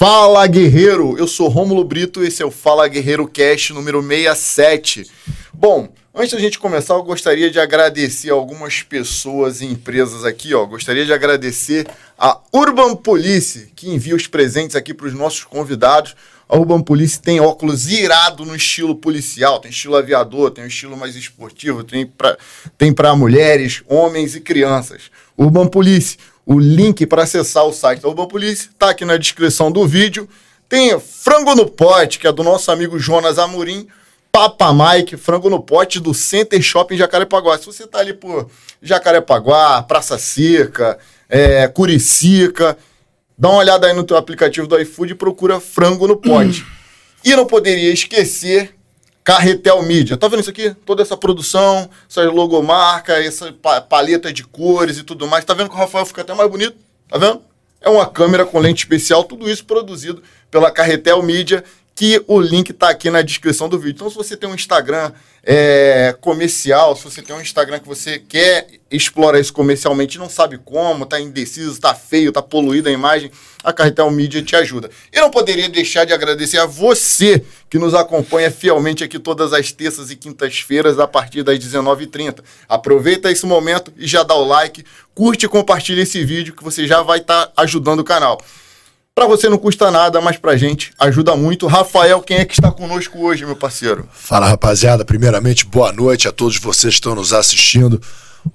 Fala Guerreiro, eu sou Rômulo Brito, esse é o Fala Guerreiro Cast número 67. Bom, antes da gente começar, eu gostaria de agradecer algumas pessoas e empresas aqui, ó. Gostaria de agradecer a Urban Police, que envia os presentes aqui para os nossos convidados. A Urban Police tem óculos irado no estilo policial, tem estilo aviador, tem um estilo mais esportivo, tem para tem mulheres, homens e crianças. Urban Police, o link para acessar o site da Urban Police está aqui na descrição do vídeo. Tem Frango no Pote, que é do nosso amigo Jonas Amorim. Papa Mike, frango no pote do Center Shopping Jacarepaguá. Se você está ali por Jacarepaguá, Praça Seca, é, Curicica, dá uma olhada aí no teu aplicativo do iFood e procura frango no pote. e não poderia esquecer Carretel Mídia. Tá vendo isso aqui? Toda essa produção, essa logomarca, essa paleta de cores e tudo mais. Tá vendo que o Rafael fica até mais bonito? Tá vendo? É uma câmera com lente especial, tudo isso produzido pela Carretel Mídia que o link está aqui na descrição do vídeo. Então, se você tem um Instagram é, comercial, se você tem um Instagram que você quer explorar isso comercialmente não sabe como, está indeciso, está feio, está poluída a imagem, a Carretel Media te ajuda. E não poderia deixar de agradecer a você que nos acompanha fielmente aqui todas as terças e quintas-feiras a partir das 19h30. Aproveita esse momento e já dá o like, curte e compartilha esse vídeo que você já vai estar tá ajudando o canal. Para você não custa nada, mas pra gente ajuda muito. Rafael, quem é que está conosco hoje, meu parceiro? Fala, rapaziada. Primeiramente, boa noite a todos vocês que estão nos assistindo.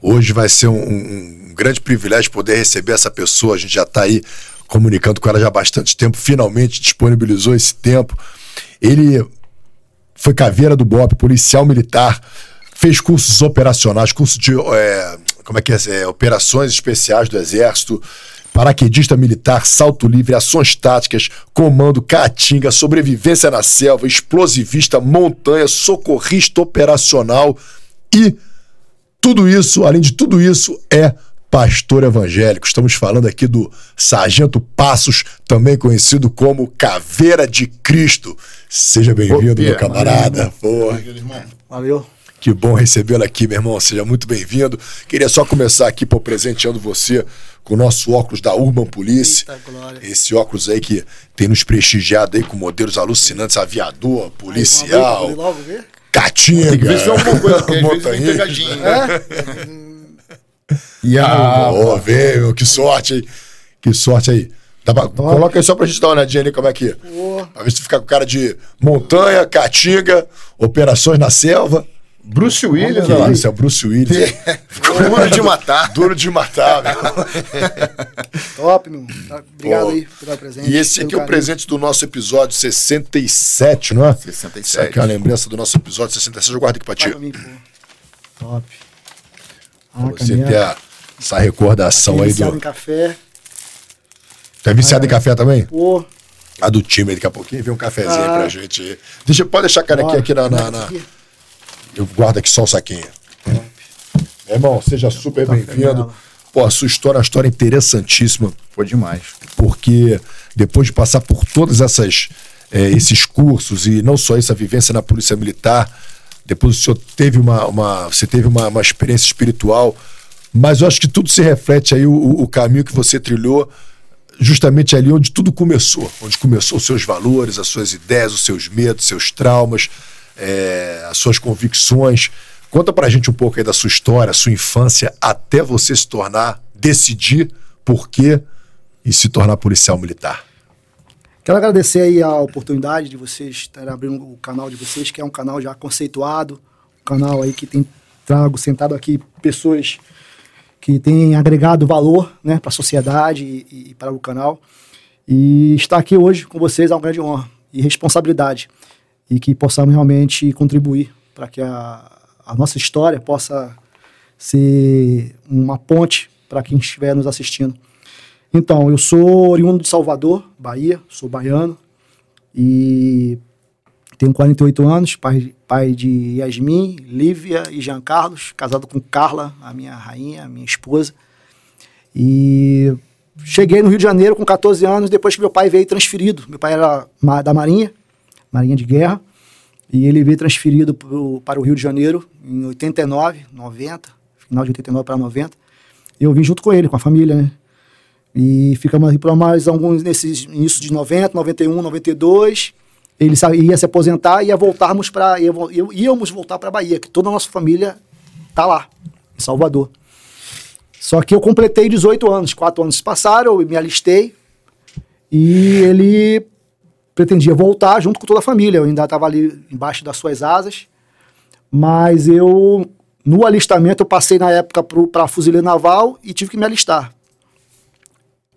Hoje vai ser um, um grande privilégio poder receber essa pessoa. A gente já está aí comunicando com ela já há bastante tempo. Finalmente disponibilizou esse tempo. Ele foi caveira do BOP, policial militar, fez cursos operacionais, curso de é, como é que é, é, operações especiais do Exército paraquedista militar, salto livre, ações táticas, comando, caatinga, sobrevivência na selva, explosivista, montanha, socorrista operacional e tudo isso, além de tudo isso, é pastor evangélico. Estamos falando aqui do Sargento Passos, também conhecido como Caveira de Cristo. Seja bem-vindo, meu camarada. Valeu. Valeu. Que bom recebê-lo aqui, meu irmão. Seja muito bem-vindo. Queria só começar aqui por presenteando você com o nosso óculos da Urban Police. Eita, Esse óculos aí que tem nos prestigiado aí com modelos alucinantes, aviador, policial. Aí, logo ver? Tem que ver se é alguma coisa, porque às. Né? É? e ah, oh, veio, que sorte aí. Que sorte aí. Pra, coloca aí só pra gente dar uma olhadinha ali como é que. Oh. Pra ver se fica com cara de montanha, caatinga, operações na selva. Bruce Willis, olha lá. Isso é o Bruce Willis. Duro de matar. Duro de matar, meu. Top, meu. Tá, obrigado aí pela presença. E esse aqui é o presente do nosso episódio 67, não é? 67. Isso aqui é a lembrança do nosso episódio 67. Eu guardo aqui pra ti. Mim, Top. Ah, você ter a, essa recordação aí do. em café. Tu é viciado ah, em café também? Pô. A do time, daqui a pouquinho vem um cafezinho ah. pra gente. Deixa, pode deixar a canequinha aqui na, na, na eu guardo aqui só o saquinho. Meu irmão, seja super bem-vindo. Pô, a sua história é uma história interessantíssima. Foi demais. Porque depois de passar por todos essas, é, esses cursos e não só essa vivência na Polícia Militar, depois o senhor teve uma, uma você teve uma, uma, experiência espiritual, mas eu acho que tudo se reflete aí o, o caminho que você trilhou justamente ali onde tudo começou, onde começou os seus valores, as suas ideias, os seus medos, seus traumas é, as suas convicções. Conta pra gente um pouco aí da sua história, sua infância, até você se tornar, decidir por quê e se tornar policial militar. Quero agradecer aí a oportunidade de vocês estarem abrindo o canal de vocês, que é um canal já conceituado, um canal aí que tem trago sentado aqui pessoas que têm agregado valor né, para a sociedade e, e, para o canal. E estar aqui hoje com vocês é uma grande honra e responsabilidade e que possamos realmente contribuir para que a, a nossa história possa ser uma ponte para quem estiver nos assistindo. Então, eu sou oriundo de Salvador, Bahia, sou baiano e tenho 48 anos, pai, pai de Yasmin, Lívia e Jean Carlos, casado com Carla, a minha rainha, a minha esposa. E cheguei no Rio de Janeiro com 14 anos, depois que meu pai veio transferido. Meu pai era da Marinha, Marinha de Guerra, e ele veio transferido pro, para o Rio de Janeiro em 89, 90, final de 89 para 90. E eu vim junto com ele, com a família, né? E ficamos aqui por mais alguns nesses início de 90, 91, 92. Ele ia se aposentar e ia voltarmos para íamos voltar para Bahia, que toda a nossa família tá lá, em Salvador. Só que eu completei 18 anos, quatro anos se passaram, eu me alistei e ele pretendia voltar junto com toda a família. Eu ainda estava ali embaixo das suas asas, mas eu no alistamento eu passei na época para fuzileiro naval e tive que me alistar.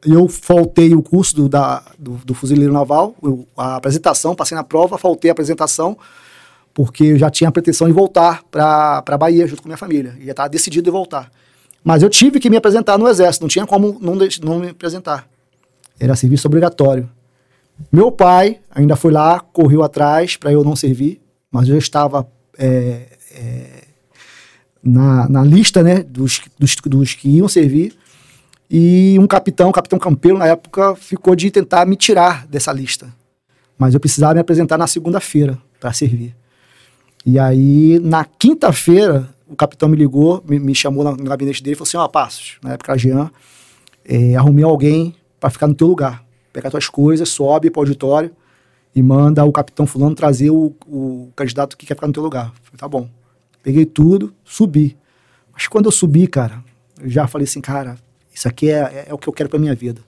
Eu faltei o curso do, da, do, do fuzileiro naval, a apresentação, passei na prova, faltei a apresentação, porque eu já tinha a pretensão de voltar para a Bahia junto com minha família. E já estava decidido em voltar. Mas eu tive que me apresentar no Exército, não tinha como não, não me apresentar. Era serviço obrigatório. Meu pai ainda foi lá, correu atrás para eu não servir, mas eu estava é, é, na, na lista né, dos, dos, dos que iam servir. E um capitão, o capitão Campeiro, na época, ficou de tentar me tirar dessa lista. Mas eu precisava me apresentar na segunda-feira para servir. E aí, na quinta-feira, o capitão me ligou, me, me chamou no gabinete dele e falou assim: Ó, Passos, na época era Jean, é, arrumei alguém para ficar no teu lugar. Pega tuas coisas, sobe para o auditório e manda o capitão Fulano trazer o, o candidato que quer ficar no teu lugar. Falei, tá bom. Peguei tudo, subi. Mas quando eu subi, cara, eu já falei assim, cara, isso aqui é, é, é o que eu quero para minha vida.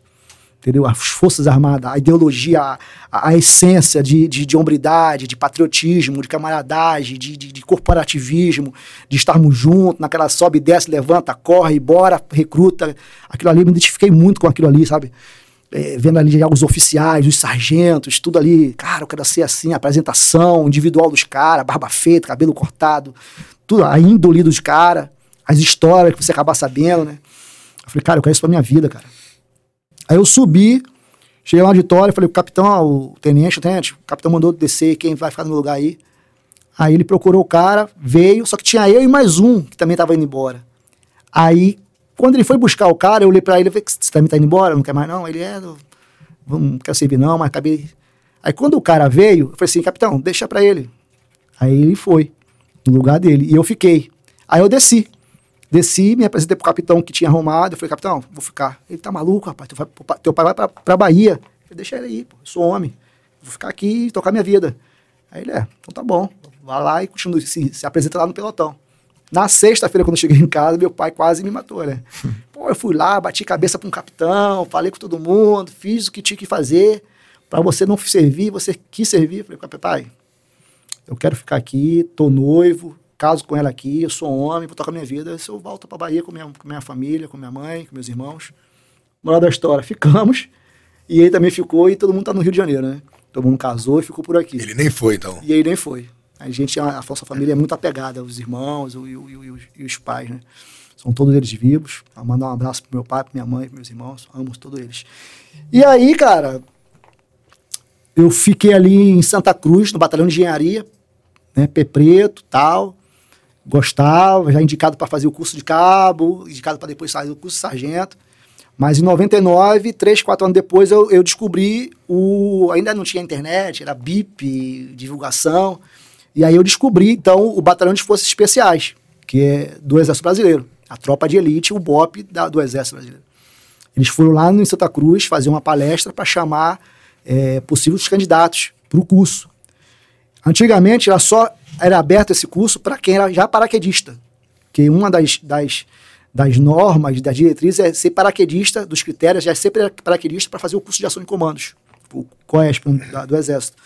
Entendeu? As Forças Armadas, a ideologia, a, a- essência de, de, de hombridade, de patriotismo, de camaradagem, de, de, de corporativismo, de estarmos juntos, naquela sobe, desce, levanta, corre, bora, recruta. Aquilo ali, me identifiquei muito com aquilo ali, sabe? É, vendo ali os oficiais, os sargentos, tudo ali. Cara, eu quero ser assim, apresentação individual dos caras, barba feita, cabelo cortado, tudo, a índole dos caras, as histórias que você acabar sabendo, né? Eu falei, cara, eu quero isso pra minha vida, cara. Aí eu subi, cheguei lá no auditório, falei, o capitão, ó, o tenente, o tenente, o capitão mandou descer, quem vai ficar no meu lugar aí? Aí ele procurou o cara, veio, só que tinha eu e mais um que também tava indo embora. Aí, quando ele foi buscar o cara, eu olhei pra ele e falei, você também tá indo embora? Não quer mais não? Ele é, não, não quero servir não, mas acabei... Aí quando o cara veio, eu falei assim, capitão, deixa pra ele. Aí ele foi, no lugar dele, e eu fiquei. Aí eu desci. Desci, me apresentei pro capitão que tinha arrumado. Eu falei, capitão, vou ficar. Ele tá maluco, rapaz. Teu, vai- teu pai vai pra, pra Bahia. Eu deixa ele aí, pô. Eu sou homem. Vou ficar aqui e tocar minha vida. Aí ele, é, então tá bom. Vai lá e continua, se, se apresenta lá no pelotão. Na sexta-feira, quando eu cheguei em casa, meu pai quase me matou, né? Pô, eu fui lá, bati cabeça pra um capitão, falei com todo mundo, fiz o que tinha que fazer. Pra você não servir, você quis servir. Eu falei, pai, eu quero ficar aqui, tô noivo, caso com ela aqui, eu sou homem, vou tocar minha vida. Se eu volto pra Bahia com minha, com minha família, com minha mãe, com meus irmãos. Moral da história, ficamos. E ele também ficou e todo mundo tá no Rio de Janeiro, né? Todo mundo casou e ficou por aqui. Ele nem foi, então. E aí nem foi. A gente, a, a nossa família é muito apegada, os irmãos o- o- e os, e os pais, né? São todos eles vivos. Vou mandar um abraço pro meu pai, pra minha mãe, pros meus irmãos. Amo todos eles. E aí, cara, eu fiquei ali em Santa Cruz, no batalhão de engenharia, né? Pé preto, tal. Gostava, já indicado para fazer o curso de cabo, indicado para depois fazer o curso de sargento. Mas em 99, três, quatro anos depois, eu, eu descobri o. Ainda não tinha internet, era BIP, divulgação. E aí eu descobri, então, o Batalhão de Forças Especiais, que é do Exército Brasileiro. A tropa de elite, o BOP da- do Exército Brasileiro. Eles foram lá em Santa Cruz fazer uma palestra para chamar é, possíveis candidatos para o curso. Antigamente era só era aberto esse curso para quem era já paraquedista, que uma das, das, das normas, das diretrizes é ser paraquedista, dos critérios, é ser paraquedista para fazer o curso de ação de comandos, o COESP do Exército.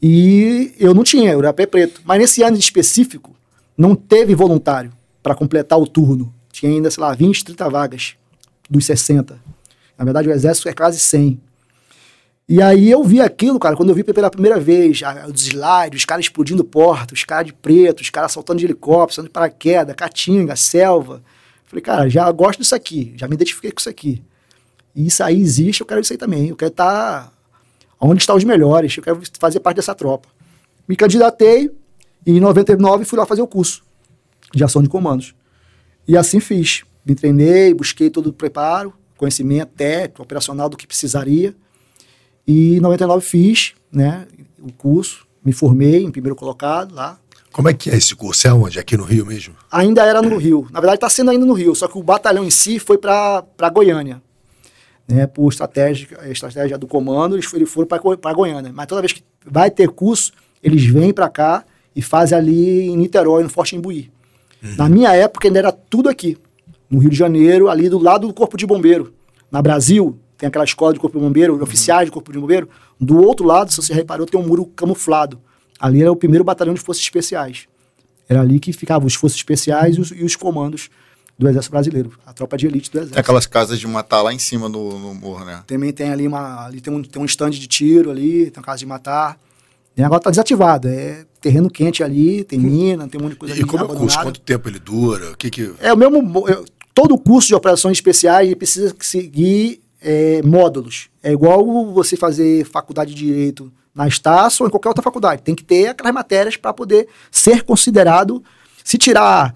E eu não tinha, eu era pé preto. Mas nesse ano específico, não teve voluntário para completar o turno. Tinha ainda, sei lá, 20, 30 vagas dos 60. Na verdade, o Exército é quase 100. E aí eu vi aquilo, cara, quando eu vi pela primeira vez, os slides, os caras explodindo porta, os caras de preto, os caras saltando de helicóptero, saltando de paraquedas, caatinga, selva. Falei, cara, já gosto disso aqui, já me identifiquei com isso aqui. E isso aí existe, eu quero isso aí também. Eu quero estar onde estão os melhores, eu quero fazer parte dessa tropa. Me candidatei e em 99 fui lá fazer o curso de ação de comandos. E assim fiz. Me treinei, busquei todo o preparo, conhecimento técnico, operacional do que precisaria. E em 99 fiz né, o curso, me formei em primeiro colocado lá. Como é que é esse curso? É onde? Aqui no Rio mesmo? Ainda era no Rio. Na verdade, está sendo ainda no Rio, só que o batalhão em si foi para Goiânia. Né, por estratégia, estratégia do comando, eles foram para Goiânia. Mas toda vez que vai ter curso, eles vêm para cá e fazem ali em Niterói, no Forte Imbuí. Uhum. Na minha época ainda era tudo aqui, no Rio de Janeiro, ali do lado do Corpo de Bombeiro. Na Brasil, tem aquela escola de Corpo de Bombeiro, uhum. oficiais de Corpo de Bombeiro. Do outro lado, se você reparou, tem um muro camuflado. Ali era o primeiro batalhão de forças especiais. Era ali que ficavam os forças especiais e os, e os comandos do Exército Brasileiro, a tropa de elite do Exército. Tem aquelas casas de matar lá em cima no, no morro, né? Também tem ali uma. Ali tem um, tem um stand de tiro ali, tem uma casa de matar. E agora tá desativado. É terreno quente ali, tem mina, tem um monte de coisa e ali. E como é o curso? Quanto tempo ele dura? O que que... É o mesmo. Eu, todo curso de operações especiais precisa seguir é, módulos. É igual você fazer faculdade de direito na Estácio ou em qualquer outra faculdade. Tem que ter aquelas matérias para poder ser considerado. Se tirar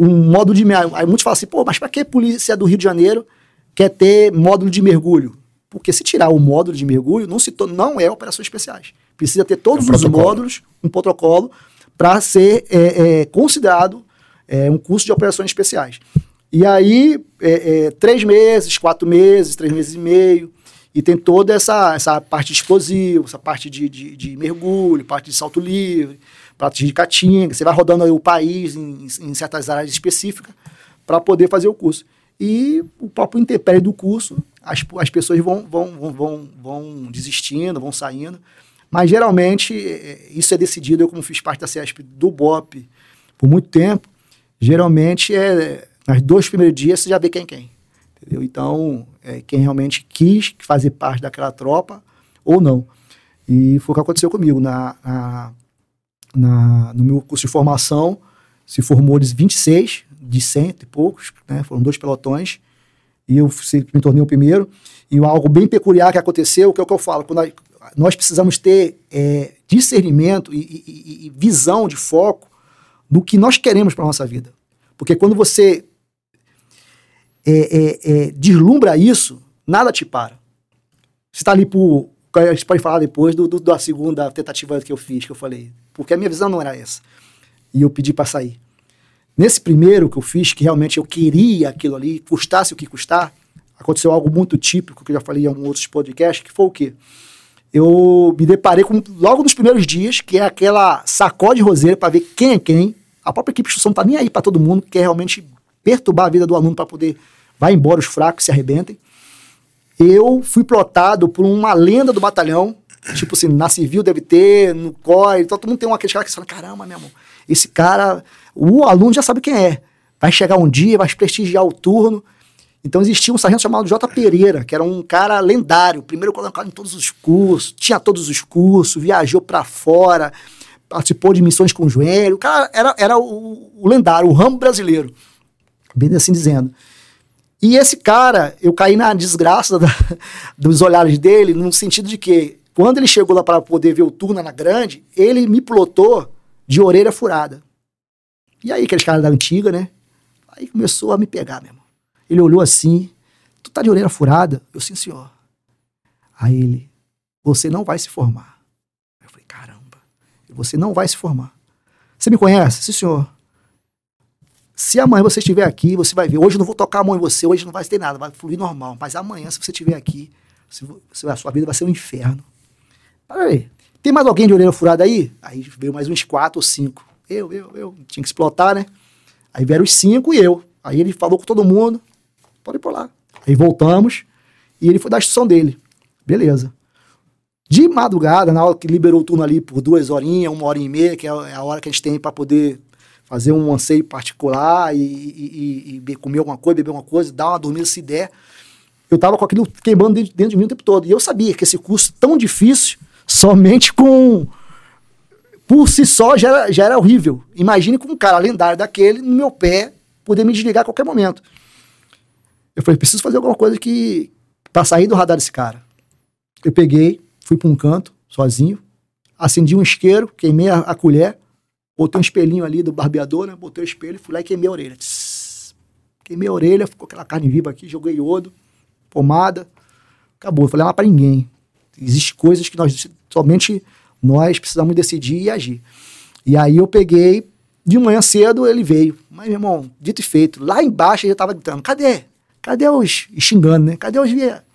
um módulo de. Aí muitos falam assim, pô, mas para que polícia do Rio de Janeiro quer ter módulo de mergulho? Porque se tirar o módulo de mergulho, não, se não é operações especiais. Precisa ter todos um os módulos, um protocolo, para ser é, é, considerado é, um curso de operações especiais. E aí, é, é, três meses, quatro meses, três meses e meio, e tem toda essa, essa parte de explosivo, essa parte de, de, de mergulho, parte de salto livre, pratos de caatinga, você vai rodando o país em, em certas áreas específicas para poder fazer o curso. E o próprio intempério do curso, as, as pessoas vão, vão, vão, vão desistindo, vão saindo. Mas geralmente é, é, isso é decidido, eu como fiz parte da CESP do BOP por muito tempo, geralmente é nos dois primeiros dias você já vê quem é quem. Entendeu? Então, é, quem realmente quis fazer parte daquela tropa ou não. E foi o que aconteceu comigo. Na, na na, no meu curso de formação, se formou de 26, de cento e poucos, né? foram dois pelotões, e eu me tornei o primeiro. E algo bem peculiar que aconteceu, que é o que eu falo, quando nós precisamos ter é, discernimento e, e, e, visão de foco no que nós queremos para a nossa vida. Porque quando você é, é, é deslumbra isso, nada te para. Você está ali por. A gente pode falar depois do, do, da segunda tentativa que eu fiz, que eu falei porque a minha visão não era essa. E eu pedi para sair. Nesse primeiro que eu fiz, que realmente eu queria aquilo ali, custasse o que custar, aconteceu algo muito típico, que eu já falei em outros podcasts, que foi o quê? Eu me deparei com, logo nos primeiros dias, que é aquela sacode roseira para ver quem é quem. A própria equipe de instrução tá nem aí para todo mundo, quer realmente perturbar a vida do aluno para poder vai embora os fracos se arrebentem. Eu fui plotado por uma lenda do batalhão, Tipo assim, na civil deve ter, no COI, então todo mundo tem um aquele cara que fala, caramba, meu irmão, esse cara, o aluno já sabe quem é. Vai chegar um dia, vai prestigiar o turno. Então existia um sargento chamado J. Pereira, que era um cara lendário, primeiro colocado em todos os cursos, tinha todos os cursos, viajou para fora, participou de missões com o joelho. O cara era, era o, o lendário, o ramo brasileiro, bem assim dizendo. E esse cara, eu caí na desgraça da, dos olhares dele, no sentido de que quando ele chegou lá para poder ver o turno na grande, ele me plotou de orelha furada. E aí, aqueles caras da antiga, né? Aí começou a me pegar, meu irmão. Ele olhou assim, tu tá de orelha furada? Eu, sim, senhor. Aí ele, você não vai se formar. Eu falei, caramba, você não vai se formar. Você me conhece? Sim, senhor. Se amanhã você estiver aqui, você vai ver. Hoje eu não vou tocar a mão em você, hoje não vai ter nada, vai fluir normal. Mas amanhã, se você estiver aqui, a sua vida vai ser um inferno. Peraí, tem mais alguém de orelha furada aí? Aí veio mais uns quatro ou cinco. Eu, eu, eu. Tinha que explotar, né? Aí vieram os cinco e eu. Aí ele falou com todo mundo. Pode ir por lá. Aí voltamos e ele foi dar a instrução dele. Beleza. De madrugada, na hora que liberou o turno ali por duas horinhas, uma hora e meia, que é a hora que a gente tem para poder fazer um anseio particular e, e, e, comer alguma coisa, beber alguma coisa, dar uma dormida se der. Eu tava com aquilo queimando dentro, dentro de mim o tempo todo. E eu sabia que esse curso tão difícil somente com. Por si só já era, já era horrível. Imagine com um cara lendário daquele no meu pé, poder me desligar a qualquer momento. Eu falei, preciso fazer alguma coisa que. pra sair do radar desse cara. Eu peguei, fui para um canto, sozinho, acendi um isqueiro, queimei a, a, colher, botei um espelhinho ali do barbeador, né? Botei o espelho, fui lá e queimei a orelha. Tss, queimei a orelha, ficou aquela carne viva aqui, joguei iodo, pomada, acabou. Eu falei, não é para ninguém. Existem coisas que nós somente nós precisamos decidir e agir. E aí eu peguei, de manhã cedo ele veio. Mas, meu irmão, dito e feito, lá embaixo ele já estava gritando: cadê? Cadê os. xingando, né? Cadê os,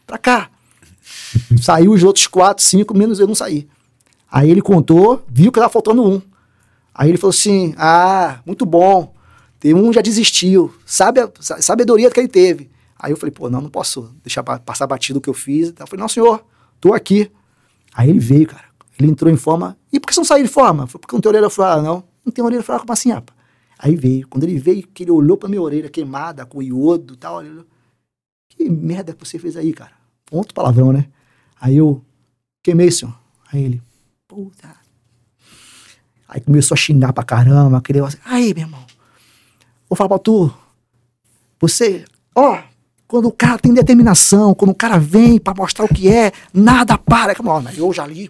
pra cá. Saiu os outros quatro, cinco, menos eu não saí. Aí ele contou, viu que tava faltando um. Aí ele falou assim: Ah, muito bom. Tem um já desistiu. Sabe a sabedoria que ele teve. Aí eu falei, pô, não, não posso deixar passar batido o que eu fiz. Eu falei, não, senhor, tô aqui. Aí ele veio, cara. Ele entrou em forma. E por que você não saiu de forma? Foi porque não tem orelha fraca, não. Não tem orelha fraca, como assim, rapaz? Aí veio. Quando ele veio, que ele olhou pra minha orelha queimada, com iodo e tal. Ele, que merda que você fez aí, cara? Ponto palavrão, né? Aí eu, queimei, senhor. Aí ele, puta. Aí começou a xingar pra caramba, aquele negócio. Aí, meu irmão, vou falar pra tu. Você, ó, quando o cara tem determinação, quando o cara vem para mostrar o que é, nada para. Eu já li.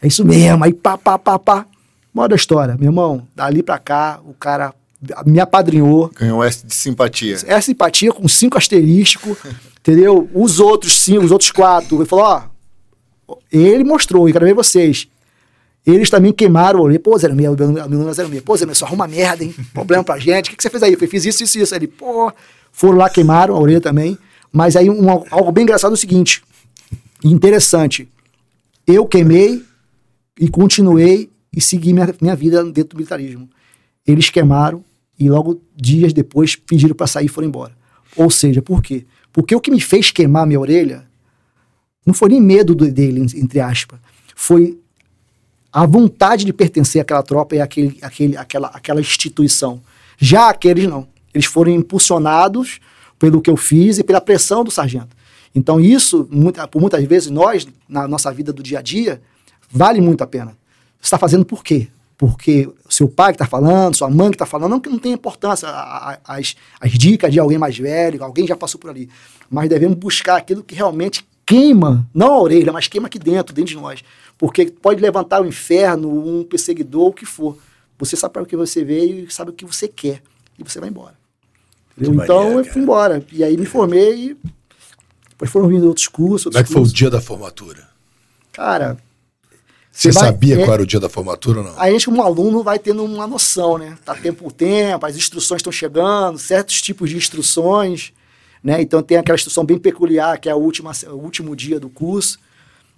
É isso mesmo. Aí pá, pá, pá, pá. Moda da história, meu irmão. Dali pra cá, o cara me apadrinhou. Ganhou S de simpatia. É simpatia com cinco asterísticos, entendeu? Os outros cinco, os outros quatro. Ele falou, ó, ele mostrou, e quero ver vocês. Eles também queimaram o. Pô, Zé Meia, meu nome é Zé Meia. Pô, Zé Meia, só arruma merda, hein? Problema pra gente. O que, que você fez aí? Eu falei, fiz isso, isso, isso. Ele, pô, foram lá, queimaram a orelha também. Mas aí um, algo bem engraçado é o seguinte, interessante. Eu queimei e continuei e segui minha, minha vida dentro do militarismo. Eles queimaram e logo dias depois pediram para sair e foram embora. Ou seja, por quê? Porque o que me fez queimar minha orelha não foi nem medo dele, entre aspas. Foi a vontade de pertencer àquela tropa e àquele, àquele, àquela, àquela instituição. Já aqueles não. Eles foram impulsionados pelo que eu fiz e pela pressão do sargento. Então, isso, por muitas vezes, nós, na nossa vida do dia a dia, vale muito a pena. Você está fazendo por quê? Porque seu pai que está falando, sua mãe que está falando, não que não tem importância as, as dicas de alguém mais velho, alguém já passou por ali. Mas devemos buscar aquilo que realmente queima, não a orelha, mas queima aqui dentro, dentro de nós. Porque pode levantar o inferno, um perseguidor, o que for. Você sabe para o que você veio e sabe o que você quer. E você vai embora. Então eu fui embora. E aí me formei e depois foram vindo outros cursos. Outros Como é que cursos. foi o dia da formatura? Cara. Você, você sabia é, qual era o dia da formatura ou não? A gente, como aluno, vai tendo uma noção, né? Tá tempo por tempo, as instruções estão chegando, certos tipos de instruções. Né? Então tem aquela instrução bem peculiar, que é a última, o último dia do curso.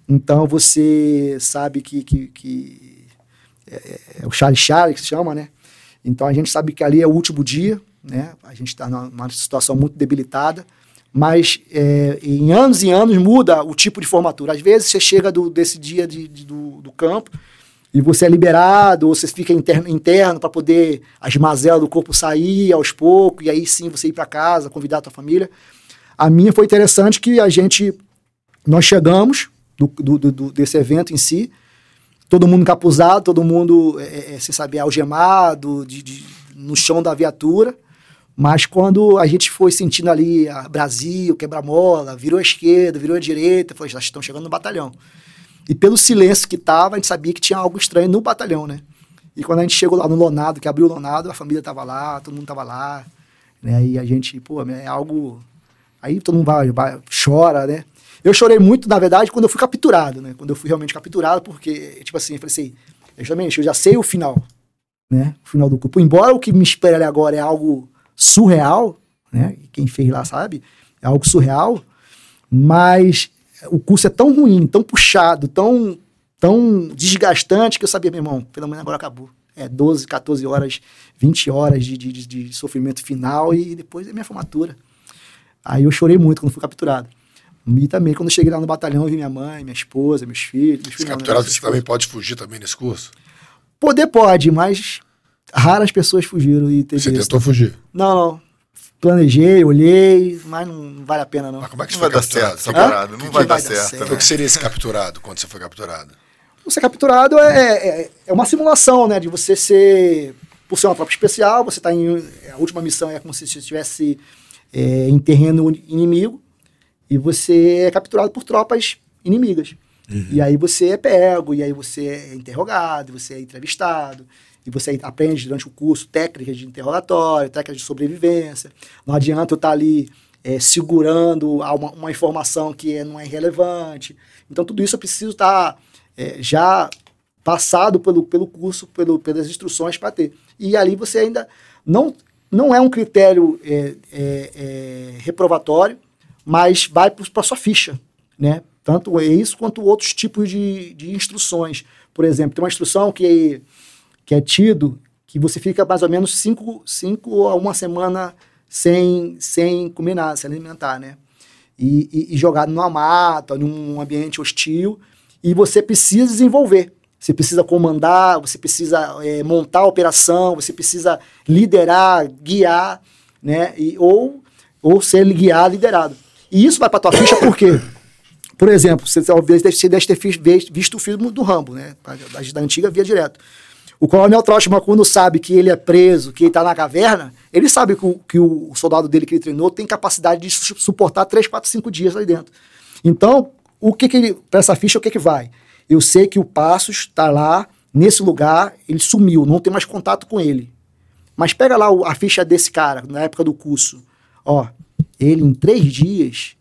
Então você sabe que, que, que é, é, é o Charlie Charlie que se chama, né? Então a gente sabe que ali é o último dia, né? A gente está numa situação muito debilitada, mas é, em anos e anos muda o tipo de formatura. Às vezes você chega do, desse dia de, de do, do campo e você é liberado, ou você fica interno, interno para poder as mazelas do corpo sair aos poucos, e aí sim você ir para casa, convidar a tua família. A minha foi interessante que a gente, nós chegamos do, do, do desse evento em si, todo mundo encapuzado, todo mundo, é, é, sem saber, algemado, de, de, no chão da viatura, mas quando a gente foi sentindo ali a Brasil, quebra-mola, virou à esquerda, virou à direita, foi, já estão chegando no batalhão. E pelo silêncio que tava, a gente sabia que tinha algo estranho no batalhão, né? E quando a gente chegou lá no Lonado, que abriu o Lonado, a família tava lá, todo mundo tava lá, né? E a gente, pô, é algo... Aí todo mundo vai, vai, chora, né? Eu chorei muito, na verdade, quando eu fui capturado, né? Quando eu fui realmente capturado, porque, tipo assim, eu falei assim, justamente, eu já sei o final, né? O final do corpo. Embora o que me espera agora é algo surreal, né? Quem fez lá sabe, é algo surreal, mas o curso é tão ruim, tão puxado, tão, tão desgastante que eu sabia, meu irmão, pelo menos agora acabou. É 12, 14 horas, 20 horas de, de, de sofrimento final e depois é minha formatura. Aí eu chorei muito quando fui capturado. E também, quando eu cheguei lá no batalhão, eu vi minha mãe, minha esposa, meus filhos. Meus filhos capturado, você também pode fugir também nesse curso? Poder pode, mas raras pessoas fugiram. E teve você tentou fugir? Não, não planejei, olhei, mas não vale a pena não. Mas como é que não vai dar certo essa parada? Não, vai, vai, dar, certo. certo. O que seria esse capturado quando você foi capturado? Você capturado é, é, é, uma simulação, né? De você ser, por ser uma tropa especial, você está em, a última missão é como se você estivesse é, em terreno inimigo e você é capturado por tropas inimigas. Uhum. E aí você é pego, e aí você é interrogado, você é entrevistado e você aprende durante o curso técnicas de interrogatório, técnicas de sobrevivência. Não adianta eu estar ali é, segurando uma, uma, informação que é, não é relevante. Então, tudo isso eu preciso estar é, já passado pelo, pelo curso, pelo, pelas instruções para ter. E ali você ainda não, não é um critério é, é, é reprovatório, mas vai para sua ficha, né? Tanto isso quanto outros tipos de, de instruções. Por exemplo, tem uma instrução que, que é tido que você fica mais ou menos cinco, cinco a uma semana sem, sem comer nada, sem alimentar, né? E, e, e jogado numa mata, num ambiente hostil, e você precisa desenvolver. Você precisa comandar, você precisa é, montar a operação, você precisa liderar, guiar, né? E, ou, ou ser guiado, liderado. E isso vai para tua ficha por quê? Por exemplo, você talvez você deve ter visto o filme do Rambo, né? Da, da antiga via direto. O coronel Troutman, quando sabe que ele é preso, que ele está na caverna, ele sabe que o, que o soldado dele que ele treinou tem capacidade de suportar 3, 4, 5 dias ali dentro. Então, o que, que ele. Para essa ficha, o que, que vai? Eu sei que o Passos está lá, nesse lugar, ele sumiu, não tem mais contato com ele. Mas pega lá a ficha desse cara, na época do curso. Ó, ele em três dias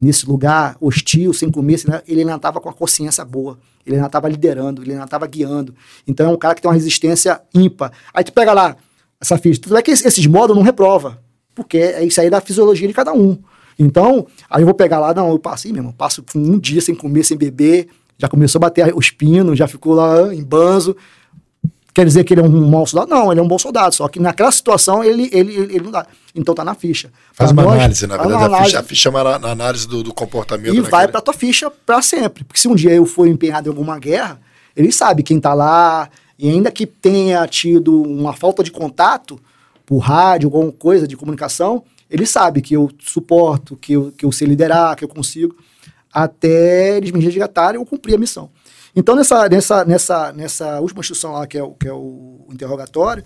nesse lugar hostil, sem comer, ele ainda estava com a consciência boa, ele ainda estava liderando, ele ainda estava guiando. Então é um cara que tem uma resistência ímpar. Aí tu pega lá essa ficha, tu vê que esses modos não reprova, porque é isso aí da fisiologia de cada um. Então, aí eu vou pegar lá, não, eu passo, mesmo, passo um dia sem comer, sem beber, já começou a bater os pinos, já ficou lá em banzo, Quer dizer que ele é um mau soldado? Não, ele é um bom soldado. Só que naquela situação ele, ele, ele não dá. Então tá na ficha. Faz uma nós, análise, na verdade. A ficha, a ficha é uma análise do, do comportamento. E vai pra tua ficha para sempre. Porque se um dia eu for empenhado em alguma guerra, ele sabe quem tá lá. E ainda que tenha tido uma falta de contato por rádio, alguma coisa de comunicação, ele sabe que eu suporto, que eu, que eu sei liderar, que eu consigo, até eles me resgatarem ou cumprir a missão. Então, nessa, nessa, nessa, nessa última instrução lá, que é, o, que é o interrogatório,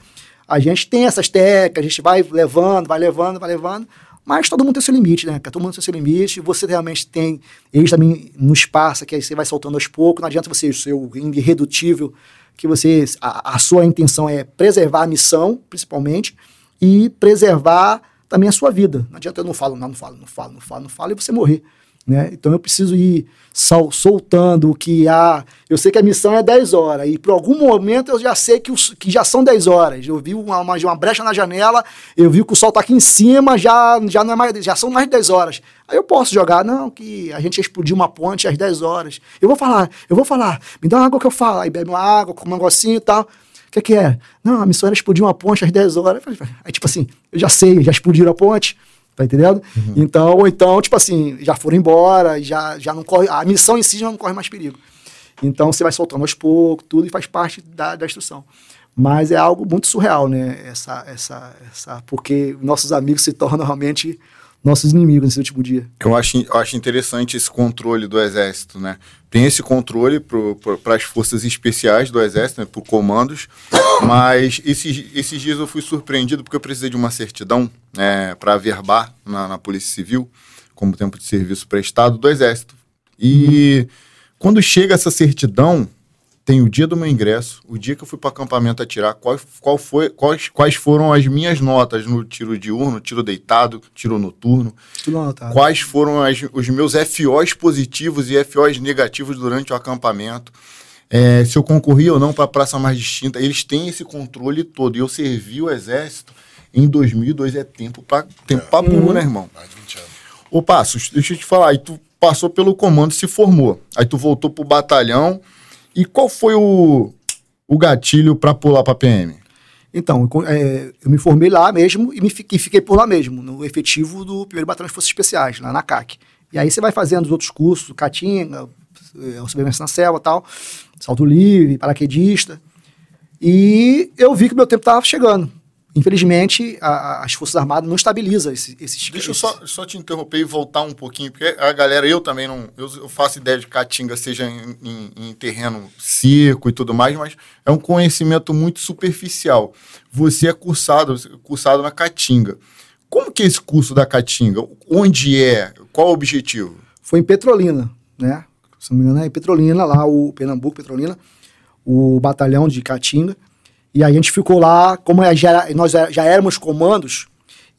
a gente tem essas técnicas, a gente vai levando, vai levando, vai levando, mas todo mundo tem seu limite, né? Todo mundo tem seu limite, você realmente tem, eles também no espaço, que aí você vai soltando aos poucos, não adianta você ser irredutível, que você, a, a sua intenção é preservar a missão, principalmente, e preservar também a sua vida. Não adianta eu não falo, não, não falo, não falo, não falo, não falo, e você morrer. Né? Então eu preciso ir sol, soltando o que há. Eu sei que a missão é 10 horas, e por algum momento eu já sei que, os, que já são 10 horas. Eu vi uma, uma, uma, brecha na janela, eu vi que o sol está aqui em cima, já, já, não é mais, já são mais de 10 horas. Aí eu posso jogar, não, que a gente explodiu uma ponte às 10 horas. Eu vou falar, eu vou falar, me dá uma água que eu falo. Aí bebe uma água, com um negocinho e tal. O que, que é? Não, a missão era explodir uma ponte às 10 horas. Aí, tipo assim, eu já sei, já explodiram a ponte. Tá entendendo? Uhum. Então, ou então, tipo assim, já foram embora, já, já não corre. A missão em si já não corre mais perigo. Então você vai soltando aos poucos, tudo, e faz parte da, da instrução. Mas é algo muito surreal, né? Essa, essa, essa, porque nossos amigos se tornam realmente nossos inimigos nesse último dia. Eu acho, eu acho interessante esse controle do Exército, né? Tem esse controle para as forças especiais do Exército, né, por comandos, mas esses, esses dias eu fui surpreendido porque eu precisei de uma certidão né, para averbar na, na Polícia Civil, como tempo de serviço prestado do Exército. E uhum. quando chega essa certidão, tem o dia do meu ingresso, o dia que eu fui para o acampamento atirar, qual, qual foi, quais, quais foram as minhas notas no tiro diurno, tiro deitado, tiro noturno. Quais foram as, os meus FOs positivos e FOs negativos durante o acampamento. É, se eu concorri ou não para a praça mais distinta. Eles têm esse controle todo. E eu servi o exército em 2002. É tempo para tempo é. burro, uhum. né, irmão? Mais de 20 anos. Ô, Passos, deixa eu te falar. Aí tu passou pelo comando, se formou. Aí tu voltou pro batalhão e qual foi o, o gatilho para pular para PM? Então, é, eu me formei lá mesmo e, me, e fiquei por lá mesmo, no efetivo do primeiro Batalhão de Forças Especiais, lá na CAC. E aí você vai fazendo os outros cursos, Catinga, é, Sobrevivência na Selva tal, Salto Livre, Paraquedista. E eu vi que meu tempo estava chegando infelizmente, a, as Forças Armadas não estabilizam esse, esses... Deixa eu só, só te interromper e voltar um pouquinho, porque a galera, eu também não... Eu, eu faço ideia de Caatinga seja em, em, em, terreno seco e tudo mais, mas é um conhecimento muito superficial. Você é cursado, cursado na Caatinga. Como que é esse curso da Caatinga? Onde é? Qual o objetivo? Foi em Petrolina, né? Se não me engano, é em Petrolina, lá o Pernambuco, Petrolina, o batalhão de Caatinga. E a gente ficou lá, como já, nós já éramos comandos,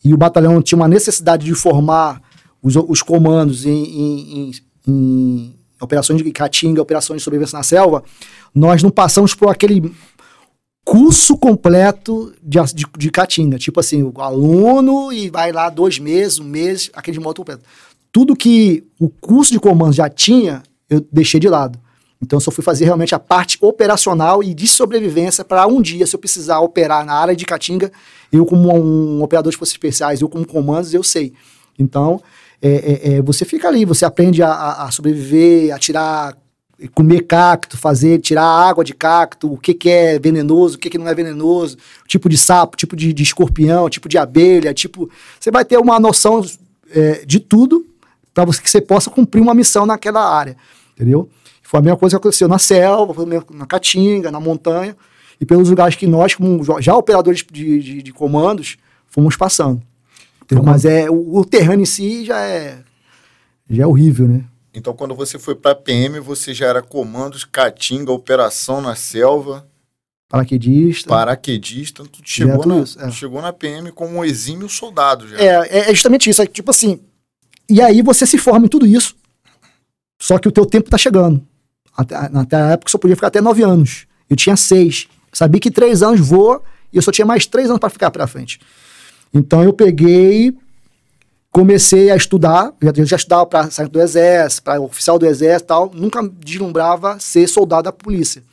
e o batalhão tinha uma necessidade de formar os, os comandos em, em, em, em operações de Caatinga, operações de sobrevivência na selva, nós não passamos por aquele curso completo de, de, de Caatinga. Tipo assim, o aluno e vai lá dois meses, um mês, aquele de moto completo. Tudo que o curso de comando já tinha, eu deixei de lado. Então, eu só fui fazer realmente a parte operacional e de sobrevivência para um dia, se eu precisar operar na área de Caatinga, eu como um operador de forças especiais, eu como comandos, eu sei. Então, é, é, é, você fica ali, você aprende a, a, sobreviver, a tirar, comer cacto, fazer, tirar água de cacto, o que, que é venenoso, o que, que não é venenoso, tipo de sapo, tipo de, de escorpião, tipo de abelha, tipo. Você vai ter uma noção é, de tudo para que você possa cumprir uma missão naquela área, entendeu? Foi a mesma coisa que aconteceu na selva, na caatinga, na montanha, e pelos lugares que nós, como já operadores de, de, de comandos, fomos passando. Então, Mas é, o, o terreno em si já é, já é horrível, né? Então, quando você foi para PM, você já era comandos, caatinga, operação na selva. Paraquedista. Paraquedista. Tu chegou, na, isso, é. chegou na PM como um exímio soldado já. É, é justamente isso. É, tipo assim. E aí você se forma em tudo isso. Só que o teu tempo tá chegando. Até, até a época só podia ficar até nove anos. Eu tinha seis. Sabia que três anos voa e eu só tinha mais três anos para ficar para frente. Então eu peguei, comecei a estudar. Eu já estudava para sair do exército, para oficial do exército tal. Nunca deslumbrava ser soldado da polícia.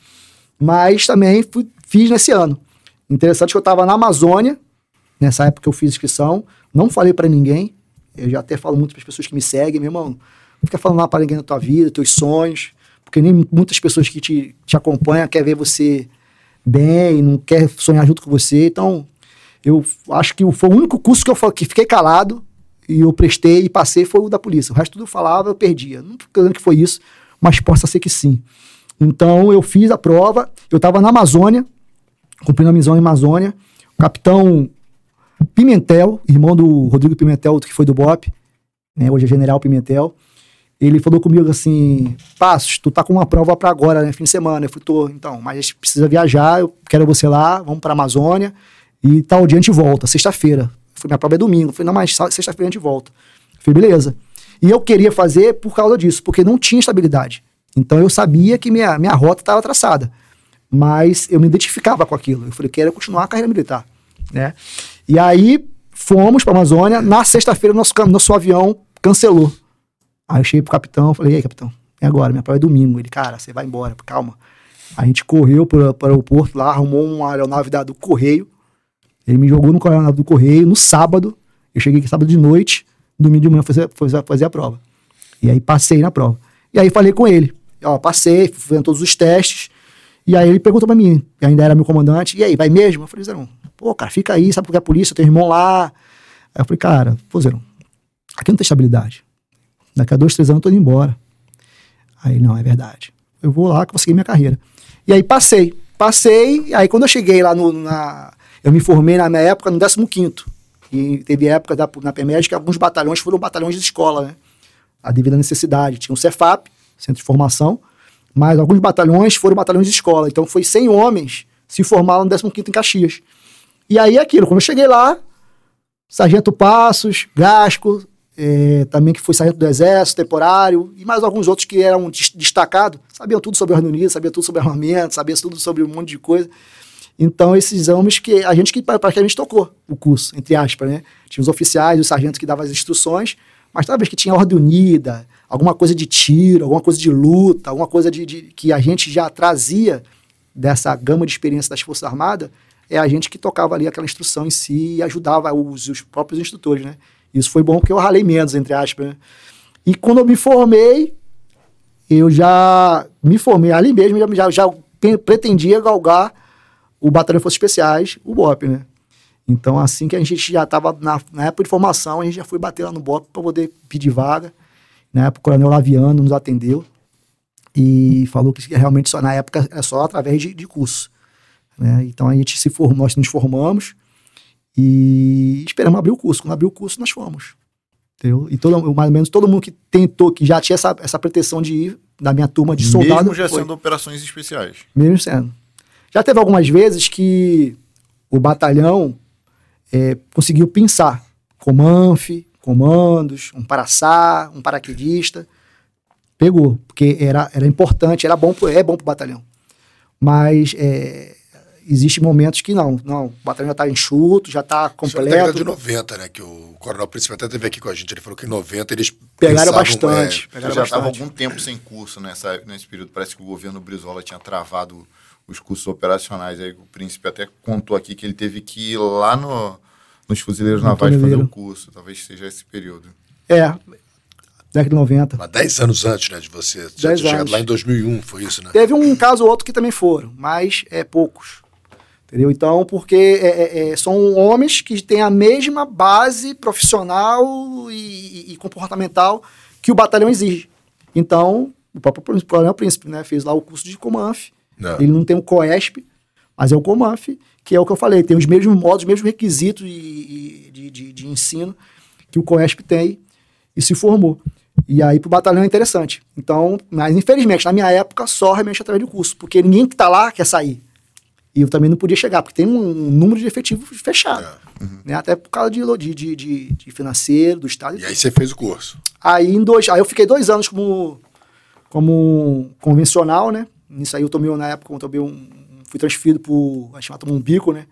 Mas também fui, fiz nesse ano. Interessante que eu estava na Amazônia, nessa época que eu fiz inscrição. Não falei para ninguém. Eu já até falo muito para as pessoas que me seguem, meu irmão. Não fica falando lá para ninguém da tua vida, teus sonhos porque nem muitas pessoas que te, te acompanham quer ver você bem, não quer sonhar junto com você. Então, eu acho que foi o único curso que eu que fiquei calado e eu prestei e passei foi o da polícia. O resto tudo eu falava, eu perdia. Não dizendo que foi isso, mas possa ser que sim. Então, eu fiz a prova, eu estava na Amazônia, cumprindo a missão em Amazônia. O capitão Pimentel, irmão do Rodrigo Pimentel, que foi do BOP, né, hoje é General Pimentel, ele falou comigo assim: Passos, tu tá com uma prova para agora, né? Fim de semana. Eu falei: tô, então, mas a gente precisa viajar, eu quero você lá, vamos pra Amazônia e tal dia a gente volta, sexta-feira. Minha prova é domingo. Eu falei: não, mas sexta-feira a gente volta. Eu falei: beleza. E eu queria fazer por causa disso, porque não tinha estabilidade. Então eu sabia que minha, minha rota estava traçada, mas eu me identificava com aquilo. Eu falei: quero continuar a carreira militar, né? E aí fomos para Amazônia. Na sexta-feira, nosso, nosso avião cancelou. Aí eu cheguei pro capitão, falei, e aí, capitão, é agora, minha prova é domingo. Ele, cara, você vai embora, calma. A gente correu para o aeroporto lá, arrumou uma aeronave da, do Correio. Ele me jogou no aeronave do Correio no sábado. Eu cheguei aqui sábado de noite, domingo de manhã fazer, fazer, fazer a prova. E aí passei na prova. E aí falei com ele. Ó, passei, fui todos os testes. E aí ele perguntou pra mim, ainda era meu comandante, e aí, vai mesmo? Eu falei, Zerão, pô, cara, fica aí, sabe porque é a polícia, tem irmão lá. Aí eu falei, cara, pô, Zerão, aqui não tem estabilidade. Daqui a dois, três anos eu tô indo embora. Aí, não, é verdade. Eu vou lá, consegui minha carreira. E aí passei. Passei, aí quando eu cheguei lá no, na... Eu me formei na minha época no 15 E teve época da, na PMED que alguns batalhões foram batalhões de escola, né? A devido à necessidade. Tinha um Cefap, Centro de Formação, mas alguns batalhões foram batalhões de escola. Então foi 100 homens se formaram no 15 em Caxias. E aí aquilo, quando eu cheguei lá, Sargento Passos, Gasco, é, também que foi sargento do Exército, temporário, e mais alguns outros que eram destacados, sabiam tudo sobre o Reino Unido, sabiam tudo sobre armamento, sabiam tudo sobre um monte de coisa. Então, esses homens que a gente que praticamente tocou o curso, entre aspas, né? Tinha os oficiais, os sargentos que davam as instruções, mas talvez que tinha ordem unida, alguma coisa de tiro, alguma coisa de luta, alguma coisa de, de que a gente já trazia dessa gama de experiência das Forças Armadas, é a gente que tocava ali aquela instrução em si e ajudava os, os próprios instrutores, né? Isso foi bom porque eu ralei menos, entre aspas. Né? E quando eu me formei, eu já me formei ali mesmo, já, já pretendia galgar o Batalhão de Forças Especiais, o BOP, né? Então, assim que a gente já estava na, na, época de formação, a gente já foi bater lá no BOP para poder pedir vaga. Na época, o Coronel Laviano nos atendeu e falou que realmente só na época é só através de, de curso. Né? Então, a gente se formou, nós nos formamos e esperamos abrir o curso. Quando abriu o curso, nós fomos. Entendeu? E todo, mais ou menos todo mundo que tentou, que já tinha essa, essa pretensão de ir, da minha turma de soldado. Mesmo já foi. sendo operações especiais. Mesmo sendo. Já teve algumas vezes que o batalhão é, conseguiu pensar comanf, comandos, um paraçá, um paraquedista. Pegou, porque era, era importante, era bom, é bom para o batalhão. Mas é, existem momentos que não. Não, o batalhão já está enxuto, já está completo. Isso é de 90, né? Que o Coronel Príncipe até teve aqui com a gente. Ele falou que em 90 eles pegaram bastante. É, pegaram já estava algum tempo sem curso nessa, nesse período. Parece que o governo Brizola tinha travado os cursos operacionais. Aí o Príncipe até contou aqui que ele teve que ir lá no, nos fuzileiros navais fazer o curso. Talvez seja esse período. É, década de 90. Mas 10 anos antes, né, de você. Você tinha chegado lá em 2001, foi isso, né? Teve um caso ou outro que também foram, mas é poucos. Entendeu? Então, porque é, é, é são homens que têm a mesma base profissional e, e, comportamental que o batalhão exige. Então, o próprio Coronel Príncipe né, fez lá o curso de Comanf. Não. Ele não tem o COESP, mas é o Comanf, que é o que eu falei, tem os mesmos modos, os mesmos requisitos de, de, de, de ensino que o COESP tem e se formou. E aí pro batalhão é interessante. Então, mas infelizmente, na minha época, só realmente através do curso, porque ninguém que tá lá quer sair. E eu também não podia chegar, porque tem um, número de efetivos fechado. É. Uhum. Né? Até por causa de, de, de, de financeiro, do Estado. E, aí você fez o curso? Aí, em dois, aí eu fiquei dois anos como, como convencional, né? Nisso aí eu tomei, na época, eu tomei um, fui transferido por, a gente um bico, né?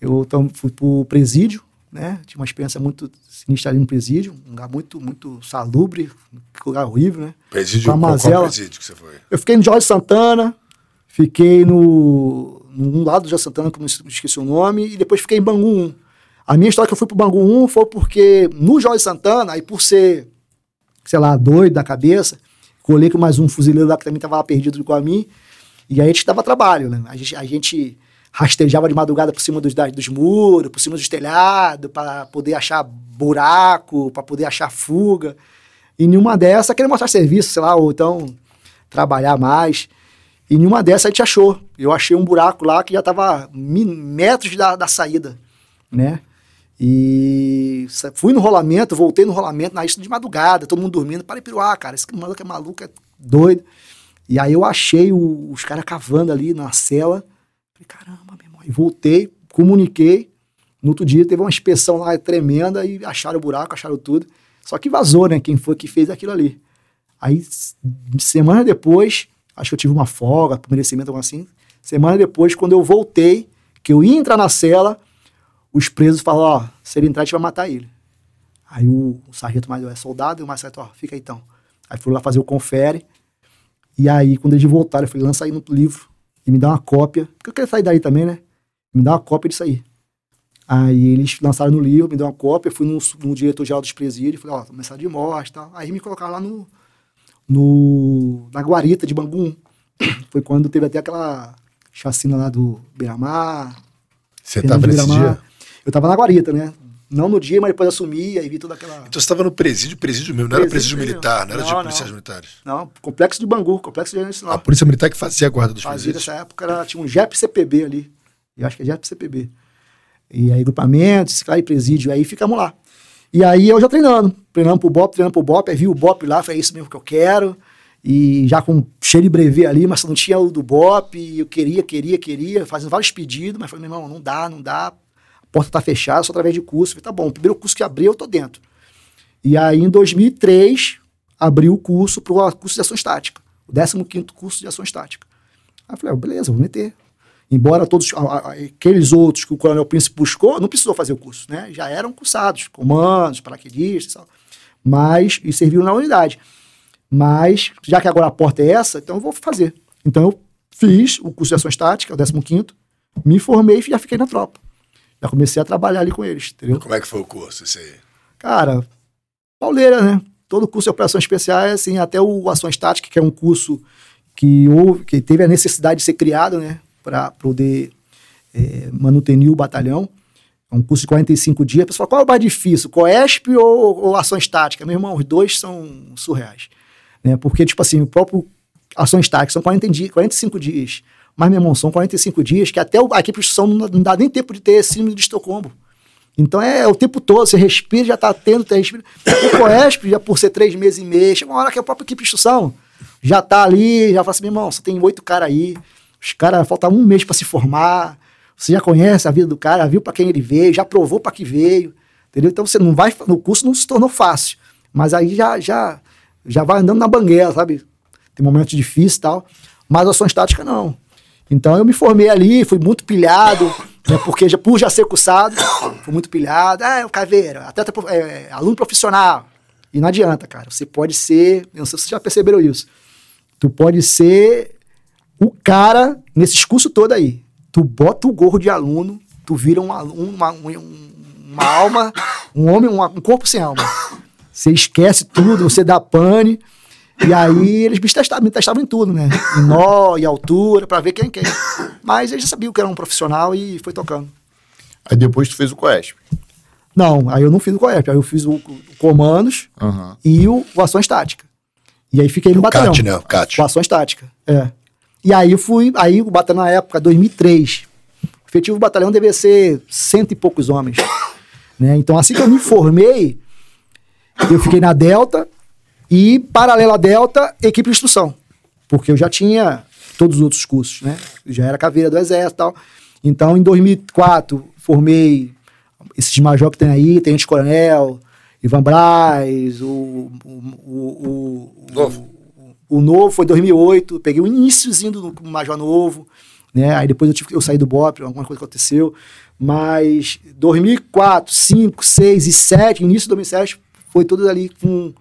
Eu tom, fui pro presídio, né? Tinha uma experiência muito sinistra ali no presídio, um lugar muito, muito salubre, um lugar horrível, né? Presídio, qual, qual presídio que você foi? Eu fiquei no Jorge Santana, fiquei no, no lado do Jorge Santana, que eu esqueci o nome, e depois fiquei em Bangu 1. A minha história que eu fui pro Bangu 1 foi porque no Jorge Santana, aí por ser, sei lá, doido da cabeça, colei com mais um fuzileiro lá que também tava lá perdido com a mim, e aí a gente dava trabalho, né? A gente, a gente rastejava de madrugada por cima dos, dos muros, por cima dos telhados, para poder achar buraco, para poder achar fuga. E nenhuma dessas queria mostrar serviço, sei lá, ou então trabalhar mais. E nenhuma dessas a gente achou. Eu achei um buraco lá que já estava metros da, da saída, né? E fui no rolamento, voltei no rolamento, na isso de madrugada, todo mundo dormindo. Parei piruá, cara, esse maluco é maluco, é doido. E aí eu achei o, os caras cavando ali na cela. Falei, caramba, meu irmão. E voltei, comuniquei. No outro dia teve uma inspeção lá tremenda e acharam o buraco, acharam tudo. Só que vazou, né? Quem foi que fez aquilo ali. Aí, semana depois, acho que eu tive uma folga, por merecimento, algo assim. Semana depois, quando eu voltei, que eu ia entrar na cela, os presos falaram: Ó, se ele entrar, a gente vai matar ele. Aí o, o sargento mais é soldado e o sargento, ó, fica aí então. Aí fui lá fazer o confere. E aí, quando eles voltaram, eu falei: lança aí no livro e me dá uma cópia, porque eu queria sair daí também, né? Me dá uma cópia disso aí. Aí eles lançaram no livro, me deu uma cópia, fui no, no diretor-geral dos presídios, falei, ó, mensagem de morte e tal. Aí me colocaram lá no, no, na guarita de Bangu. Foi quando teve até aquela chacina lá do Beiramar. Você tava nesse dia? Eu tava na guarita, né? Não no dia, mas depois assumi, aí vi toda aquela. Então você estava no presídio, presídio mesmo, não presídio era presídio militar, não era não, de policiais não. militares. Não, complexo de Bangu, complexo de Nacional. A polícia militar que fazia a guarda dos fazia presídios. Nessa época era, tinha um JEP CPB ali. Eu acho que é JEP CPB. E aí, grupamentos, e presídio, aí ficamos lá. E aí eu já treinando, treinando pro BOP, treinando pro BOP, aí vi o BOP lá, falei, é isso mesmo que eu quero. E já com cheio de brevê ali, mas não tinha o do BOP, e eu queria, queria, queria, fazendo vários pedidos, mas falei, meu irmão, não dá, não dá, porta tá fechada, só através de curso. falei, tá bom, o primeiro curso que abriu, eu tô dentro. E aí, em 2003, abriu o curso para o curso de ação estática, o 15 curso de ação estática. Aí eu falei, ah, beleza, vou meter. Embora todos aqueles outros que o Coronel Príncipe buscou, não precisou fazer o curso, né? Já eram cursados, comandos, paraquedistas, mas e serviram na unidade. Mas, já que agora a porta é essa, então eu vou fazer. Então eu fiz o curso de ação estática, o 15 me formei e já fiquei na tropa. Já comecei a trabalhar ali com eles, entendeu? Como é que foi o curso, isso aí? Cara, pauleira, né? Todo curso de operações especiais, assim, até o Ação Estática, que é um curso que, houve, que teve a necessidade de ser criado, né? Para poder é, manutenir o batalhão. É um curso de 45 dias. Pessoal, qual é o mais difícil? COESP ou, ou Ação Estática? Meu irmão, os dois são surreais. Né? Porque, tipo assim, o próprio Ação Estática são 40 dias, 45 dias. Mas, meu irmão, são 45 dias que até a equipe de instrução não, não dá nem tempo de ter síndrome de Estocolmo. Então é o tempo todo, você respira, já está tendo, você respira. O COESP, já por ser três meses e meio, chega uma hora que a própria equipe de instrução já está ali, já fala assim, meu irmão, você tem oito caras aí, os caras, falta um mês para se formar, você já conhece a vida do cara, viu para quem ele veio, já provou para que veio, entendeu? Então você não vai, no curso não se tornou fácil, mas aí já, já, já vai andando na banguela, sabe? Tem momentos difíceis e tal, mas ação estática não. Então eu me formei ali, fui muito pilhado, né, porque já, por já ser cursado, fui muito pilhado. Ah, é o caveira, até é, aluno profissional. E não adianta, cara. Você pode ser, não sei se vocês já perceberam isso. Tu pode ser o cara nesses cursos todo aí. Tu bota o gorro de aluno, tu vira um aluno, uma, uma alma, um homem, uma, um corpo sem alma. Você esquece tudo, você dá pane. E aí eles me testavam, me testavam em tudo, né? Em nó, e altura, para ver quem é quem. Mas eles já sabiam que era um profissional e foi tocando. Aí depois tu fez o Coesp. Não, aí eu não fiz o Coesp, aí eu fiz o, o Comandos uhum. e o, o Ação Estática. E aí fiquei no o batalhão. CAT, né? O CAT. O Ação Estática, é. E aí eu fui, aí o batalhão na época, 2003. O efetivo batalhão devia ser cento e poucos homens. Né? Então assim que eu me formei, eu fiquei na Delta, e, paralela à Delta, equipe de instrução. Porque eu já tinha todos os outros cursos, né? Eu já era caveira do Exército e tal. Então, em 2004, formei esses major que tem aí, Tenente Coronel, Ivan Braz, o, o, o, o. O, novo foi 2008, peguei o iníciozinho do Major Novo, né? Aí depois eu, tive, eu saí do BOP, alguma coisa aconteceu. Mas 2004, 5, 6 e 7, início de 2007, foi tudo ali com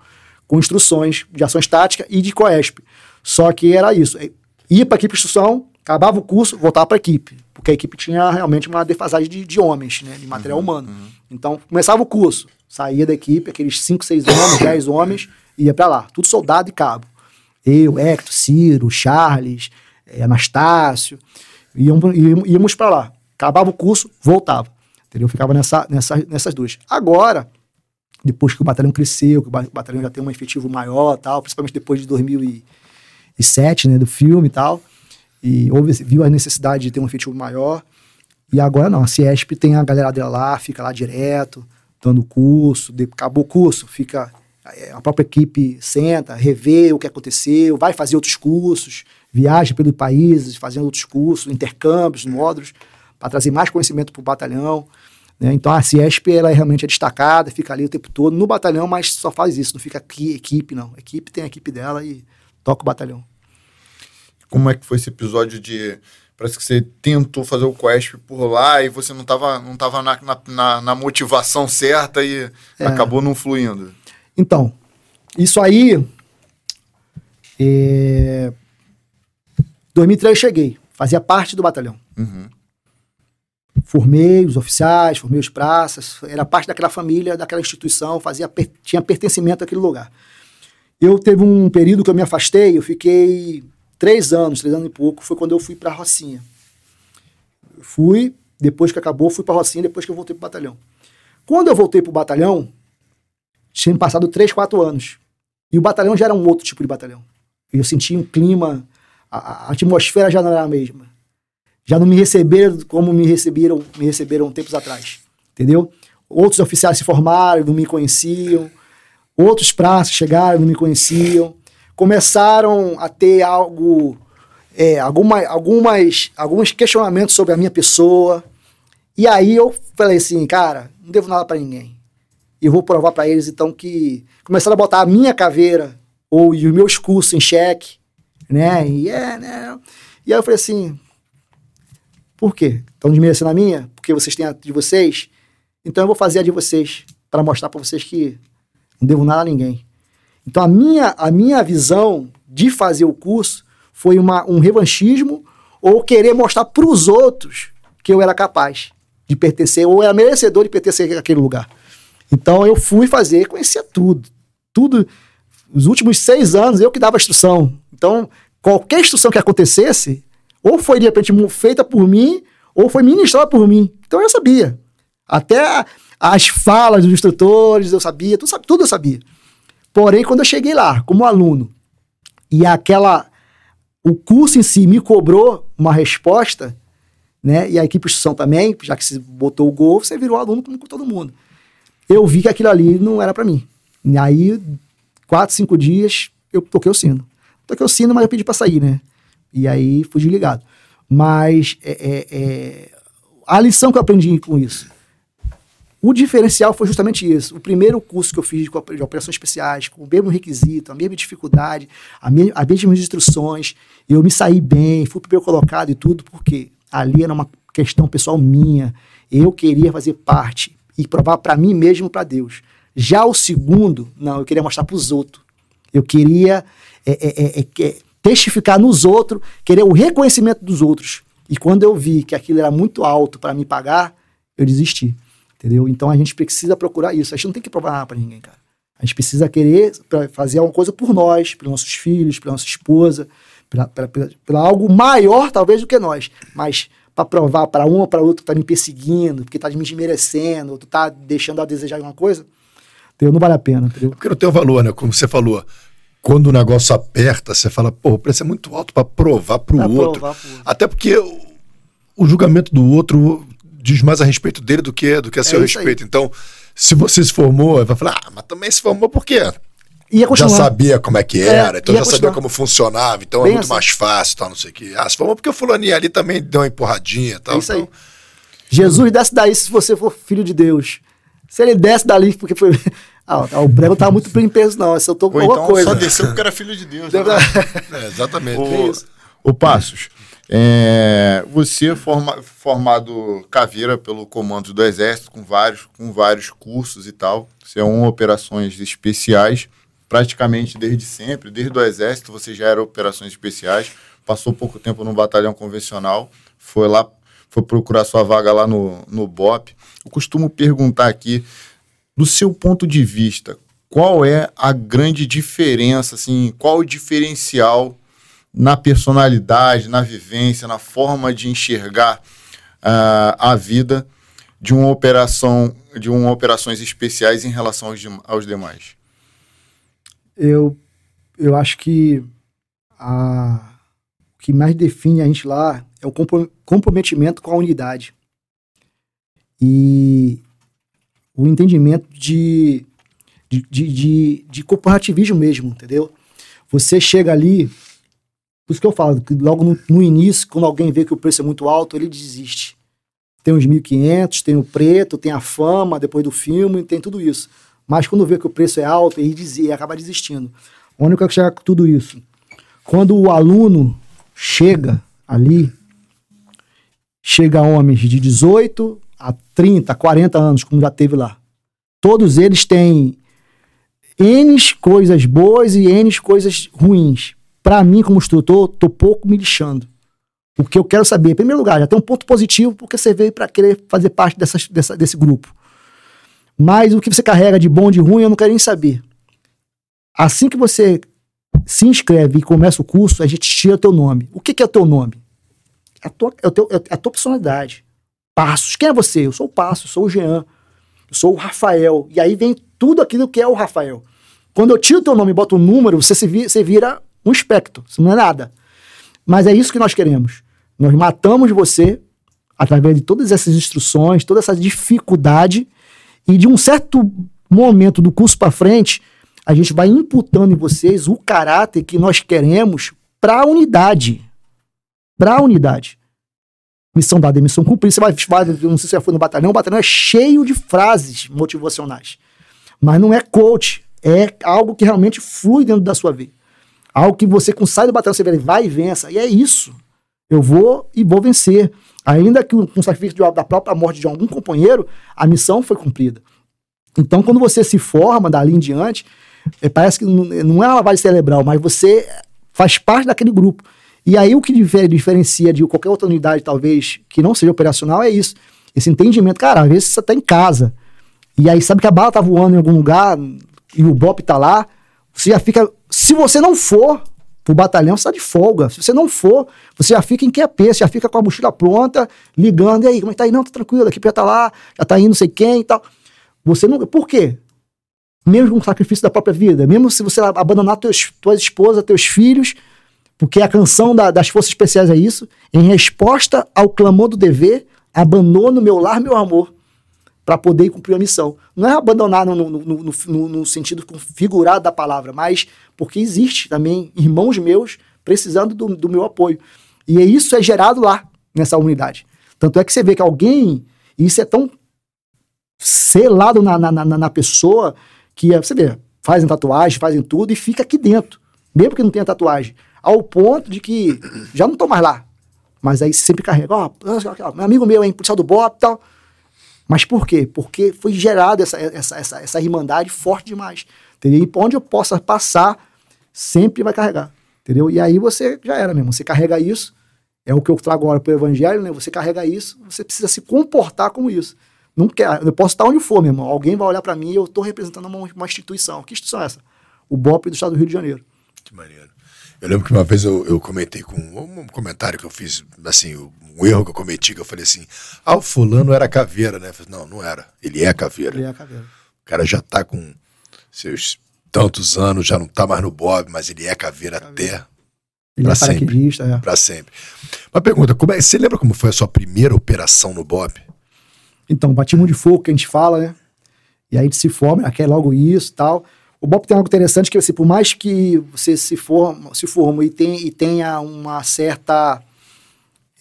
com instruções de ações táticas e de COESP. Só que era isso. É, ia para a equipe de instrução, acabava o curso, voltava para a equipe. Porque a equipe tinha realmente uma defasagem de, de homens, né, de material uhum, humano. Uhum. Então, começava o curso, saía da equipe, aqueles 5, 6 homens, 10 homens, ia para lá. Tudo soldado e cabo. Eu, Hector, Ciro, Charles, eh, Anastácio, íamos, íamos para lá. Acabava o curso, voltava. Entendeu? Ficava nessa, nessa, nessas duas. Agora, depois que o batalhão cresceu, que o batalhão já tem um efetivo maior tal, principalmente depois de 2007, né, do filme e tal, e houve, viu a necessidade de ter um efetivo maior, e agora não, a Ciesp tem a galera dela lá, fica lá direto, dando curso, de, acabou o curso, fica, a própria equipe senta, revê o que aconteceu, vai fazer outros cursos, viaja pelo país, fazendo outros cursos, intercâmbios, módulos, para trazer mais conhecimento para o batalhão, né? Então a Ciesp ela é realmente é destacada, fica ali o tempo todo no batalhão, mas só faz isso, não fica aqui equipe, não. A equipe tem a equipe dela e toca o batalhão. Como é que foi esse episódio de. Parece que você tentou fazer o Quest por lá e você não estava não tava na, na, na, motivação certa e é. acabou não fluindo. Então, isso aí. É... 2003 eu cheguei, fazia parte do batalhão. Uhum formei os oficiais, formei os praças, era parte daquela família, daquela instituição, fazia tinha pertencimento àquele lugar. Eu teve um período que eu me afastei, eu fiquei três anos, três anos e pouco, foi quando eu fui para a Rocinha. Fui, depois que acabou, fui para Rocinha, depois que eu voltei para o batalhão. Quando eu voltei para o batalhão, tinha passado três, quatro anos. E o batalhão já era um outro tipo de batalhão. Eu sentia um clima, a, a atmosfera já não era a mesma já não me receberam como me receberam, me receberam tempos atrás, entendeu? Outros oficiais se formaram, não me conheciam, outros praças chegaram, não me conheciam, começaram a ter algo, é, alguma, algumas, alguns questionamentos sobre a minha pessoa, e aí eu falei assim, cara, não devo nada para ninguém. E vou provar para eles então que começaram a botar a minha caveira ou os meus cursos em xeque, né? E é, né? E aí eu falei assim, por quê? Estão desmerecendo a minha? Porque vocês têm a de vocês? Então eu vou fazer a de vocês para mostrar para vocês que não devo nada a ninguém. Então a minha, a minha visão de fazer o curso foi uma, um revanchismo ou querer mostrar para os outros que eu era capaz de pertencer ou era merecedor de pertencer àquele lugar. Então eu fui fazer, conhecia tudo. Tudo. Os últimos seis anos eu que dava instrução. Então, qualquer instrução que acontecesse, ou foi de repente feita por mim, ou foi ministrada por mim. Então eu sabia. Até as falas dos instrutores eu sabia, tudo, tudo eu sabia. Porém, quando eu cheguei lá como aluno e aquela o curso em si me cobrou uma resposta, né? E a equipe de instrução também, já que se botou o gol, você virou aluno como todo mundo. Eu vi que aquilo ali não era para mim. E aí, quatro, cinco dias, eu toquei o sino. Toquei o sino, mas eu pedi para sair, né? E aí fui desligado. Mas é, é, é, a lição que eu aprendi com isso. o diferencial foi justamente isso. O primeiro curso que eu fiz de, operações especiais, com o mesmo requisito, a mesma dificuldade, a me, as mesmas instruções, eu me saí bem, fui primeiro colocado e tudo, porque ali era uma questão pessoal minha. Eu queria fazer parte e provar para mim mesmo para Deus. Já o segundo, não, eu queria mostrar para os outros. Eu queria é, é, é, é, testificar nos outros, querer o reconhecimento dos outros. E quando eu vi que aquilo era muito alto para me pagar, eu desisti. Entendeu? Então a gente precisa procurar isso. A gente não tem que provar nada para ninguém, cara. A gente precisa querer fazer alguma coisa por nós, pelos nossos filhos, pela nossa esposa, pela, algo maior talvez do que nós. Mas para provar para um ou para outro que tá me perseguindo, porque tá me desmerecendo, ou tu tá deixando a desejar alguma coisa, entendeu? não vale a pena. Entendeu? Porque não tem o valor, né? Como você falou. Quando o negócio aperta, você fala, pô, o preço é muito alto para provar para o outro. Provar pro... Até porque o, o julgamento do outro diz mais a respeito dele do que, do que a é seu respeito. Aí. Então, se você se formou, vai falar, ah, mas também se formou por quê? Já sabia como é que é, era, é, então já sabia como funcionava, então é Bem é muito assim. mais fácil, tal, não sei o que. Ah, se formou porque o fulaninho ali também deu uma empurradinha tal. É isso então... aí. Jesus desce daí se você for filho de Deus. Se ele desce dali porque foi. Ah, o prego tá muito bem peso, não. Se eu tô com alguma então coisa. Só desceu porque era filho de Deus. Né? é, exatamente. O, o Passos. É, você é forma, formado caveira pelo comando do Exército, com vários, com vários cursos e tal. Você é um operações especiais, praticamente desde sempre. Desde o Exército você já era operações especiais. Passou pouco tempo no batalhão convencional, foi lá, foi procurar sua vaga lá no, no BOP. Eu costumo perguntar aqui, do seu ponto de vista, qual é a grande diferença, assim, qual o diferencial na personalidade, na vivência, na forma de enxergar uh, a vida de uma operação, de uma operações especiais em relação aos, aos demais? Eu, eu acho que a, o que mais define a gente lá é o comprometimento com a unidade e o entendimento de, de, de, de, de corporativismo mesmo, entendeu? Você chega ali por isso que eu falo, que logo no, no, início, quando alguém vê que o preço é muito alto, ele desiste. Tem os 1.500, tem o preto, tem a fama depois do filme, tem tudo isso. Mas quando vê que o preço é alto, ele, ele acaba desistindo. Onde eu quero chegar com tudo isso? Quando o aluno chega ali, chega homens de 18 a 30, 40 anos, como já teve lá. Todos eles têm N coisas boas e N coisas ruins para mim, como instrutor, tô pouco me lixando. O que eu quero saber, em primeiro lugar, já tem um ponto positivo, porque você veio para querer fazer parte dessa, dessa, desse grupo. Mas o que você carrega de bom, de ruim, eu não quero nem saber. Assim que você se inscreve e começa o curso, a gente tira teu nome. O que, que é teu nome? É a tua, é, teu, é a tua personalidade. Passos. Quem é você? Eu sou o Passos, sou o Jean, eu sou o Rafael. E aí vem tudo aquilo que é o Rafael. Quando eu tiro teu nome e boto um número, você, se você vira um espectro, isso não é nada. Mas é isso que nós queremos. Nós matamos você através de todas essas instruções, toda essa dificuldade, e de um certo momento do curso para frente, a gente vai imputando em vocês o caráter que nós queremos para a unidade. Para a unidade. Missão dada, missão cumprida. Você vai, vai, não sei se já foi no batalhão, o batalhão é cheio de frases motivacionais. Mas não é coach, é algo que realmente flui dentro da sua vida. Algo que você, com sai do batalhão, você vai e vença. E é isso. Eu vou e vou vencer. Ainda que com sacrifício da própria morte de algum companheiro, a missão foi cumprida. Então, quando você se forma dali em diante, é, parece que não é uma lavagem cerebral, mas você faz parte daquele grupo. E aí o que diferencia de qualquer outra unidade, talvez, que não seja operacional, é isso. Esse entendimento. Cara, às vezes você está em casa, e aí sabe que a bala tá voando em algum lugar, e o BOP tá lá, você já fica se você não for pro batalhão, você tá de folga. Se você não for, você já fica em QP, você já fica com a mochila pronta, ligando, e aí, como é que tá aí? Não, tá tranquilo, aqui já tá lá, já tá indo não sei quem e tal. Você não. Por quê? Mesmo com o sacrifício da própria vida, mesmo se você abandonar teus, tua esposa, teus filhos, porque a canção da, das forças especiais é isso, em resposta ao clamor do dever, abandono meu lar, meu amor para poder cumprir a missão. Não é abandonar no, no, no, no, sentido configurado da palavra, mas porque existe também irmãos meus precisando do, do meu apoio. E isso é gerado lá, nessa unidade. Tanto é que você vê que alguém, isso é tão selado na, na, na, na pessoa que, você vê, fazem tatuagem, fazem tudo e fica aqui dentro, mesmo que não tenha tatuagem, ao ponto de que já não tô mais lá, mas aí sempre carrega, ó, oh, meu amigo meu, hein, policial do BOP e tal. Mas por quê? Porque foi gerada essa, essa, essa, essa irmandade forte demais. Entendeu? E onde eu possa passar, sempre vai carregar. Entendeu? E aí você já era mesmo. Você carrega isso, é o que eu trago agora para o evangelho, né? Você carrega isso, você precisa se comportar como isso. Não quer, eu posso estar onde for, meu irmão. Alguém vai olhar para mim e eu estou representando uma, uma, instituição. Que instituição é essa? O BOP do Estado do Rio de Janeiro. Que maneiro. Eu lembro que uma vez eu, eu comentei com um comentário que eu fiz, assim, um erro que eu cometi, que eu falei assim: ah, o fulano era caveira, né? Falei, não, não era. Ele é caveira. Ele é caveira. O cara já tá com seus tantos anos, já não tá mais no Bob, mas ele é caveira, caveira. até. Ele pra é sempre. É. Pra sempre. Uma pergunta: como é, você lembra como foi a sua primeira operação no Bob? Então, batismo de fogo que a gente fala, né? E aí a gente se forma, quer logo isso tal. O BOP tem algo interessante que, assim, por mais que você se forma, se forma e, tem, e tenha uma certa...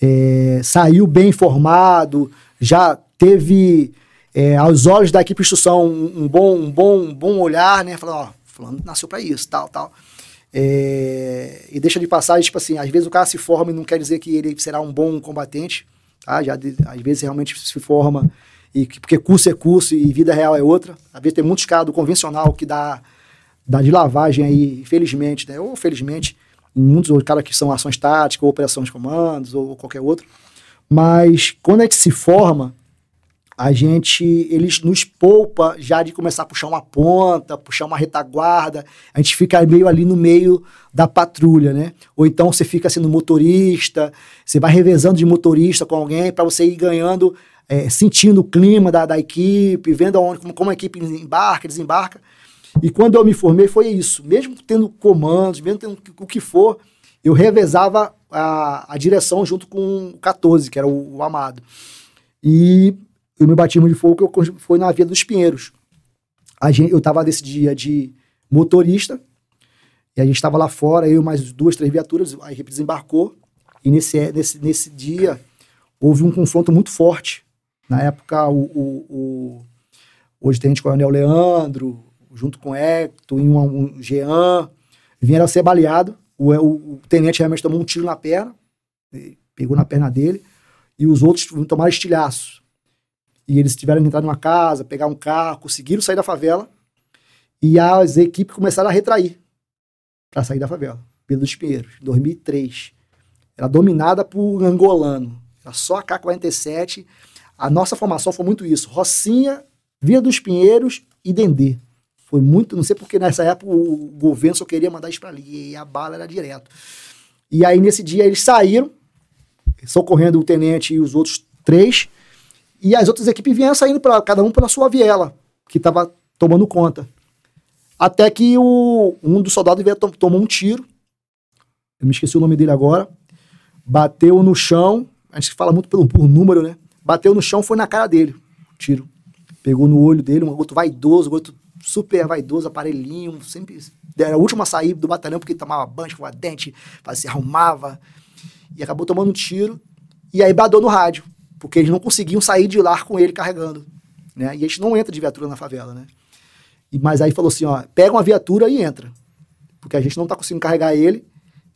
É, saiu bem informado, já teve, é, aos olhos da equipe de instrução, um, um, bom, um, bom, um bom olhar, né? Falando, ó, fulano nasceu para isso, tal, tal. É, e deixa de passar, tipo assim, às vezes o cara se forma e não quer dizer que ele será um bom combatente, tá? Já, às vezes realmente se forma e porque curso é curso e vida real é outra. Às vezes tem muitos casos do convencional que dá, dá de lavagem aí, infelizmente, né? Ou felizmente, muitos outros caras que são ações táticas, ou operações de comandos, ou qualquer outro. Mas quando a gente se forma, a gente, eles nos poupa já de começar a puxar uma ponta, puxar uma retaguarda, a gente fica meio ali no meio da patrulha, né? Ou então você fica sendo motorista, você vai revezando de motorista com alguém para você ir ganhando é, sentindo o clima da, da equipe, vendo aonde, como, como a equipe embarca, desembarca. E quando eu me formei foi isso. Mesmo tendo comandos, mesmo tendo o que for, eu revezava a, a direção junto com o 14, que era o, o Amado. E o meu batismo de fogo eu, foi na Via dos Pinheiros. A gente, eu estava nesse dia de motorista, e a gente estava lá fora, eu mais duas, três viaturas, a equipe desembarcou, e nesse, nesse, nesse dia houve um confronto muito forte na época, o, o, o hoje Tenente Coronel Leandro, junto com Hector, e um, um Jean, vieram a ser baleado. O, o, o, tenente realmente tomou um tiro na perna, pegou na perna dele, e os outros tomaram estilhaço. E eles tiveram que entrar numa casa, pegar um carro, conseguiram sair da favela, e as equipes começaram a retrair para sair da favela. Pedro dos Pinheiros, 2003. Era dominada por angolano. Era só a K-47 a nossa formação foi muito isso. Rocinha, Via dos Pinheiros e Dendê. Foi muito, não sei porque nessa época o governo só queria mandar isso para ali, e a bala era direto. E aí nesse dia eles saíram, socorrendo o tenente e os outros três, e as outras equipes vinham saindo para cada um pela sua viela, que estava tomando conta. Até que o, um dos soldados veio, tomou um tiro, eu me esqueci o nome dele agora, bateu no chão, a gente fala muito pelo, por número, né? Bateu no chão, foi na cara dele. Tiro. Pegou no olho dele, um outro vaidoso, outro super vaidoso, aparelhinho, sempre. Era o último a sair do batalhão porque tomava banho, escovava dente, se arrumava. E acabou tomando um tiro. E aí badou no rádio, porque eles não conseguiam sair de lá com ele carregando. Né? E a gente não entra de viatura na favela, né? E, mas aí falou assim: ó, pega uma viatura e entra. Porque a gente não tá conseguindo carregar ele,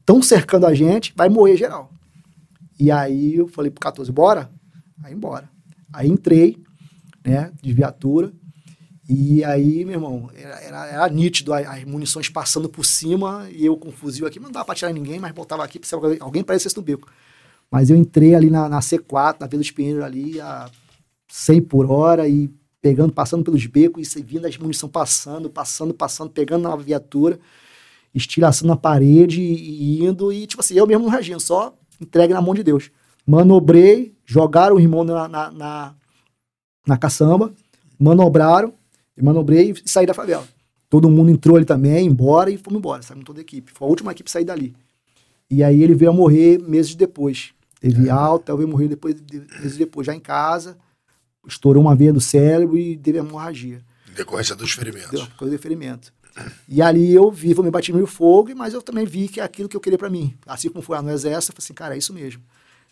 estão cercando a gente, vai morrer geral. E aí eu falei pro 14, bora? Aí embora. Aí entrei, né, de viatura. E aí, meu irmão, era, era, era nítido as munições passando por cima e eu com o fuzil aqui. Não dava pra tirar ninguém, mas botava aqui pra alguém, aparecesse no beco. Mas eu entrei ali na, na C4, na Vila dos Pinheiros, ali a 100 por hora e pegando, passando pelos becos e vindo as munições passando, passando, passando, pegando na viatura, estilhaçando na parede e, e indo. E, tipo assim, eu mesmo não reagindo, só entregue na mão de Deus. Manobrei, jogaram o irmão na, na, na, na caçamba, manobraram, manobrei e saí da favela. Todo mundo entrou ali também, embora e fomos embora, saímos toda a equipe. Foi a última equipe a sair dali. E aí ele veio a morrer meses depois. Teve é. alta, veio morrer depois, meses depois, já em casa, estourou uma veia do cérebro e teve hemorragia. Em decorrência dos ferimentos. Decorrência do ferimento. E ali eu vi, vou me bati meio fogo, mas eu também vi que é aquilo que eu queria para mim. Assim como foi lá no exército, eu falei assim, cara, é isso mesmo.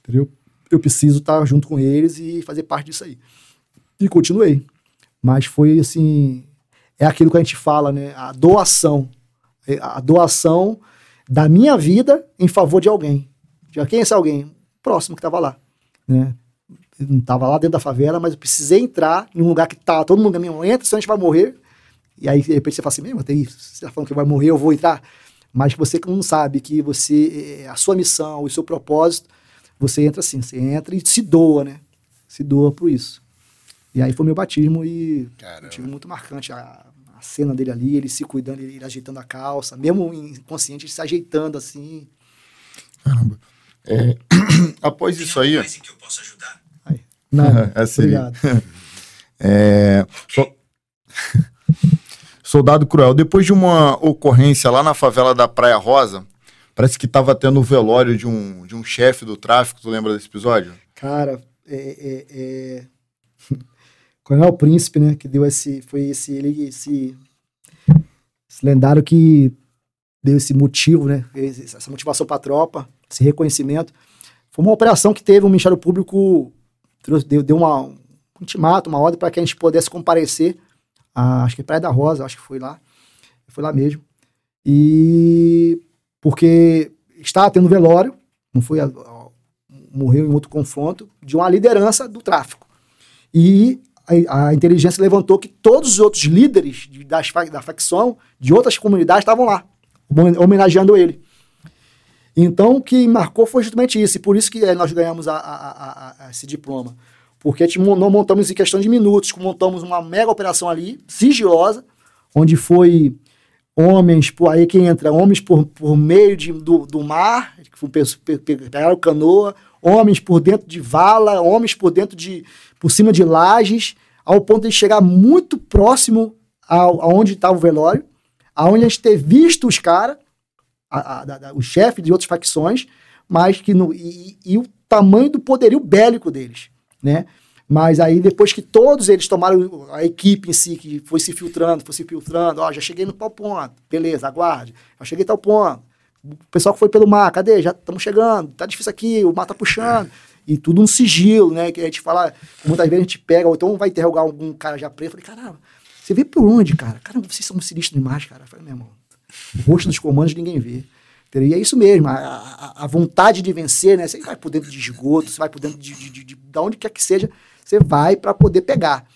Entendeu? eu preciso estar junto com eles e fazer parte disso aí. E continuei. Mas foi assim, é aquilo que a gente fala, né? A doação. É, a doação da minha vida em favor de alguém. De quem é esse alguém? Próximo que estava lá, né? Não estava lá dentro da favela, mas eu precisei entrar em um lugar que tá todo mundo mesmo entra, senão a gente vai morrer. E aí, de repente, você fala assim, mesmo, tem isso, você tá falando que vai morrer, eu vou entrar. Mas você que não sabe que você, é, a sua missão, o seu propósito, você entra assim, você entra e se doa, né? Se doa por isso. E aí foi meu batismo e eu tive muito marcante a, a, cena dele ali, ele se cuidando, ele, ele ajeitando a calça, mesmo inconsciente, ele se ajeitando assim. Caramba. É, após isso aí. Mais em que eu posso ajudar? Aí. Não, é, obrigado. É, so... Soldado Cruel, depois de uma ocorrência lá na favela da Praia Rosa, parece que estava tendo o velório de um, de um chefe do tráfico, tu lembra desse episódio? Cara, é, é, é... Coronel Príncipe, né, que deu esse, foi esse, ele, esse, esse lendário que deu esse motivo, né, essa motivação para a tropa, esse reconhecimento. Foi uma operação que teve o Ministério Público, deu, deu uma, um ultimato, uma ordem para que a gente pudesse comparecer a, acho que Praia da Rosa, acho que foi lá. Foi lá mesmo. E porque estava tendo velório, não foi a, a, morreu em outro confronto, de uma liderança do tráfico. E a, a inteligência levantou que todos os outros líderes de, das, da facção, de outras comunidades, estavam lá, homenageando ele. Então, o que marcou foi justamente isso, e por isso que eh, nós ganhamos a, a, a, esse diploma. Porque não montamos em questão de minutos, montamos uma mega operação ali, sigilosa, onde foi homens, por aí que entra, homens por, por meio de, do, do mar, que pegaram canoa, homens por dentro de vala, homens por dentro de, por cima de lajes, ao ponto de chegar muito próximo ao, aonde estava o velório, aonde a gente ter visto os caras, o chefe de outras facções, mas que no, e, e, o tamanho do poderio bélico deles né? Mas aí, depois que todos eles tomaram, a equipe em si, que foi se filtrando, foi se filtrando, ó, já cheguei no tal ponto, beleza, aguarde, já cheguei tal ponto. O pessoal que foi pelo mar, cadê? Já estamos chegando, tá difícil aqui, o mar tá puxando. E tudo um sigilo, né? Que a gente fala, muitas vezes a gente pega, ou então vai interrogar algum cara já preto, eu falei, caramba, você vê por onde, cara? Caramba, vocês são sinistros demais, cara. Eu falei, meu irmão, o rosto dos comandos ninguém vê. E é isso mesmo, a, a, a, vontade de vencer, né? Você vai por dentro de esgoto, você vai por dentro de, de, de, de, de onde quer que seja, você vai para poder pegar.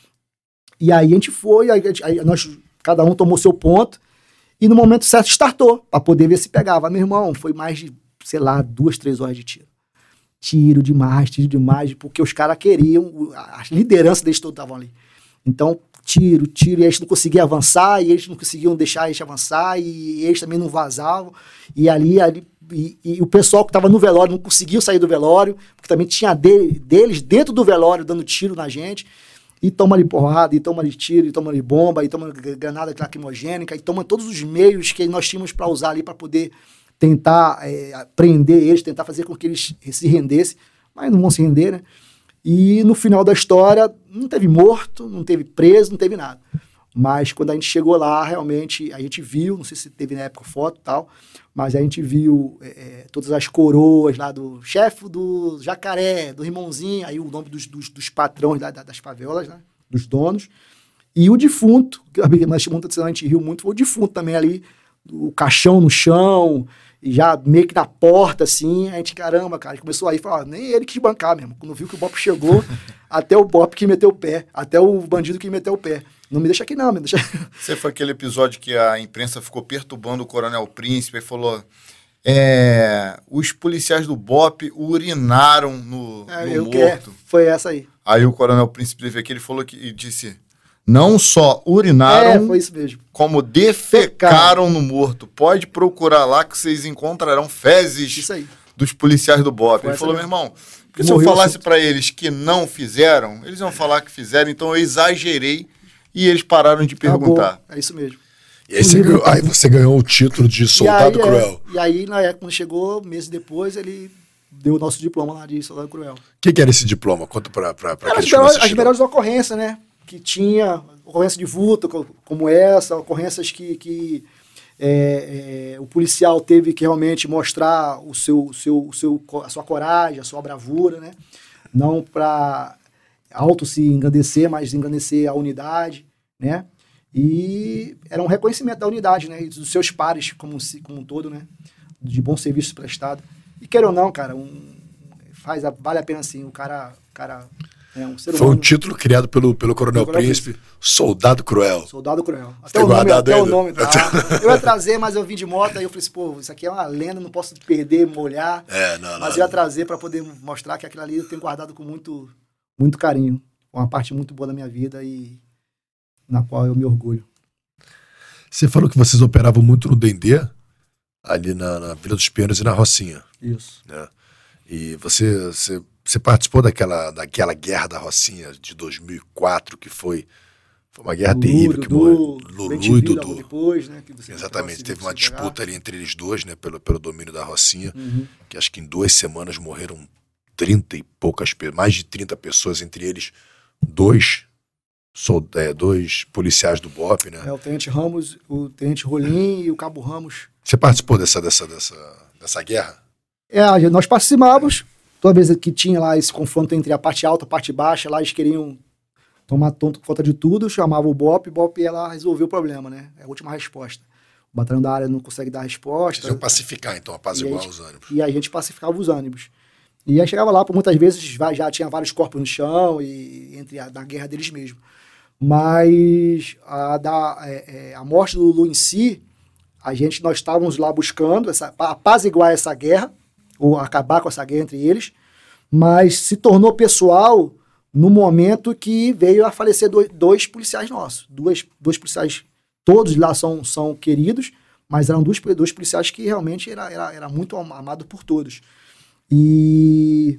E aí a gente foi, aí, aí nós, cada um tomou seu ponto, e no momento certo startou, para poder ver se pegava. Meu irmão, foi mais de, sei lá, duas, três horas de tiro. Tiro demais, tiro demais, porque os caras queriam, a liderança deles todos estavam ali. Então, tiro, tiro, e eles não conseguiam avançar, e eles não conseguiam deixar a gente avançar, e eles também não vazavam, e ali, ali e, e o pessoal que estava no velório não conseguiu sair do velório, porque também tinha de, deles dentro do velório dando tiro na gente, e toma ali porrada, e toma ali tiro, e toma ali bomba, e toma granada lacrimogênica, e toma todos os meios que nós tínhamos para usar ali para poder tentar é, prender eles, tentar fazer com que eles se rendessem, mas não vão se render, né? E no final da história, não teve morto, não teve preso, não teve nada. Mas quando a gente chegou lá, realmente, a gente viu, não sei se teve na época foto e tal, mas a gente viu é, é todas as coroas lá do chefe do Jacaré, do Rimãozinho, aí o nome dos, dos, dos patrões lá, das favelas, né? dos donos. E o defunto, que a gente riu muito, foi o defunto também ali, o caixão no chão, já meio que na porta, assim, a gente, caramba, cara, começou aí, falou, nem ele quis bancar mesmo. Quando viu que o Bop chegou, até o Bop que meteu o pé, até o bandido que meteu o pé. Não me deixa aqui não, me deixa... Você foi aquele episódio que a imprensa ficou perturbando o Coronel Príncipe e falou... É, os policiais do BOP urinaram no, é, no morto. foi essa aí. Aí o Coronel Príncipe teve aqui, ele falou que e disse: não só urinaram, é, como defecaram no morto. Pode procurar lá que vocês encontrarão fezes dos policiais do BOP. Ele falou, meu irmão, porque se eu falasse para eles que não fizeram, eles iam falar que fizeram, então eu exagerei e eles pararam de perguntar. É isso mesmo. E aí você, ganhou, aí você ganhou o título de soldado e aí, cruel. É, e aí, na época, quando chegou, meses depois, ele deu o nosso diploma lá de soldado cruel. O que, que, era esse diploma? Conta pra, pra, pra quem as, as melhores ocorrências, né? Que tinha ocorrência de vulto como essa, ocorrências que, que é, é, o policial teve que realmente mostrar o seu, seu, seu, a sua coragem, a sua bravura, né? Não para auto se engrandecer, mas engrandecer a unidade, né? E era um reconhecimento da unidade, né? Dos seus pares como, como um todo, né? De bom serviço prestado. E quer ou não, cara, um, faz a, vale a pena sim. O cara, o cara é um Foi um título criado pelo, pelo Coronel, Coronel Príncipe, Príncipe, Soldado Cruel. Soldado Cruel. Até o nome, até o nome. Tá? eu ia trazer, mas eu vim de moto, aí eu falei assim, pô, isso aqui é uma lenda, não posso perder, molhar. É, não, mas não, eu ia trazer para poder mostrar que aquilo ali eu tenho guardado com muito, muito carinho. Uma parte muito boa da minha vida e na qual eu me orgulho. Você falou que vocês operavam muito no Dendê, ali na, na Vila dos Pinheiros e na Rocinha. Isso. Né? E você, você, você, participou daquela, daquela guerra da Rocinha de 2004, que foi, foi uma guerra Lulu, terrível, que morreu Lulu e Dudu. Depois, né, Exatamente, teve uma disputa ali entre eles dois, né, pelo, pelo domínio da Rocinha, uhum. que acho que em duas semanas morreram 30 e poucas, mais de 30 pessoas, entre eles dois sou é, dois policiais do BOP, né? É, o Tenente Ramos, o Tenente Rolim e o Cabo Ramos. Você participou dessa, dessa, dessa, dessa guerra? É, nós participávamos, toda vez que tinha lá esse confronto entre a parte alta e a parte baixa, lá eles queriam tomar tonto com falta de tudo, chamava o BOP, o BOP ia lá resolver o problema, né? É a última resposta. O batalhão da área não consegue dar resposta. Iam pacificar, então, apaziguar os ânimos. E a gente pacificava os ânimos. E aí chegava lá, por muitas vezes já tinha vários corpos no chão, e entre a, na guerra deles mesmo. Mas a, da, é, é, a morte do Lulu em si, a gente, nós estávamos lá buscando essa, apaziguar essa guerra, ou acabar com essa guerra entre eles, mas se tornou pessoal no momento que veio a falecer dois, dois policiais nossos. Dois, dois policiais, todos lá são, são queridos, mas eram dois, dois policiais que realmente era, era, era muito amado por todos. E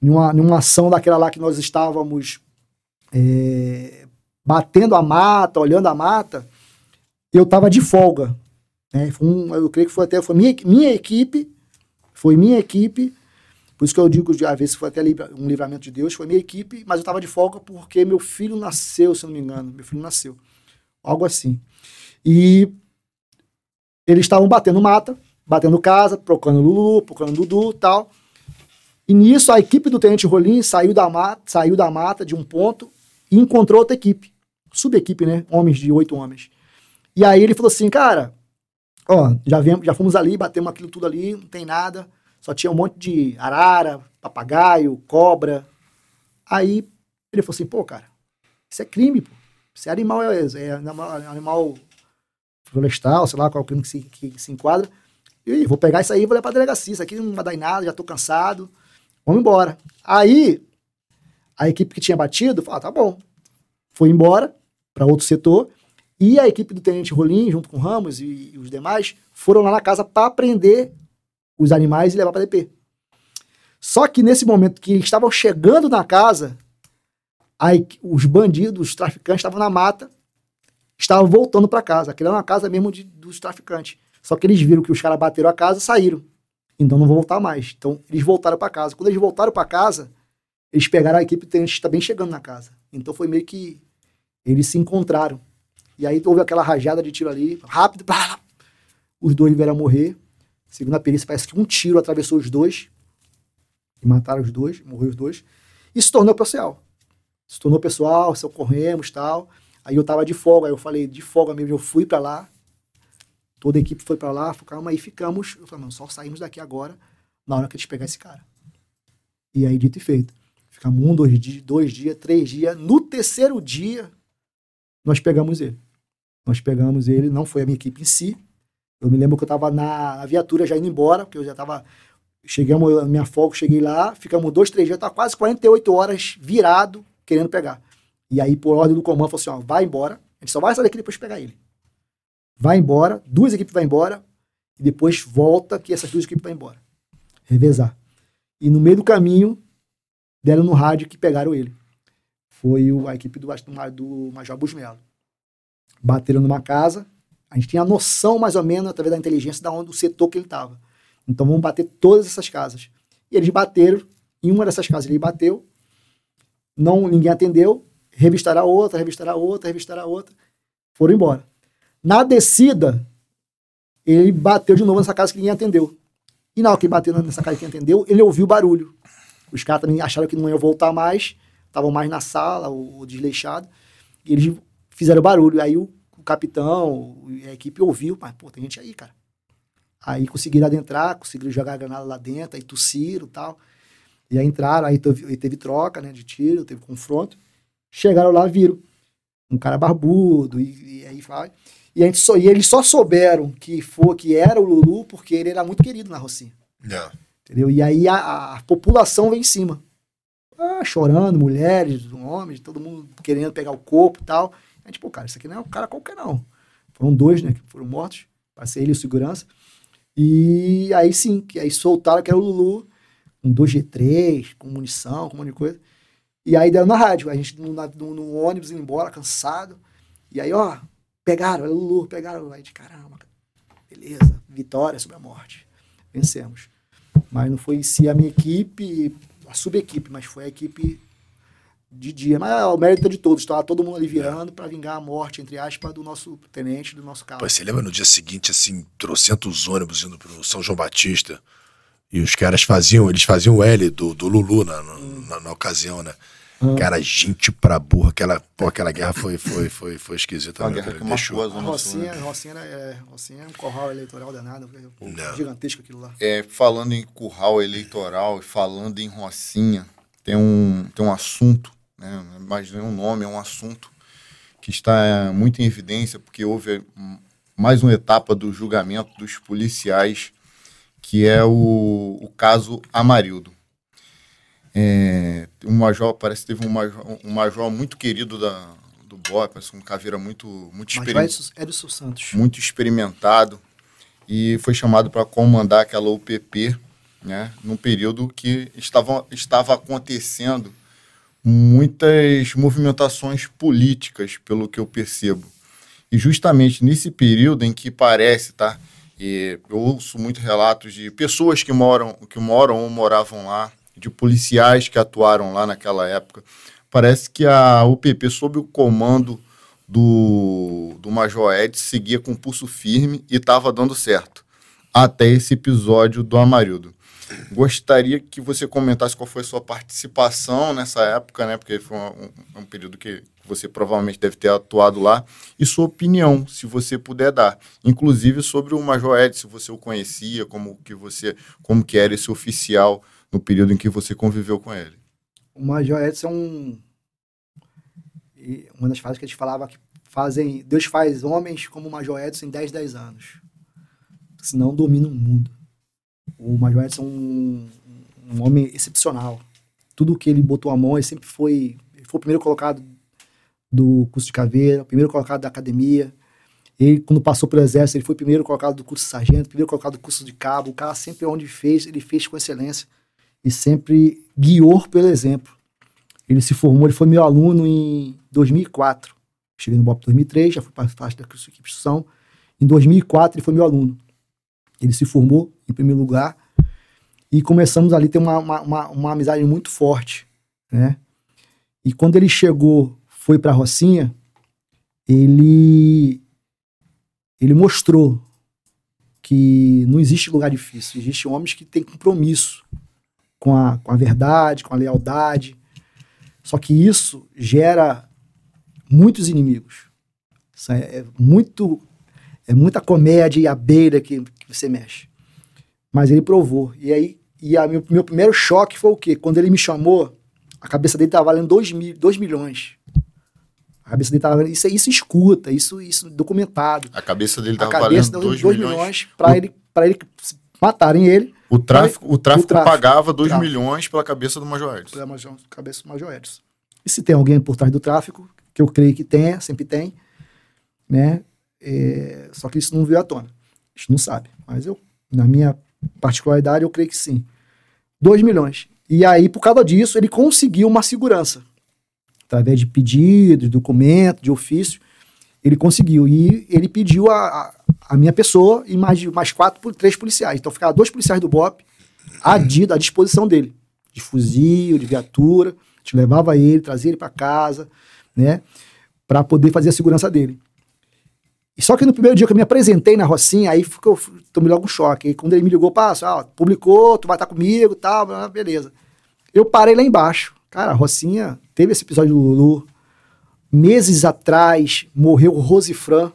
numa, numa ação daquela lá que nós estávamos é, batendo a mata, olhando a mata, eu estava de folga. Né? Um, eu creio que foi até foi minha, minha equipe, foi minha equipe, por isso que eu digo que às vezes foi até um livramento de Deus, foi minha equipe, mas eu estava de folga porque meu filho nasceu, se não me engano, meu filho nasceu. Algo assim. E eles estavam batendo mata, batendo casa, procurando Lulu, procurando Dudu tal. E nisso a equipe do Tenente Rolim saiu da mata, saiu da mata de um ponto e encontrou outra equipe subequipe, né? Homens de oito homens. E aí ele falou assim, cara, ó, já, vemos, já fomos ali, batemos aquilo tudo ali, não tem nada. Só tinha um monte de arara, papagaio, cobra. Aí ele falou assim, pô, cara, isso é crime, pô. Isso é animal, é, é animal florestal, sei lá qual crime que se, que se enquadra. E vou pegar isso aí e vou levar pra delegacia. Isso aqui não vai dar em nada, já tô cansado. Vamos embora. Aí, a equipe que tinha batido falou, ah, tá bom. Foi embora para outro setor. E a equipe do Tenente Rolim, junto com o Ramos e, e os demais, foram lá na casa para prender os animais e levar para DP. Só que nesse momento que estavam chegando na casa, aí os bandidos, os traficantes estavam na mata, estavam voltando para casa. Aquela era uma casa mesmo de, dos traficantes. Só que eles viram que os caras bateram a casa saíram. Então não vão voltar mais. Então eles voltaram para casa. Quando eles voltaram para casa, eles pegaram a equipe do tenente também chegando na casa. Então foi meio que eles se encontraram. E aí houve aquela rajada de tiro ali, rápido, blá, os dois vieram a morrer. Segundo a perícia, parece que um tiro atravessou os dois e mataram os dois, morreu os dois. E se tornou pessoal. Se tornou pessoal, socorremos tal. Aí eu tava de folga, aí eu falei, de folga mesmo, eu fui para lá. Toda a equipe foi para lá, calma aí, ficamos. Eu falei, não, só saímos daqui agora na hora que eles pegar esse cara. E aí, dito e feito. Ficamos um, dois dias, dois dias, três dias. No terceiro dia, nós pegamos ele. Nós pegamos ele, não foi a minha equipe em si. Eu me lembro que eu estava na, viatura já indo embora, porque eu já estava. Chegamos, na minha folga, cheguei lá, ficamos dois, três dias, estava quase 48 horas virado, querendo pegar. E aí, por ordem do comando, falou assim: ó, vai embora, a gente só vai sair daqui depois de pegar ele. Vai embora, duas equipes vão embora, e depois volta que essas duas equipes vão embora. Revezar. E no meio do caminho, deram no rádio que pegaram ele foi a equipe do, do, do Major Busmelo. Bateram numa casa, a gente tinha a noção mais ou menos, através da inteligência, da onde do setor que ele estava. Então vamos bater todas essas casas. E eles bateram, em uma dessas casas ele bateu, não ninguém atendeu, revistaram a outra, revistaram a outra, revistaram a outra, foram embora. Na descida, ele bateu de novo nessa casa que ninguém atendeu. E na hora que bateu nessa casa que ninguém atendeu, ele ouviu o barulho. Os caras também acharam que não ia voltar mais, estavam mais na sala, o, o desleixado, e eles fizeram barulho. Aí o, o capitão, a equipe ouviu, mas, pô, tem gente aí, cara. Aí conseguiram adentrar, conseguiram jogar a granada lá dentro, aí tossiram e tal. E aí entraram, aí teve, aí teve troca, né, de tiro, teve confronto. Chegaram lá, viram um cara barbudo, e, e aí fala. E, a gente só, e eles só souberam que, foi, que era o Lulu porque ele era muito querido na Rocinha. Yeah. Entendeu? E aí a, a população vem em cima. Ah, chorando, mulheres, homens, todo mundo querendo pegar o corpo e tal. Gente, pô, cara, isso aqui não é um cara qualquer, não. Foram dois, né, que foram mortos. Passei ele e o segurança. E aí sim, que aí soltaram que era o Lulu, um 2G3, com munição, com um monte de coisa. E aí deram na rádio, a gente no, no, no ônibus indo embora, cansado. E aí, ó, pegaram, o Lulu, pegaram. Aí de caramba, beleza, vitória sobre a morte. Vencemos. Mas não foi si a minha equipe, a subequipe, mas foi a equipe de dia. Mas é o mérito de todos, estava todo mundo ali virando para vingar a morte, entre aspas, do nosso tenente, do nosso carro. Pô, você lembra no dia seguinte, assim, trocentos ônibus indo pro São João Batista? E os caras faziam, eles faziam o L do, do Lulu na, hum. na, na, ocasião, né? Hum. Cara, gente pra burra, aquela, pô, aquela guerra foi, foi, foi, foi esquisita. Uma guerra que marcou a Rocinha, Rocinha, era, é, Rocinha é um curral eleitoral danado, gigantesco aquilo lá. É, falando em curral eleitoral e falando em Rocinha, tem um, tem um assunto, né, mais um nome, é um assunto que está muito em evidência, porque houve mais uma etapa do julgamento dos policiais que é o, o caso Amarildo. É, um major, parece que teve um major, um major muito querido da, do BOP, parece um caveira muito, muito experimentado. Edson Santos. Muito experimentado. E foi chamado para comandar aquela UPP, né, num período que estava, estava acontecendo muitas movimentações políticas, pelo que eu percebo. E justamente nesse período em que parece, tá? E eu ouço muitos relatos de pessoas que moram, que moram ou moravam lá, de policiais que atuaram lá naquela época. Parece que a UPP, sob o comando do, do Major Ed, seguia com pulso firme e estava dando certo. Até esse episódio do Amarildo. Gostaria que você comentasse qual foi a sua participação nessa época, né? Porque foi um, um período que você provavelmente deve ter atuado lá, e sua opinião, se você puder dar. Inclusive sobre o Major Ed, se você o conhecia, como que você, como que era esse oficial no período em que você conviveu com ele. O Major Edson é um uma das frases que a gente falava que fazem Deus faz homens como o Major Edson em 10, 10 anos. Senão domina o mundo. O Major Edson é um, um homem excepcional. Tudo que ele botou a mão, ele sempre foi. Ele foi o primeiro colocado do curso de caveira, o primeiro colocado da academia. Ele, quando passou pelo exército, ele foi o primeiro colocado do curso de sargento, primeiro colocado do curso de cabo. O cara sempre onde fez, ele fez com excelência e sempre guiou pelo exemplo. Ele se formou, ele foi meu aluno em 2004. Cheguei no BOP em 2003, já fui parte da curso de instrução. Em 2004 ele foi meu aluno. Ele se formou em primeiro lugar e começamos ali a ter uma, uma, uma, uma amizade muito forte, né? E quando ele chegou, foi para Rocinha, ele ele mostrou que não existe lugar difícil, existem homens que têm compromisso com a, com a verdade, com a lealdade. Só que isso gera muitos inimigos. Isso é, é muito é muita comédia e a beira que, que você mexe. Mas ele provou. E aí, e a, meu, meu primeiro choque foi o quê? Quando ele me chamou, a cabeça dele estava valendo 2 mil, dois milhões. A cabeça dele tava isso, isso escuta, isso, isso documentado. A cabeça dele estava valendo 2 milhões, milhões para ele, pra ele matarem ele. O tráfico, o tráfico, o tráfico pagava 2 milhões pela cabeça do Major Edson. Pela major, cabeça do Major Edson. E se tem alguém por trás do tráfico, que eu creio que tenha, sempre tem, né? É, só que isso não veio à tona. A gente não sabe. Mas eu, na minha particularidade, eu creio que sim. 2 milhões. E aí, por causa disso, ele conseguiu uma segurança. Através de pedidos, documento, de ofício, ele conseguiu. E ele pediu a, a, a minha pessoa e mais, mais quatro, três policiais. Então ficaram dois policiais do BOP à, à disposição dele. De fuzil, de viatura. A gente levava ele, trazia ele para casa, né? Para poder fazer a segurança dele. E só que no primeiro dia que eu me apresentei na Rocinha, aí ficou, tomei logo um choque. Aí quando ele me ligou, passa, ah, publicou, tu vai estar comigo tal, beleza. Eu parei lá embaixo. Cara, a Rocinha teve esse episódio do Lulu. Meses atrás, morreu o Rosifran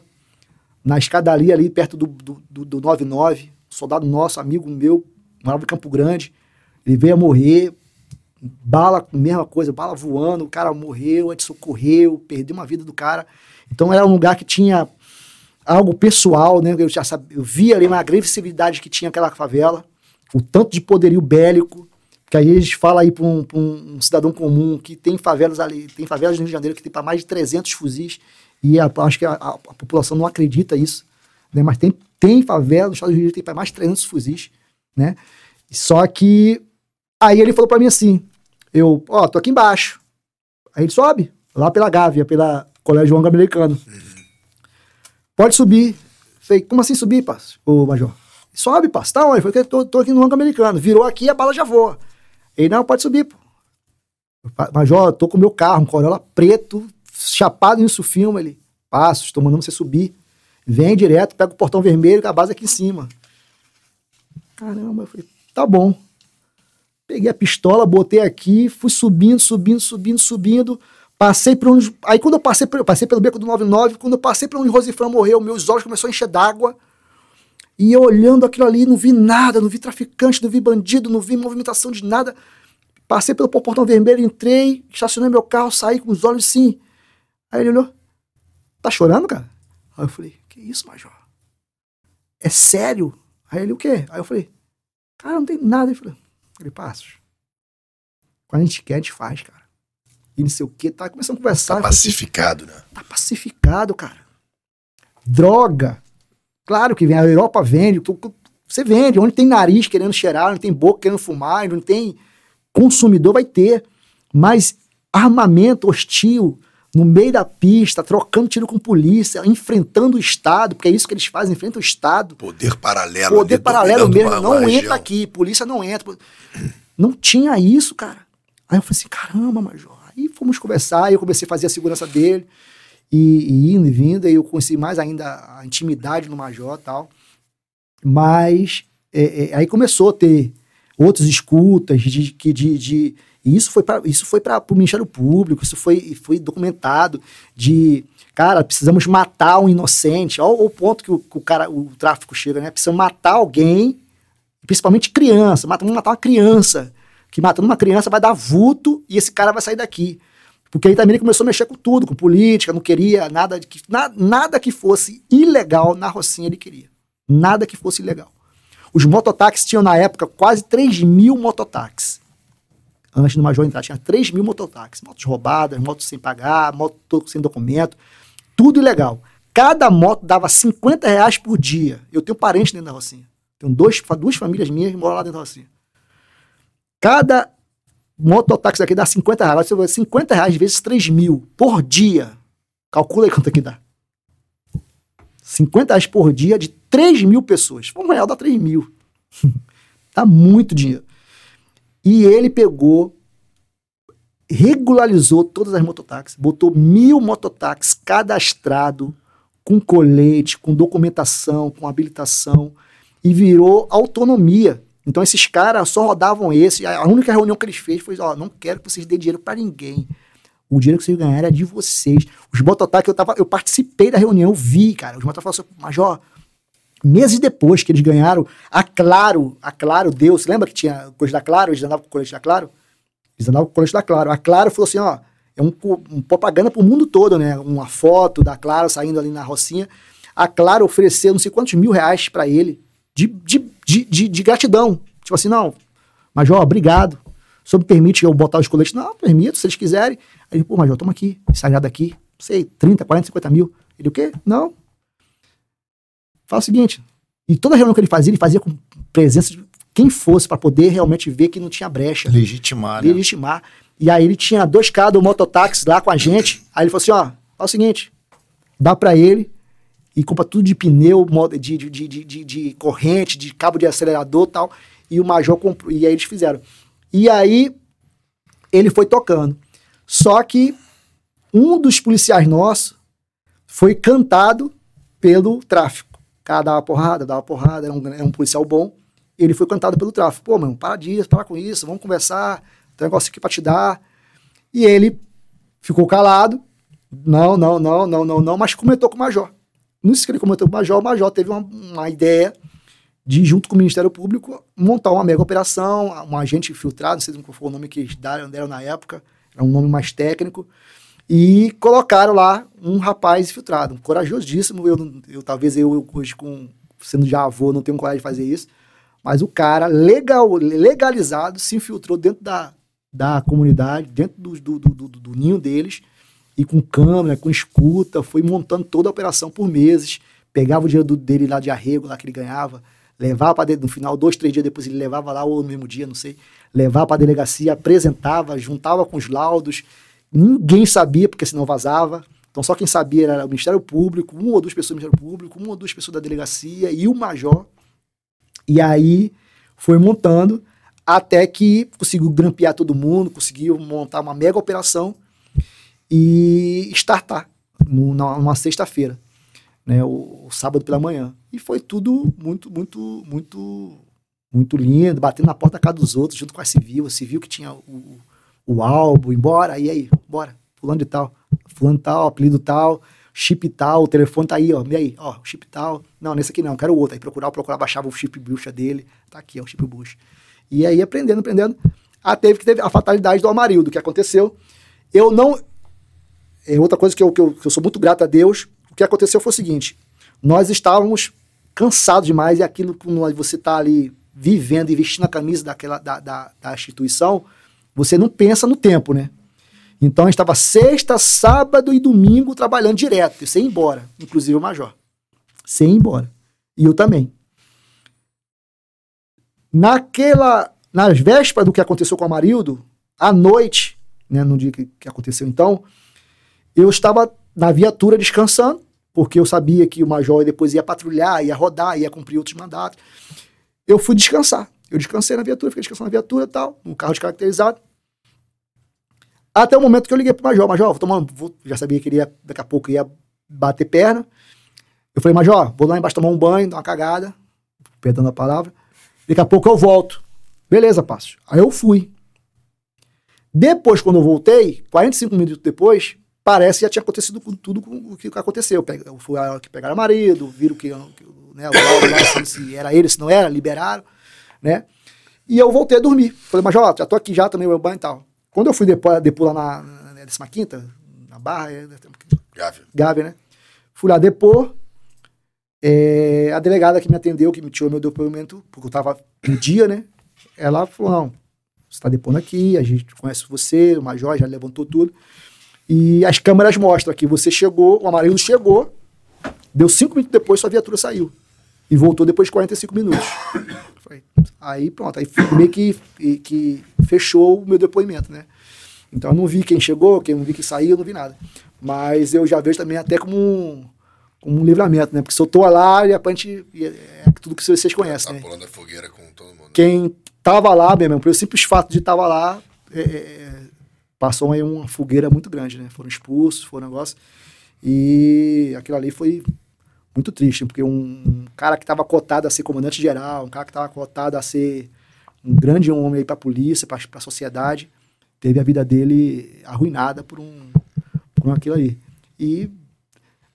na escadaria ali perto do, do, do, do 99. Soldado nosso, amigo meu, morava em Campo Grande. Ele veio a morrer, bala, mesma coisa, bala voando, o cara morreu, a gente socorreu, perdeu uma vida do cara. Então era um lugar que tinha algo pessoal, né? Eu já sabia, eu via ali uma agressividade que tinha aquela favela, o tanto de poderio bélico, que aí a gente fala aí para um, um, cidadão comum que tem favelas ali, tem favelas no Rio de Janeiro que tem para mais de 300 fuzis, e a, acho que a, a, a, população não acredita isso, né? Mas tem, tem favela no estado do Rio de Janeiro que tem para mais de 300 fuzis, né? Só que aí ele falou para mim assim, eu, ó, tô aqui embaixo. Aí ele sobe, lá pela Gávea, pela Colégio Anglo-Americano. Pode subir. Falei, como assim subir, passo? Ô, Major. Sobe, passo. Tá onde? Falei, tô, tô aqui no Anglo-Americano. Virou aqui, a bala já voa. Ele, não, pode subir, pô. Major, tô com meu carro, um Corolla preto, chapado nisso filme. Ele, passo, estou mandando você subir. Vem direto, pega o portão vermelho com a base aqui em cima. Caramba, eu falei, tá bom. Peguei a pistola, botei aqui, fui subindo, subindo, subindo, subindo. Passei por onde. Aí quando eu passei, eu passei pelo beco do 99, quando eu passei por onde Rosifran morreu, meus olhos começaram a encher d'água. E eu olhando aquilo ali, não vi nada, não vi traficante, não vi bandido, não vi movimentação de nada. Passei pelo portão vermelho, entrei, estacionei meu carro, saí com os olhos assim. Aí ele olhou: Tá chorando, cara? Aí eu falei: Que isso, Major? É sério? Aí ele: O quê? Aí eu falei: Cara, não tem nada. Ele falou: Passos. Quando a gente quer, a gente faz, cara e não sei o que, tá começando a conversar. Tá pacificado, assim, né? Tá pacificado, cara. Droga. Claro que vem, a Europa vende, você vende, onde tem nariz querendo cheirar, onde tem boca querendo fumar, onde tem consumidor vai ter. Mas armamento hostil no meio da pista, trocando tiro com polícia, enfrentando o Estado, porque é isso que eles fazem, enfrentam o Estado. Poder paralelo. Poder paralelo mesmo, uma, não uma entra região. aqui, polícia não entra. Não tinha isso, cara. Aí eu falei assim, caramba, Major, e fomos conversar, e eu comecei a fazer a segurança dele, e, e indo e vindo, e eu conheci mais ainda a intimidade no Major e tal. Mas é, é, aí começou a ter outras escutas de, de, de, de e isso foi para isso foi para o Ministério Público, isso foi, foi documentado de cara, precisamos matar um inocente. Olha o ponto que o, que o cara, o tráfico chega, né? Precisamos matar alguém, principalmente criança, vamos matar uma criança que matando uma criança vai dar vulto e esse cara vai sair daqui. Porque aí também ele começou a mexer com tudo, com política, não queria nada que, na, nada que fosse ilegal na Rocinha ele queria. Nada que fosse ilegal. Os mototáxis tinham na época quase 3 mil mototáxis. Antes do Major entrar, tinha 3 mil mototáxis. Motos roubadas, motos sem pagar, moto sem documento, tudo ilegal. Cada moto dava 50 reais por dia. Eu tenho parentes dentro da Rocinha. Tenho dois, duas famílias minhas que moram lá dentro da Rocinha. Cada mototáxi aqui dá 50 reais. Você vê, 50 reais vezes 3 mil por dia. Calcula aí quanto é que dá. 50 reais por dia de 3 mil pessoas. Um real dá 3 mil. dá muito dinheiro. E ele pegou, regularizou todas as mototáxis, botou mil mototáxis cadastrado, com colete, com documentação, com habilitação, e virou autonomia. Então esses caras só rodavam esse. A única reunião que eles fez foi: ó, não quero que vocês dêem dinheiro para ninguém. O dinheiro que vocês ganharam é de vocês. Os mototáxis, eu, tava, eu participei da reunião, eu vi, cara. Os mototáxis falaram assim, Major, meses depois que eles ganharam, a Claro, a Claro deu, você lembra que tinha coisa da Claro? Eles andavam com colete da Claro? Eles andavam com colete da Claro. A Claro falou assim, ó, é um, um propaganda pro mundo todo, né? Uma foto da Claro saindo ali na Rocinha. A Claro ofereceu não sei quantos mil reais para ele de, de, de, de, gratidão. Tipo assim, não, Major, obrigado. O senhor me permite eu botar os coletes? Não, permito, se eles quiserem. Aí, pô, Major, toma aqui, sagrado aqui, sei, 30, 40, 50 mil. Ele, o quê? Não. Fala o seguinte, e toda reunião que ele fazia, ele fazia com presença de quem fosse para poder realmente ver que não tinha brecha. Legitimar, né? Legitimar. E aí ele tinha dois caras do mototáxi lá com a gente. Aí ele falou assim, ó, fala o seguinte, dá para ele e compra tudo de pneu, de, de, de, de, corrente, de cabo de acelerador tal. E o Major comprou. E aí eles fizeram. E aí ele foi tocando. Só que um dos policiais nossos foi cantado pelo tráfico. O cara dava porrada, dava porrada, era um, era um policial bom. Ele foi cantado pelo tráfico. Pô, mano, para disso, para com isso, vamos conversar, tem um negócio aqui pra te dar. E ele ficou calado. Não, não, não, não, não, não, mas comentou com o Major. Nisso que ele comentou com o Major, o Major teve uma, uma ideia de, junto com o Ministério Público, montar uma mega operação, um agente infiltrado, não sei qual foi o nome que eles deram, deram na época, era um nome mais técnico, e colocaram lá um rapaz infiltrado, um corajosíssimo, eu, eu talvez eu hoje com sendo já avô não tenho coragem de fazer isso, mas o cara legal, legalizado se infiltrou dentro da, da comunidade, dentro do, do, do, do, do ninho deles, e com câmera, com escuta, foi montando toda a operação por meses, pegava o dinheiro dele lá de arrego, lá que ele ganhava, levava para no final, dois, três dias depois ele levava lá, ou no mesmo dia, não sei, levava para a delegacia, apresentava, juntava com os laudos, ninguém sabia, porque senão vazava. Então só quem sabia era o Ministério Público, uma ou duas pessoas do Ministério Público, uma ou duas pessoas da delegacia e o major. E aí foi montando até que conseguiu grampear todo mundo, conseguiu montar uma mega operação e startar no, numa sexta-feira né, o, o, sábado pela manhã. E foi tudo muito, muito, muito, muito lindo, batendo na porta da casa dos outros, junto com a civil, a civil que tinha o, o álbum, embora, e aí, bora, fulano de tal, fulano tal, apelido tal, chip tal, o telefone tá aí, ó, e aí, ó, chip tal, não, nesse aqui não, quero o outro, aí procurar, procurar, baixava o chip bucha dele, tá aqui, ó, o chip bucha. E aí, aprendendo, aprendendo, até que teve a fatalidade do Amarildo, que aconteceu, eu não, é outra coisa que eu, que eu, que eu sou muito grato a Deus, o que aconteceu foi o seguinte: nós estávamos cansados demais e aquilo que você está ali vivendo e vestindo a camisa daquela, da, da, da instituição, você não pensa no tempo, né? Então estava sexta, sábado e domingo trabalhando direto, sem ir embora, inclusive o Major. Sem ir embora. E eu também. Naquela, nas vésperas do que aconteceu com o Amarildo, à noite, né, no dia que, que aconteceu então, eu estava na viatura descansando, porque eu sabia que o major depois ia patrulhar, ia rodar, ia cumprir outros mandatos. Eu fui descansar. Eu descansei na viatura, fiquei descansando na viatura e tal, um carro descaracterizado. Até o momento que eu liguei pro Major, Major, vou tomar, vou, já sabia que ele ia, daqui a pouco ia bater perna. Eu falei, Major, vou lá embaixo tomar um banho, dar uma cagada, perdão a palavra. Daqui a pouco eu volto. Beleza, Passo. Aí eu fui. Depois, quando eu voltei, 45 minutos depois, parece que já tinha acontecido tudo o que aconteceu. Foi a hora que pegaram o marido, viram que, né, o se era ele, se não era, liberaram, né? E eu voltei a dormir. Falei, mas ó, já tô aqui já, tomei meu banho e tal. Quando eu fui depois, depois lá na, na 15 na Barra, é, Gávea. Gávea, né? Fui lá depor, é, a delegada que me atendeu, que me tirou meu depoimento, porque eu tava no dia, né? Ela falou, não, você tá depondo aqui, a gente conhece você, o major já levantou tudo. E as câmeras mostram que você chegou, o amarelo chegou, deu cinco minutos depois, sua viatura saiu. E voltou depois de 45 minutos. Aí pronto, aí meio que, que fechou o meu depoimento, né? Então eu não vi quem chegou, quem não vi que saiu, eu não vi nada. Mas eu já vejo também até como um, como um livramento, né? Porque se eu tô lá, e a gente, é tudo que vocês conhecem, tá né? pulando a fogueira com todo mundo. Quem tava lá, mesmo, pelo simples fato de estar lá, é, é passou aí uma fogueira muito grande, né? Foram expulsos, foi um negócio. E aquilo ali foi muito triste, porque um, cara que estava cotado a ser comandante geral, um cara que estava cotado a ser um grande homem para a polícia, para a sociedade, teve a vida dele arruinada por um por aquilo ali. E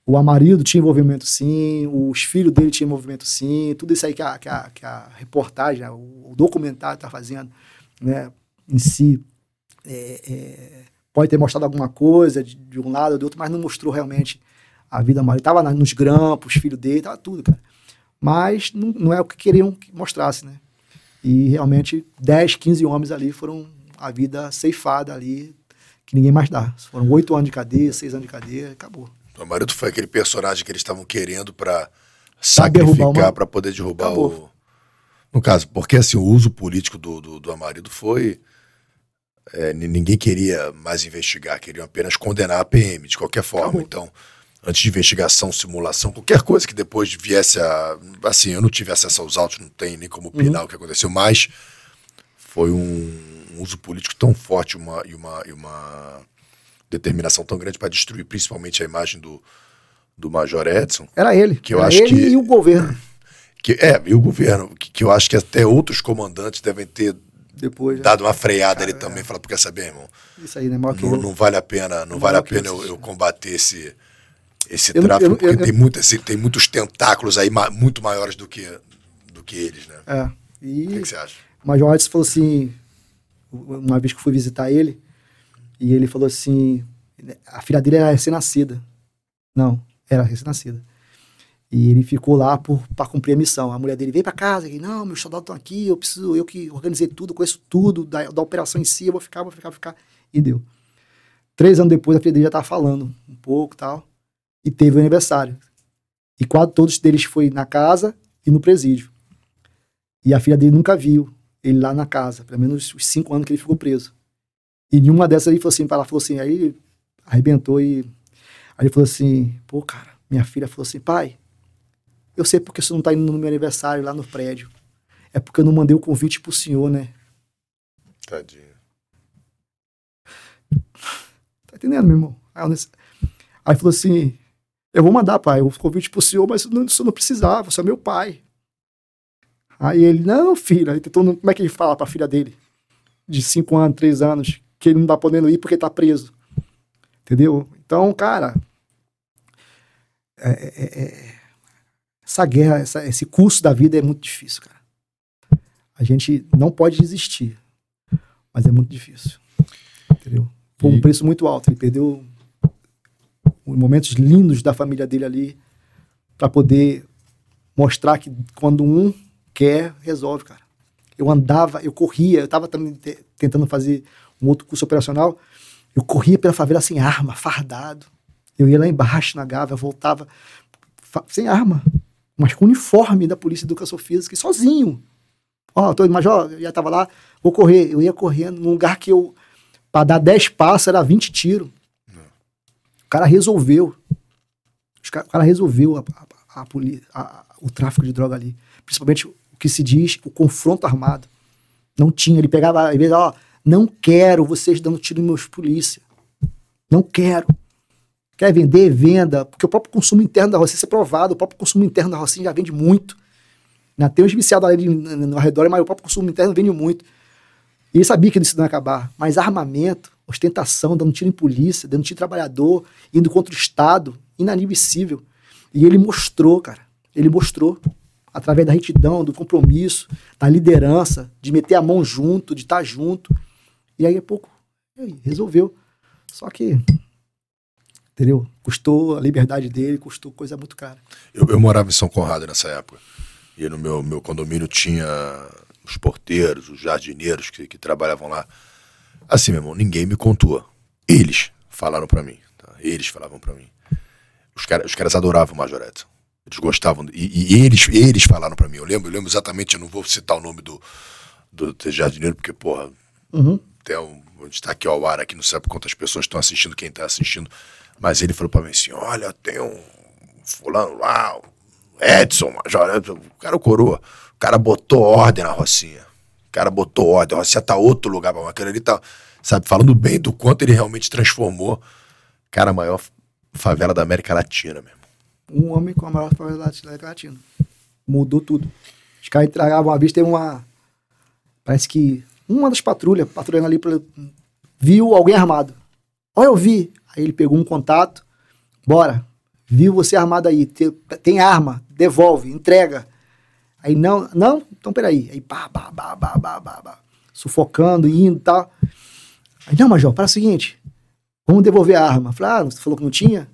o Amarildo tinha envolvimento sim, os filhos dele tinham envolvimento sim, tudo isso aí que a, que a, que a reportagem, o, documentário está fazendo, né, em si, é, é, pode ter mostrado alguma coisa de, de, um lado ou do outro, mas não mostrou realmente a vida mal. Ele tava nos grampos, filho dele, tava tudo, cara. Mas não, não, é o que queriam que mostrasse, né? E realmente 10, 15 homens ali foram a vida ceifada ali, que ninguém mais dá. Foram oito anos de cadeia, seis anos de cadeia, acabou. O Amarildo foi aquele personagem que eles estavam querendo para sacrificar, para poder derrubar acabou. o. No caso, porque assim, o uso político do, do, do foi é, ninguém queria mais investigar, queriam apenas condenar a PM de qualquer forma. Então, antes de investigação, simulação, qualquer coisa que depois viesse a. Assim, eu não tive acesso aos autos, não tem nem como opinar uhum. o que aconteceu, mas foi um, um uso político tão forte uma, e, uma, e uma determinação tão grande para destruir principalmente a imagem do, do Major Edson. Era ele. Que eu Era acho ele que, e o governo. Que, é, e o governo, que, que eu acho que até outros comandantes devem ter Depois. já- dado uma freada ali também, falar, porque quer saber, irmão? Isso aí, né? Maior Não, não vale a pena, não vale a é o pena eu eu, combater esse, esse Eu tráfico, eu- porque tem, muito, esse- tem muitos tentáculos aí ma- muito maiores do que, do que eles, né? É. O E que, que você acha? o Major Edson falou assim, uma vez que eu fui visitar ele, e ele falou assim, a filha dele era recém-nascida. Não, era recém-nascida. E ele ficou lá para cumprir a missão. A mulher dele veio para casa, e não, meus soldados estão aqui, eu preciso, eu que organizei tudo, conheço tudo da, da operação em si, eu vou ficar, vou ficar, vou ficar. E deu. Três anos depois, a filha dele já estava falando um pouco tal, e teve o aniversário. E quase todos deles foi na casa e no presídio. E a filha dele nunca viu ele lá na casa, pelo menos os cinco anos que ele ficou preso. E em uma dessas ele falou assim, ela falou assim, aí arrebentou e aí ele falou assim, pô, cara, minha filha falou assim, pai, eu sei porque você não tá indo no meu aniversário lá no prédio. É porque eu não mandei o convite pro senhor, né? Tadinho. Tá entendendo, meu irmão? Aí, eu aí falou assim, eu vou mandar, pai, o convite pro senhor, mas não, isso não precisava, você é meu pai. Aí ele, não, filha, como é que ele fala pra filha dele? De cinco anos, três anos, que ele não tá podendo ir porque tá preso. Entendeu? Então, cara, é- é- é- essa guerra, essa- esse curso da vida é muito difícil, cara. A gente não pode desistir, mas é muito difícil. Entendeu? Foi um E- preço muito alto. Ele perdeu os momentos lindos da família dele ali para poder mostrar que quando um quer, resolve, cara. Eu andava, eu corria, eu tava também te- tentando fazer um outro curso operacional. Eu corria pela favela sem arma, fardado. Eu ia lá embaixo na Gávea, voltava sem arma, mas com uniforme da Polícia de Educação Física, e sozinho. Ó, major, eu já tava lá, vou correr. Eu ia correndo num lugar que eu, para dar 10 passos, era 20 tiros. O cara resolveu. O cara resolveu a, a, a o tráfico de droga ali. Principalmente o que se diz o confronto armado. Não tinha. Ele pegava, vezes, ó, não quero vocês dando tiro em meus polícia. Não quero. Quer vender, venda. Porque o próprio consumo interno da Rocinha, isso é provado, o próprio consumo interno da Rocinha já vende muito. Ainda tem uns viciados ali no, no redor, mas o próprio consumo interno vende muito. E ele sabia que isso não ia acabar. Mas armamento, ostentação, dando tiro em polícia, dando tiro em trabalhador, indo contra o Estado, inadmissível. E ele mostrou, cara. Ele mostrou, através da retidão, do compromisso, da liderança, de meter a mão junto, de estar junto. E aí, a pouco, resolveu. Só que, entendeu? Custou a liberdade dele, custou coisa muito cara. Eu, eu morava em São Conrado nessa época. E no meu, meu condomínio tinha os porteiros, os jardineiros que, que trabalhavam lá. Assim, meu irmão, ninguém me contou. Eles falaram pra mim. tá? Eles falavam pra mim. Os, cara, os caras adoravam o Major Edson. Eles gostavam. E, e eles, eles falaram pra mim. Eu lembro, eu lembro exatamente, eu não vou citar o nome do, do, do jardineiro, porque, porra, Uhum. tem um, a gente tá aqui ao ar, aqui não sabe quantas pessoas estão assistindo, quem tá assistindo. Mas ele falou pra mim assim: olha, tem um fulano lá, Edson, Major o cara é coroa. O cara botou ordem na Rocinha. O cara botou ordem. A Rocinha tá outro lugar, mas aquele ali tá, sabe, falando bem do quanto ele realmente transformou. Cara, a maior favela da América Latina mesmo. um homem com a maior favela da América Latina. Mudou tudo. Os caras entregavam uma vez, teve uma. Parece que uma das patrulhas, patrulhando ali, viu alguém armado. Ó, eu vi. Aí ele pegou um contato. Bora. Viu você armado aí. Te- Tem arma. Devolve. Entrega. Aí não, não, então peraí. Aí pá, pá, pá, pá, pá, pá, pá. Sufocando, indo e tal. Aí, não, Major, para o seguinte. Vamos devolver a arma. Falei, ah, você falou que não tinha?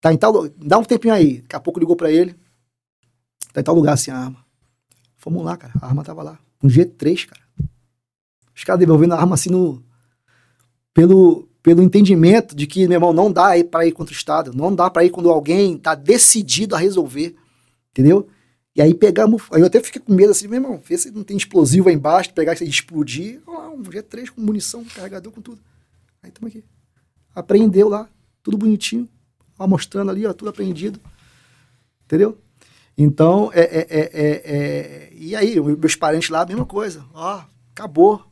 Tá em tal Dá um tempinho aí. Daqui a pouco ligou pra ele. Tá em tal lugar assim a arma. Fomos lá, cara. A arma tava lá. Um G3, cara. Os caras devolvendo a arma assim no. Pelo, pelo entendimento de que, meu irmão, não dá pra ir contra o Estado. Não dá pra ir quando alguém tá decidido a resolver. Entendeu? E aí pegamos. Eu até fiquei com medo assim, meu irmão, vê se não tem explosivo aí embaixo, pegar isso e explodir. Lá, um G3 com munição, carregador com tudo. Aí estamos aqui. Apreendeu lá, tudo bonitinho. Ó, mostrando ali, ó, tudo apreendido. Entendeu? Então, é, é, é, é- é- E aí, meus parentes lá, mesma coisa. Ó, acabou.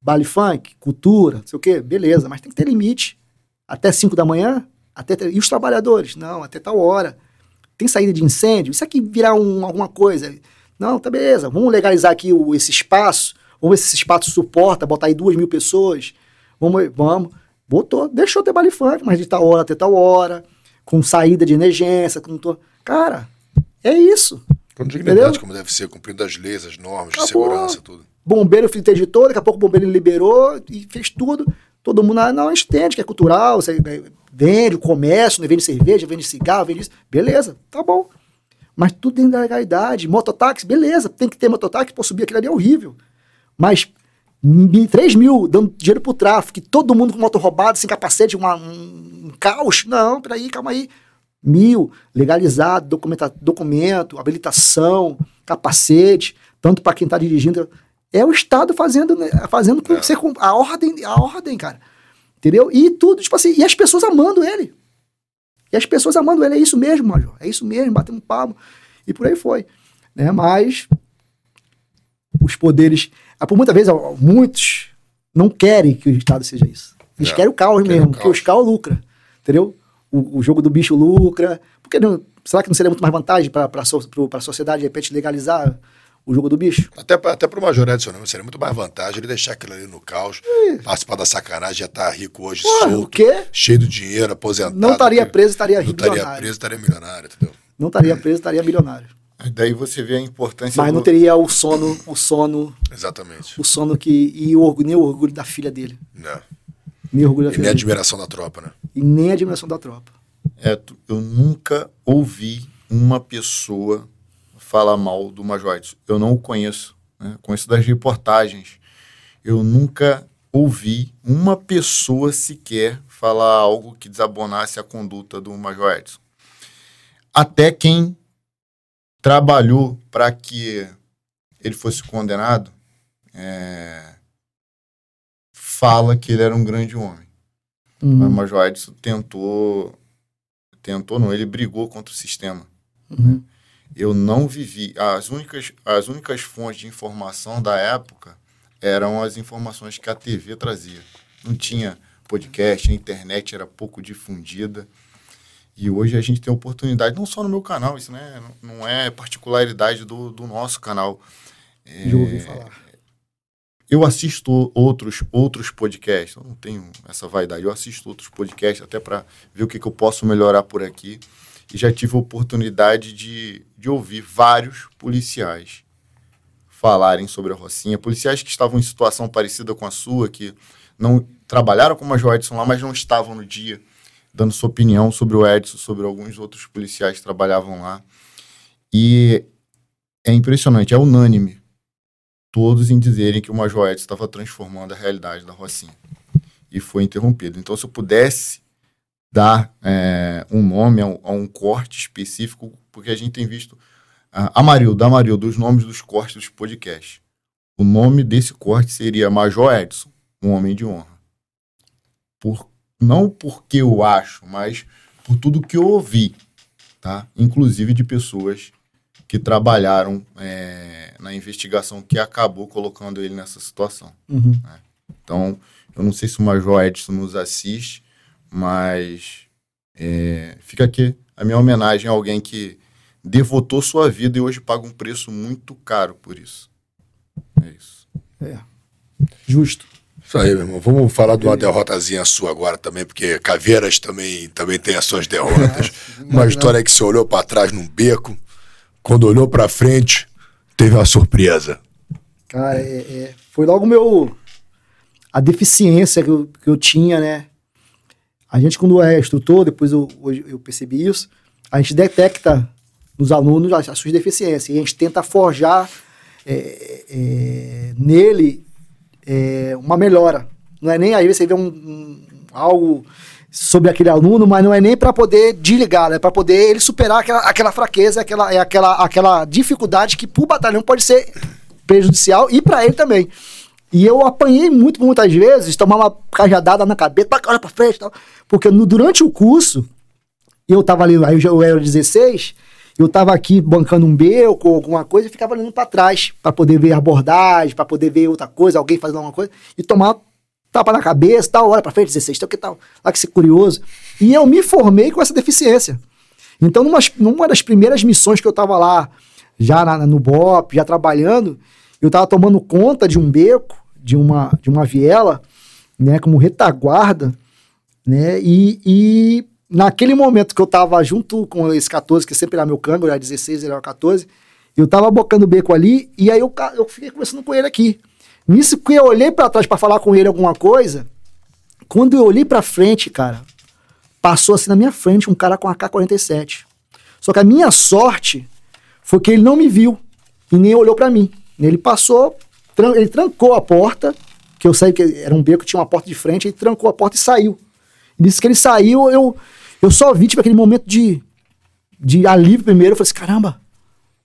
Baile funk, cultura, não sei o quê, beleza, mas tem que ter limite. Até 5 da manhã? Até, e os trabalhadores? Não, até tal hora. Tem saída de incêndio? Isso aqui virar um- alguma coisa? Não, tá beleza, vamos legalizar aqui o- esse espaço, Vamos ver se esse espaço suporta, botar aí duas mil pessoas. Vamos, vamos. Botou, deixou ter baile funk, mas de tal hora até tal hora, com saída de emergência, com to... Cara, é isso. Com dignidade, Entendeu? como deve ser, cumprindo as leis, as normas Acabou. de segurança, tudo. Bombeiro interditou, daqui a pouco o bombeiro liberou e fez tudo. Todo mundo, não, a gente entende que é cultural, você vende o comércio, vende cerveja, vende cigarro, vende isso. Beleza, tá bom. Mas tudo dentro da legalidade. Mototáxi, beleza, tem que ter mototáxi, pô, subir aquilo ali é horrível. Mas 3 mil dando dinheiro pro tráfico, todo mundo com moto roubado, sem capacete, uma, um, um caos. Não, peraí, calma aí. Mil, legalizado, documento, habilitação, capacete, tanto para quem está dirigindo. É o Estado fazendo, né, fazendo com, é. com a ordem, a ordem, cara. Entendeu? E tudo, tipo assim, e as pessoas amando ele. E as pessoas amando ele, é isso mesmo, Major. É isso mesmo, batendo palmo. E por aí foi. Né? Mas os poderes ah, por muitas vezes, muitos não querem que o Estado seja isso. Eles é, querem o caos mesmo, porque o caos lucra. Entendeu? O, o, jogo do bicho lucra. Porque não, será que não seria muito mais vantagem para a sociedade, de repente, legalizar o jogo do bicho? Até, até para o Major Edson, não, seria muito mais vantagem ele deixar aquilo ali no caos, é. participar da sacanagem, já tá rico hoje, Porra, solto, o quê? cheio de dinheiro, aposentado. Não estaria preso, estaria rico. Não estaria preso, estaria milionário, entendeu? Não estaria preso, estaria milionário. Daí você vê a importância. Mas do... não teria o sono, o sono. Exatamente. O sono que. E o orgulho, nem o orgulho da filha dele. Não. Nem orgulho da e filha nem a admiração da tropa, né? E nem a admiração da tropa. É, eu nunca ouvi uma pessoa falar mal do Major Edson. Eu não o conheço. Né? Conheço das reportagens. Eu nunca ouvi uma pessoa sequer falar algo que desabonasse a conduta do Major Edson. Até quem trabalhou para que ele fosse condenado, é, fala que ele era um grande homem. Uhum. O Major Edson tentou, tentou não, ele brigou contra o sistema. Uhum. Eu não vivi, as únicas, as únicas fontes de informação da época eram as informações que a TV trazia. Não tinha podcast, a internet era pouco difundida. E hoje a gente tem oportunidade, não só no meu canal, isso né, não é particularidade do, do nosso canal. É, Já ouvi falar. Eu assisto outros, outros podcasts, eu não tenho essa vaidade, eu assisto outros podcasts até para ver o que, que eu posso melhorar por aqui. E já tive a oportunidade de, de ouvir vários policiais falarem sobre a Rocinha, policiais que estavam em situação parecida com a sua, que não trabalharam como a Joedson lá, mas não estavam no dia dando sua opinião sobre o Edson, sobre alguns outros policiais que trabalhavam lá. E é impressionante, é unânime todos em dizerem que o Major Edson estava transformando a realidade da Rocinha. E foi interrompido. Então, se eu pudesse dar é, um nome a um, a um, corte específico, porque a gente tem visto. A Amarildo, Amarildo, dos nomes dos cortes dos podcasts. O nome desse corte seria Major Edson, um homem de honra. Por não porque eu acho, mas por tudo que eu ouvi, tá? Inclusive de pessoas que trabalharam é, na investigação que acabou colocando ele nessa situação. Uhum. Né? Então, eu não sei se o Major Edson nos assiste, mas é, fica aqui a minha homenagem a alguém que devotou sua vida e hoje paga um preço muito caro por isso. É isso. É. Justo. Isso aí, meu irmão. Vamos falar de uma derrotazinha sua agora também, porque Caveiras também, também tem as suas derrotas. uma história que você olhou para trás num beco, quando olhou para frente, teve uma surpresa. Cara, é, é, foi logo meu. a deficiência que eu, que eu tinha, né? A gente, quando é instrutor, depois eu, eu percebi isso, a gente detecta nos alunos as, as suas deficiências e a gente tenta forjar é, é, nele é, uma melhora. Não é nem aí você vê um, um algo sobre aquele aluno, mas não é nem para poder desligar, é para poder ele superar aquela, aquela fraqueza, aquela, é aquela, aquela dificuldade que para o batalhão pode ser prejudicial e para ele também. E eu apanhei muito, muitas vezes, tomar uma cajadada na cabeça, olha para frente, tal, porque no, durante o curso, eu tava ali, aí eu era 16, eu estava aqui bancando um beco ou alguma coisa e ficava olhando para trás para poder ver abordagem, para poder ver outra coisa, alguém fazendo alguma coisa e tomar tapa na cabeça, tal, hora para frente, 16, tal, que tal, lá que ser curioso. E eu me formei com essa deficiência. Então, numa, numa das primeiras missões que eu estava lá, já na, no BOP, já trabalhando, eu tava tomando conta de um beco, de uma, de uma viela, né, como retaguarda, né, e, e naquele momento que eu tava junto com esse 14, que sempre era meu câmbio, era 16, ele era 14, eu tava bocando o beco ali, e aí eu, eu fiquei conversando com ele aqui. Nisso que eu olhei para trás para falar com ele alguma coisa, quando eu olhei para frente, cara, passou assim na minha frente um cara com AK-47. Só que a minha sorte foi que ele não me viu e nem olhou para mim. Ele passou, tran ele trancou a porta, que eu sei que era um beco, tinha uma porta de frente, ele trancou a porta e saiu. Nisso que ele saiu, eu, eu só vi, tipo, aquele momento de, de alívio primeiro. Eu falei assim, caramba,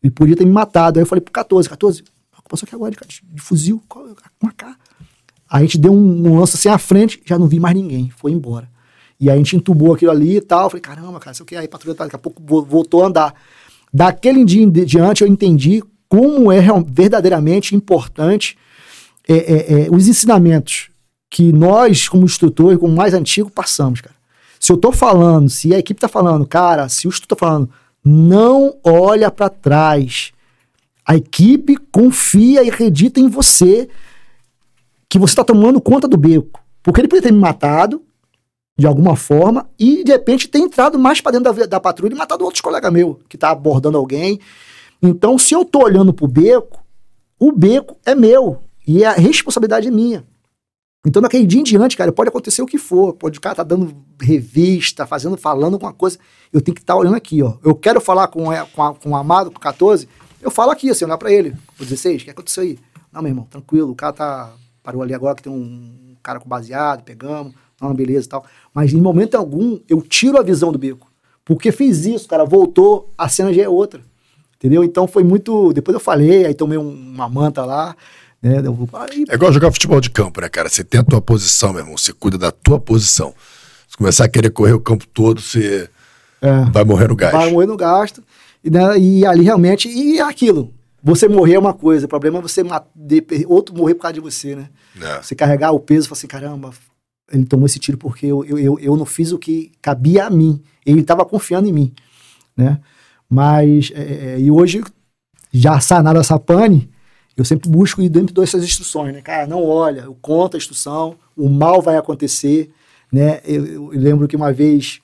ele podia ter me matado. Aí eu falei pro 14, 14, passou aqui agora de, de fuzil, com a K. A gente deu um, um lance assim à frente, já não vi mais ninguém, foi embora. E aí a gente entubou aquilo ali e tal. Falei, caramba, cara, sei o que. Aí a patrulha tá, daqui a pouco voltou a andar. Daquele dia em diante eu entendi como é verdadeiramente importante é, é, é, os ensinamentos que nós, como instrutor, como mais antigo, passamos, cara. Se eu tô falando, se a equipe tá falando, cara, se o instrutor tá falando, não olha para trás. A equipe confia e acredita em você que você está tomando conta do beco. Porque ele poderia ter me matado de alguma forma e de repente ter entrado mais para dentro da, da, patrulha e matado outros colegas meu que tá abordando alguém. Então, se eu tô olhando pro beco, o beco é meu e a responsabilidade é minha. Então, naquele dia em diante, cara, pode acontecer o que for. Pode o cara tá dando revista, fazendo, falando alguma coisa. Eu tenho que estar tá olhando aqui, ó. Eu quero falar com, com, a, com o Amado, com o 14, eu falo aqui, assim, olhar pra ele. O 16, o que aconteceu aí? Não, meu irmão, tranquilo, o cara tá. Parou ali agora que tem um cara com baseado, pegamos, não, beleza e tal. Mas em momento algum, eu tiro a visão do beco. Porque fiz isso, cara, voltou, a cena já é outra. Entendeu? Então foi muito. Depois eu falei, aí tomei um, uma manta lá. Né? Eu, aí... É igual jogar futebol de campo, né, cara? Você tem a tua posição, meu irmão. Você cuida da tua posição. Se começar a querer correr o campo todo, você é, vai morrer no gasto. Vai morrer no gasto. E, né, e ali realmente, e aquilo, você morrer é uma coisa, o problema é você outro morrer por causa de você, né? É. Você carregar o peso e falar assim, caramba, ele tomou esse tiro porque eu, eu, eu, eu não fiz o que cabia a mim. Ele estava confiando em mim, né? Mas, é, é, e hoje, já sanado essa pane, eu sempre busco ir dentro dessas instruções, né? Cara, não olha, eu conto a instrução, o mal vai acontecer, né? Eu, eu lembro que uma vez,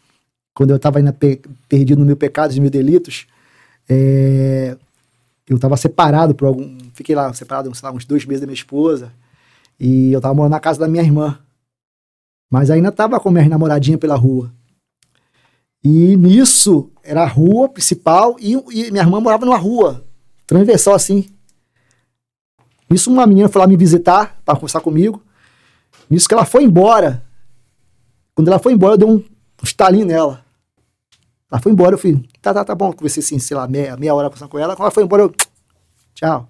quando eu estava perdido no meu pecado e meus delitos, é, eu estava separado por algum. Fiquei lá separado, sei lá, uns dois meses da minha esposa. E eu estava morando na casa da minha irmã. Mas ainda estava com minha namoradinha pela rua. E nisso era a rua principal e, e minha irmã morava numa rua transversal assim. Nisso uma menina foi lá me visitar para conversar comigo. Nisso que ela foi embora. Quando ela foi embora, eu dei um, estalinho nela. Ela foi embora, eu fui, tá, tá, tá bom. Conversei assim, sei lá, meia, meia hora conversando com ela. Quando ela foi embora, eu, tchau.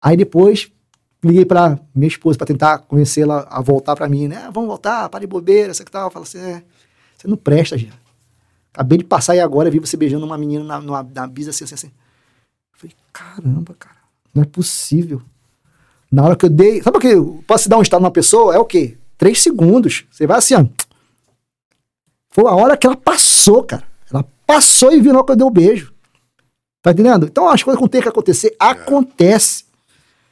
Aí depois, liguei pra minha esposa para tentar convencê-la a voltar para mim, né? Ah, vamos voltar, para de bobeira, você que tal. Fala assim, é, você não presta, já. Acabei de passar aí agora, vi você beijando uma menina na, numa, na bisa assim, assim, assim. Eu falei, caramba, cara, não é possível. Na hora que eu dei. Sabe o que? Posso dar um estado numa pessoa? É o quê? Três segundos. Você vai assim, ó. Foi a hora que ela passou, cara. Ela passou e virou que eu dei um beijo. Tá entendendo? Então as coisas que tem que acontecer, é. acontece.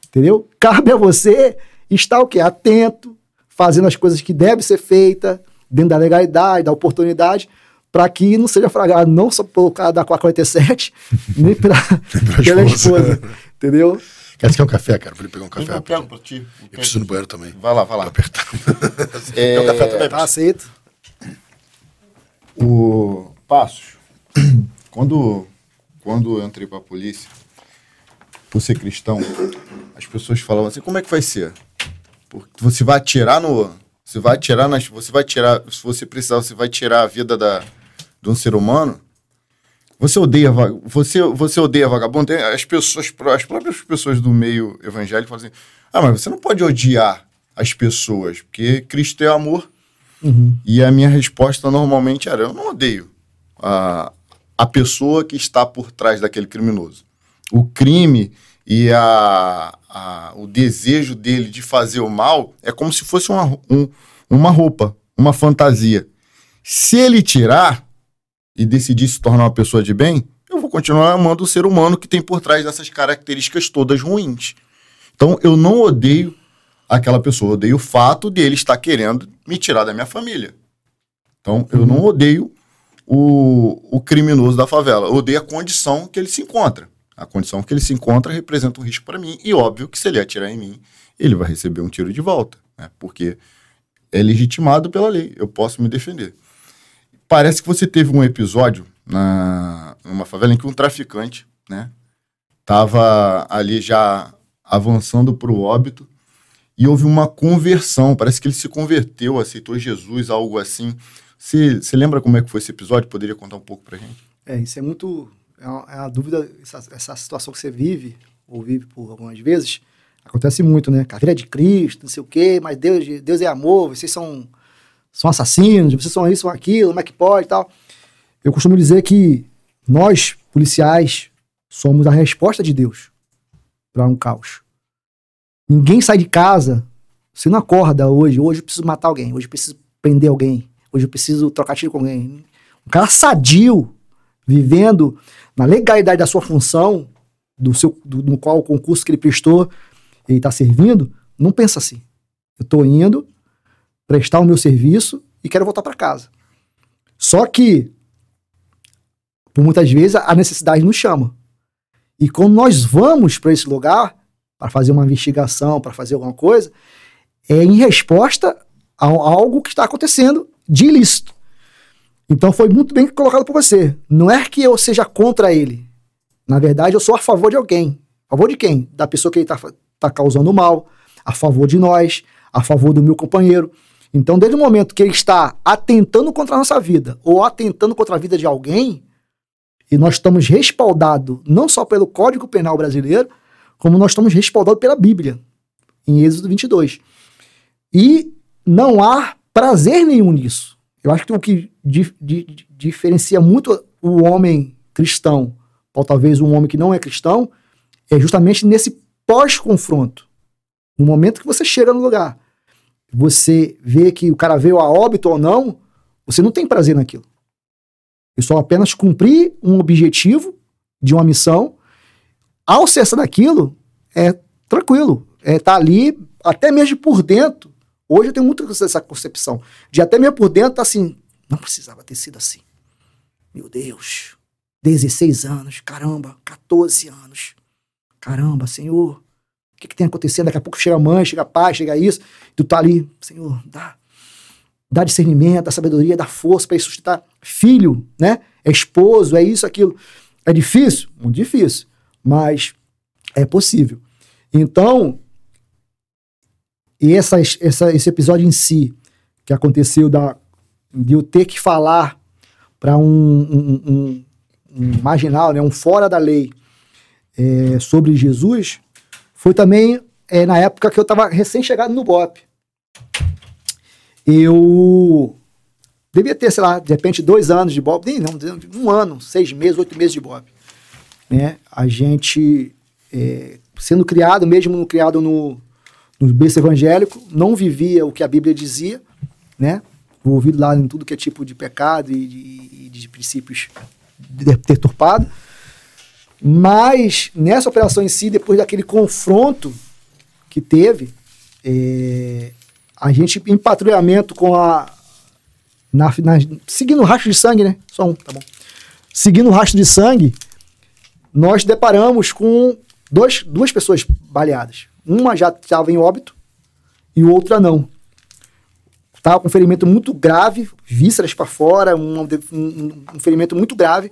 Entendeu? Cabe a você estar o quê? Atento, fazendo as coisas que devem ser feitas, dentro da legalidade, da oportunidade, para que não seja fragado não só pelo cara da 447, nem pra, pela esposa. Entendeu? Quer quer um café, cara? Vou pegar um café. Eu pego pra ti. Eu preciso ir no banheiro também. Vai lá, vai lá. Apertar. É... Quer um café também? Tá aceito. O Passos, quando, quando eu entrei para a polícia, por ser cristão, as pessoas falavam assim: como é que vai ser? Porque você vai atirar no. Você vai atirar nas. Você vai tirar. Se você precisar, você vai tirar a vida da, de um ser humano. Você odeia, você, você odeia vagabundo? As pessoas, as próprias pessoas do meio evangélico falam assim: ah, mas você não pode odiar as pessoas, porque Cristo é amor Uhum. E a minha resposta normalmente era: eu não odeio a, a pessoa que está por trás daquele criminoso. O crime e a, a, o desejo dele de fazer o mal é como se fosse uma, um, uma roupa, uma fantasia. Se ele tirar e decidir se tornar uma pessoa de bem, eu vou continuar amando o ser humano que tem por trás dessas características todas ruins. Então, eu não odeio aquela pessoa, eu odeio o fato dele estar querendo me tirar da minha família. Então, eu não odeio o, o criminoso da favela, eu odeio a condição que ele se encontra. A condição que ele se encontra representa um risco para mim, e óbvio que se ele atirar em mim, ele vai receber um tiro de volta, né? porque é legitimado pela lei, eu posso me defender. Parece que você teve um episódio na numa favela em que um traficante, né, tava ali já avançando para o óbito e houve uma conversão. Parece que ele se converteu, aceitou Jesus, algo assim. Você, lembra como é que foi esse episódio? Poderia contar um pouco para gente? É, isso é muito. É uma, é uma dúvida, essa, essa, situação que você vive, ou vive por algumas vezes, acontece muito, né? Caveira de Cristo, não sei o quê, mas Deus, Deus é amor, vocês são, são assassinos, vocês são isso, são aquilo, como é que pode e tal. Eu costumo dizer que nós, policiais, somos a resposta de Deus para um caos. Ninguém sai de casa, você não acorda hoje, hoje eu preciso matar alguém, hoje eu preciso prender alguém, hoje eu preciso trocar tiro com alguém. Um cara sadio, vivendo na legalidade da sua função, do seu, do, no qual o concurso que ele prestou, ele está servindo, não pensa assim. Eu estou indo prestar o meu serviço e quero voltar para casa. Só que por muitas vezes a necessidade nos chama. E quando nós vamos para esse lugar, para fazer uma investigação, para fazer alguma coisa, é em resposta a algo que está acontecendo de ilícito. Então foi muito bem colocado por você. Não é que eu seja contra ele. Na verdade, eu sou a favor de alguém. A favor de quem? Da pessoa que ele está tá causando mal, a favor de nós, a favor do meu companheiro. Então, desde o momento que ele está atentando contra a nossa vida ou atentando contra a vida de alguém, e nós estamos respaldados não só pelo Código Penal brasileiro, como nós estamos respaldados pela Bíblia, em Êxodo 22. E não há prazer nenhum nisso. Eu acho que o que di di diferencia muito o homem cristão, ou talvez um homem que não é cristão, é justamente nesse pós-confronto. No momento que você chega no lugar, você vê que o cara veio a óbito ou não, você não tem prazer naquilo. Eu só apenas cumpri um objetivo de uma missão. Ao cessar daquilo, é tranquilo. É tá ali, até mesmo por dentro. Hoje eu tenho muito essa concepção. De até mesmo por dentro, tá assim, não precisava ter sido assim. Meu Deus, 16 anos, caramba, 14 anos. Caramba, Senhor, que, que tem acontecendo? Daqui a pouco chega a mãe, chega a pai, chega isso. Tu tá ali, Senhor, dá, dá discernimento, dá sabedoria, dá força para sustentar filho, né? É esposo, é isso, aquilo. É difícil? Muito difícil, mas é possível. Então, e essa, essa, esse episódio em si, que aconteceu da, de eu ter que falar para um, um, um, um, marginal, né, um fora da lei, é, sobre Jesus, foi também é, na época que eu estava recém-chegado no BOP eu devia ter, sei lá, de repente, dois anos de Bob, nem não, um ano, seis meses, oito meses de Bob. Né? A gente, é, sendo criado, mesmo criado no, no berço evangélico, não vivia o que a Bíblia dizia, né? Envolvido lá em tudo que é tipo de pecado e de, de princípios deturpado. Mas nessa operação em si, depois daquele confronto que teve, é, a gente em patrulhamento com a. Na, na, seguindo o rastro de sangue, né? Só um, tá bom. Seguindo o rastro de sangue, nós deparamos com dois, duas pessoas baleadas. Uma já estava em óbito e outra não. Estava com um ferimento muito grave, vísceras para fora, um, um, um, ferimento muito grave.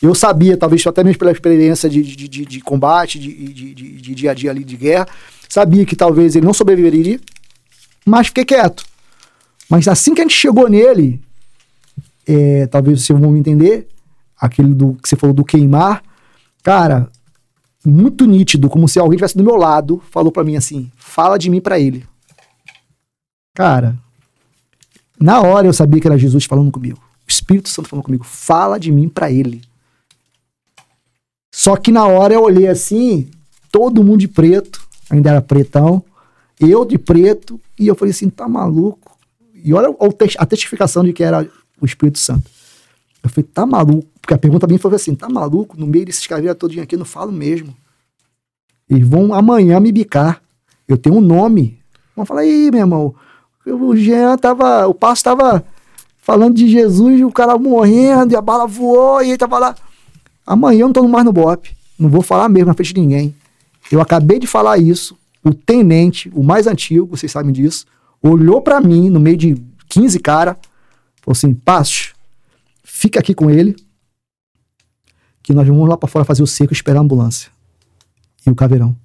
Eu sabia, talvez até mesmo pela experiência de, de, de, de combate, de, de, de, dia a dia ali de guerra, sabia que talvez ele não sobreviveria mas fiquei quieto. Mas assim que a gente chegou nele, é, talvez vocês vão me entender, aquele do que você falou do queimar, cara, muito nítido, como se alguém estivesse do meu lado, falou para mim assim: fala de mim para ele. Cara, na hora eu sabia que era Jesus falando comigo. O Espírito Santo falando comigo: fala de mim para ele. Só que na hora eu olhei assim, todo mundo de preto, ainda era pretão, eu de preto, e eu falei assim, tá maluco? E olha a testificação de que era o Espírito Santo. Eu falei, tá maluco? Porque a pergunta bem foi assim: tá maluco? No meio desses caveiras todinho aqui, eu não falo mesmo. Eles vão amanhã me bicar. Eu tenho um nome. Vão falar, aí, meu irmão, o Jean tava. O passo tava falando de Jesus, o cara morrendo, e a bala voou, e ele tava lá. Amanhã eu não tô mais no BOP. Não vou falar mesmo na frente de ninguém. Eu acabei de falar isso. O tenente, o mais antigo, vocês sabem disso, olhou para mim no meio de 15 cara, falou assim: Passos, fica aqui com ele, que nós vamos lá para fora fazer o seco e esperar a ambulância. E o caveirão.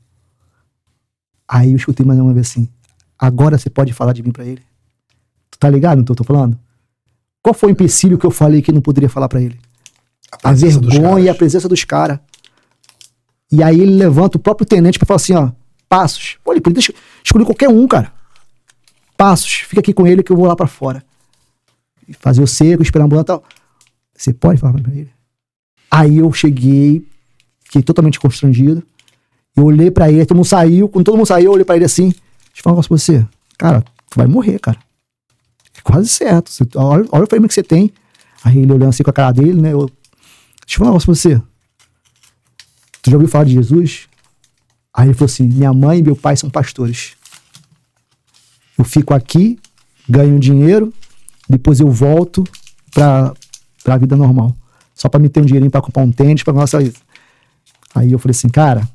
Aí eu escutei mais uma vez assim: agora você pode falar de mim para ele? Tu tá ligado no que eu tô falando? Qual foi o empecilho que eu falei que não poderia falar para ele? A, vergonha e a presença dos caras. E aí ele levanta o próprio tenente para falar assim, ó, Passos. Pô, ele podia escolher qualquer um, cara. Passos, fica aqui com ele que eu vou lá para fora. Fazer o seco, esperar a ambulância e tal. Você pode falar pra ele? Aí eu cheguei, fiquei totalmente constrangido. Eu olhei para ele, todo mundo saiu. Quando todo mundo saiu, eu olhei para ele assim. Deixa eu falar um negócio pra você. Cara, tu vai morrer, cara. É quase certo. Você, olha, olha o problema que você tem. Aí ele olhando assim com a cara dele, né? Eu, deixa eu falar um negócio pra você. Tu já ouviu falar de Jesus? Aí ele falou assim: minha mãe e meu pai são pastores. Eu fico aqui, ganho dinheiro, depois eu volto pra, pra vida normal. Só pra me ter um dinheirinho pra comprar um tênis, pra nossa isso. Aí eu falei assim, cara,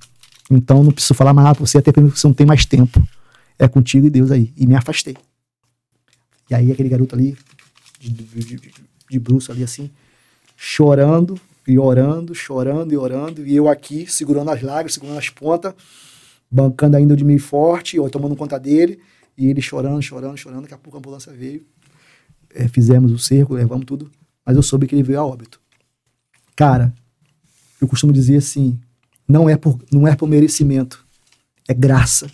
então não preciso falar mais nada pra você, até porque você não tem mais tempo. É contigo e Deus aí. E me afastei. E aí aquele garoto ali, de, de, de, de bruxo ali assim, chorando, e orando, chorando e orando, e eu aqui segurando as lágrimas, segurando as pontas, bancando ainda de meio forte, eu tomando conta dele, e ele chorando, chorando, chorando. Daqui a pouco a ambulância veio, é, fizemos o cerco, levamos tudo, mas eu soube que ele veio a óbito. Cara, eu costumo dizer assim: não é por, não é por merecimento, é graça.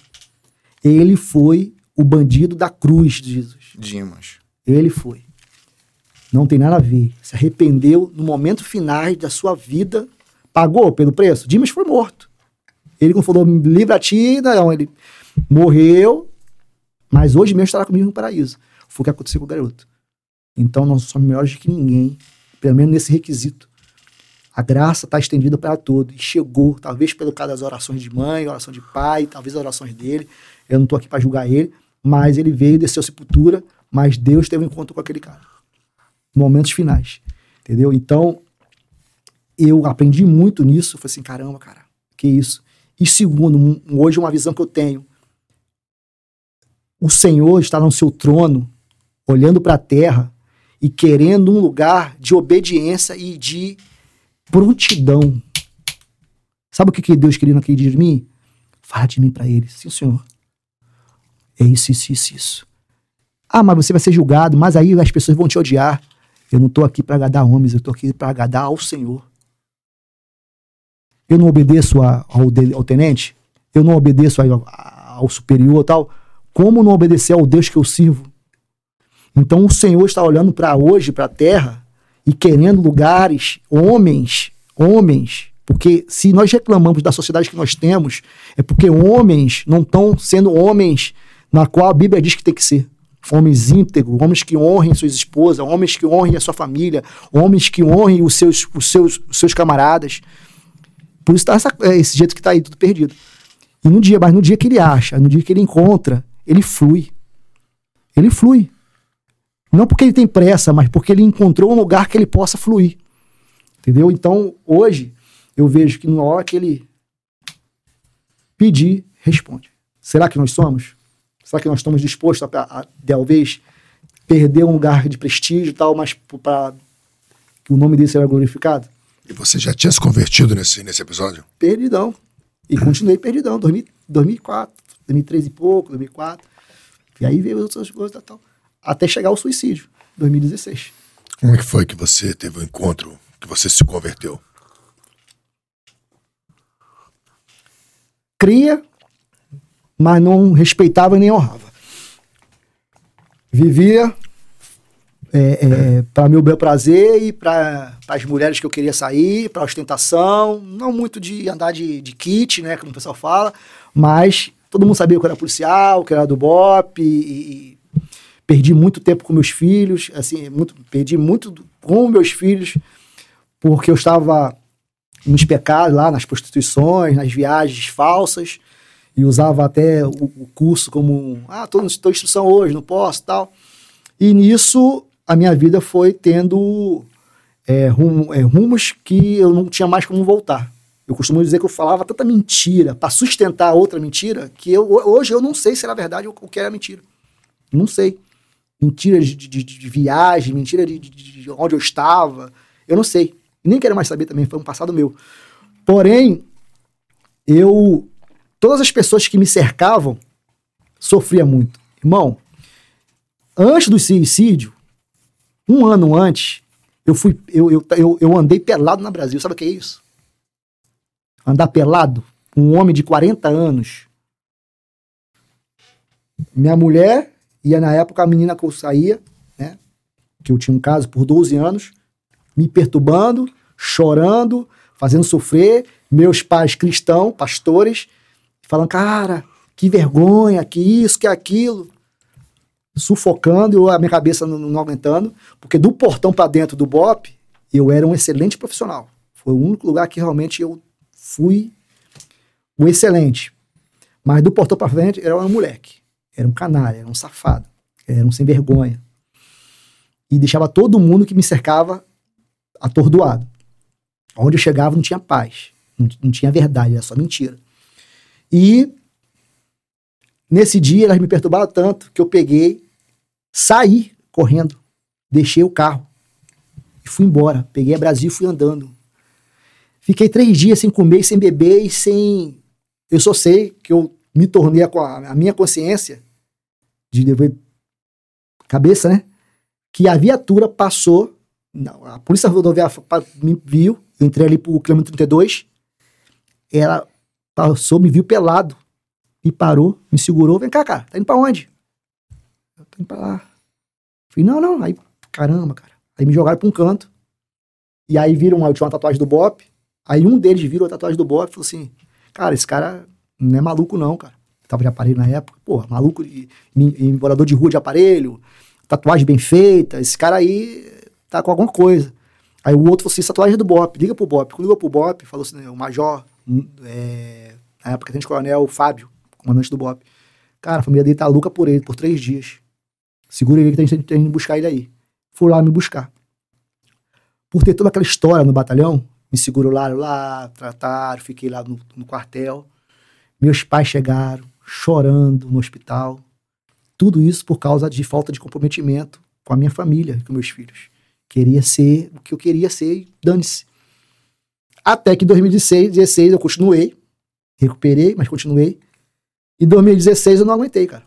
Ele foi o bandido da cruz de Jesus. Dimas. Ele foi. Não tem nada a ver. Se arrependeu no momento final da sua vida, pagou pelo preço. Dimas foi morto. Ele quando falou, livra a ti, não, ele morreu, mas hoje mesmo estará comigo no paraíso. Foi o que aconteceu com o garoto. Então nós somos melhores que ninguém, pelo menos nesse requisito. A graça está estendida para todos. E chegou, talvez pelo caso das orações de mãe, oração de pai, talvez as orações dele. Eu não estou aqui para julgar ele, mas ele veio, desceu a sepultura, mas Deus teve um encontro com aquele cara momentos finais. Entendeu? Então, eu aprendi muito nisso. Falei assim, caramba, cara, que isso. E segundo, hoje uma visão que eu tenho. O Senhor está no seu trono, olhando para a terra e querendo um lugar de obediência e de prontidão. Sabe o que, que Deus queria naquele dia de mim? Fala de mim para ele. Sim, Senhor. É isso, isso, isso, isso. Ah, mas você vai ser julgado, mas aí as pessoas vão te odiar. Eu não estou aqui para agradar homens, eu estou aqui para agradar ao Senhor. Eu não obedeço a, ao, ao, tenente, eu não obedeço ao, ao superior tal. Como não obedecer ao Deus que eu sirvo? Então o Senhor está olhando para hoje, para a terra, e querendo lugares, homens, homens, porque se nós reclamamos da sociedade que nós temos, é porque homens não estão sendo homens na qual a Bíblia diz que tem que ser homens íntegros, homens que honrem suas esposas, homens que honrem a sua família, homens que honrem os seus, os seus, os seus camaradas. Por isso está é, esse jeito que está aí tudo perdido. E no dia, mas no dia que ele acha, no dia que ele encontra, ele flui. Ele flui. Não porque ele tem pressa, mas porque ele encontrou um lugar que ele possa fluir. Entendeu? Então, hoje, eu vejo que na hora que ele pedir, responde. Será que nós somos? Será que nós estamos dispostos a, a, a talvez perder um lugar de prestígio e tal, mas para que o nome dele seja glorificado? E você já tinha se convertido nesse, nesse episódio? Perdidão. E continuei perdidão. 2000, 2004, 2003 e pouco, 2004. E aí veio outras coisas e tal. Até chegar ao suicídio, 2016. Como é que foi que você teve o um encontro, que você se converteu? Cria mas não respeitava nem honrava. Vivia é, é, para meu bel prazer e para as mulheres que eu queria sair, para ostentação, não muito de andar de, de kit, né, como o pessoal fala, mas todo mundo sabia que eu era policial, que eu era do BOP, e, e perdi muito tempo com meus filhos, assim, muito, perdi muito com meus filhos porque eu estava nos pecados lá, nas prostituições, nas viagens falsas, e usava até o, o curso como, ah, estou em instrução hoje, não posso, tal. E nisso a minha vida foi tendo é, rum, é, rumos que eu não tinha mais como voltar. Eu costumo dizer que eu falava tanta mentira para sustentar outra mentira que eu, hoje eu não sei se era verdade ou o que era mentira. Não sei. Mentira de, de, de viagem, mentira de, de, onde eu estava. Eu não sei. Nem quero mais saber também, foi um passado meu. Porém, eu. Todas as pessoas que me cercavam sofria muito. Irmão, antes do suicídio, um ano antes, eu fui. Eu, eu, eu, eu andei pelado na Brasil. Sabe o que é isso? Andar pelado? Um homem de 40 anos. Minha mulher ia na época a menina que eu saía, né? Que eu tinha um caso por 12 anos, me perturbando, chorando, fazendo sofrer. Meus pais cristãos, pastores, falando, cara, que vergonha, que isso, que aquilo sufocando e a minha cabeça não, não aguentando, porque do portão para dentro do BOP, eu era um excelente profissional. Foi o único lugar que realmente eu fui um excelente. Mas do portão para frente, era um moleque. Era um canalha, era um safado, era um sem vergonha. E deixava todo mundo que me cercava atordoado. Onde eu chegava não tinha paz, não, não tinha verdade, era só mentira. E Nesse dia, elas me perturbaram tanto que eu peguei, saí correndo, deixei o carro e fui embora. Peguei a Brasil e fui andando. Fiquei três dias sem comer, sem beber e sem. Eu só sei que eu me tornei a, a minha consciência de dever cabeça, né? Que a viatura passou, não, a polícia rodoviária me viu, entrei ali pro quilômetro 32, ela passou, me viu pelado me parou, me segurou. Vem cá, cara, tá indo pra onde? Eu tô indo pra lá. Falei, não, não. Aí, caramba, cara. Aí me jogaram pra um canto. E aí viram, eu tinha uma tatuagem do Bop. Aí um deles virou a tatuagem do Bop e falou assim: Cara, esse cara não é maluco, não, cara. Eu tava de aparelho na época. Pô, maluco e, e morador de rua de aparelho, tatuagem bem feita. Esse cara aí tá com alguma coisa. Aí o outro falou assim: tatuagem do Bop, liga pro Bop. Ligou pro Bop, falou assim: o Major, é, na época, tem coronel Fábio, comandante do BOP. Cara, a família dele tá louca por ele, por três dias. Segura ele que tem, tem que buscar ele aí. Fui lá me buscar. Por ter toda aquela história no batalhão, me seguraram lá, trataram, fiquei lá no, no quartel. Meus pais chegaram chorando no hospital. Tudo isso por causa de falta de comprometimento com a minha família, com meus filhos. Queria ser o que eu queria ser e dane-se. Até que em 2016, 2016 eu continuei, recuperei, mas continuei. Em 2016 eu não aguentei, cara.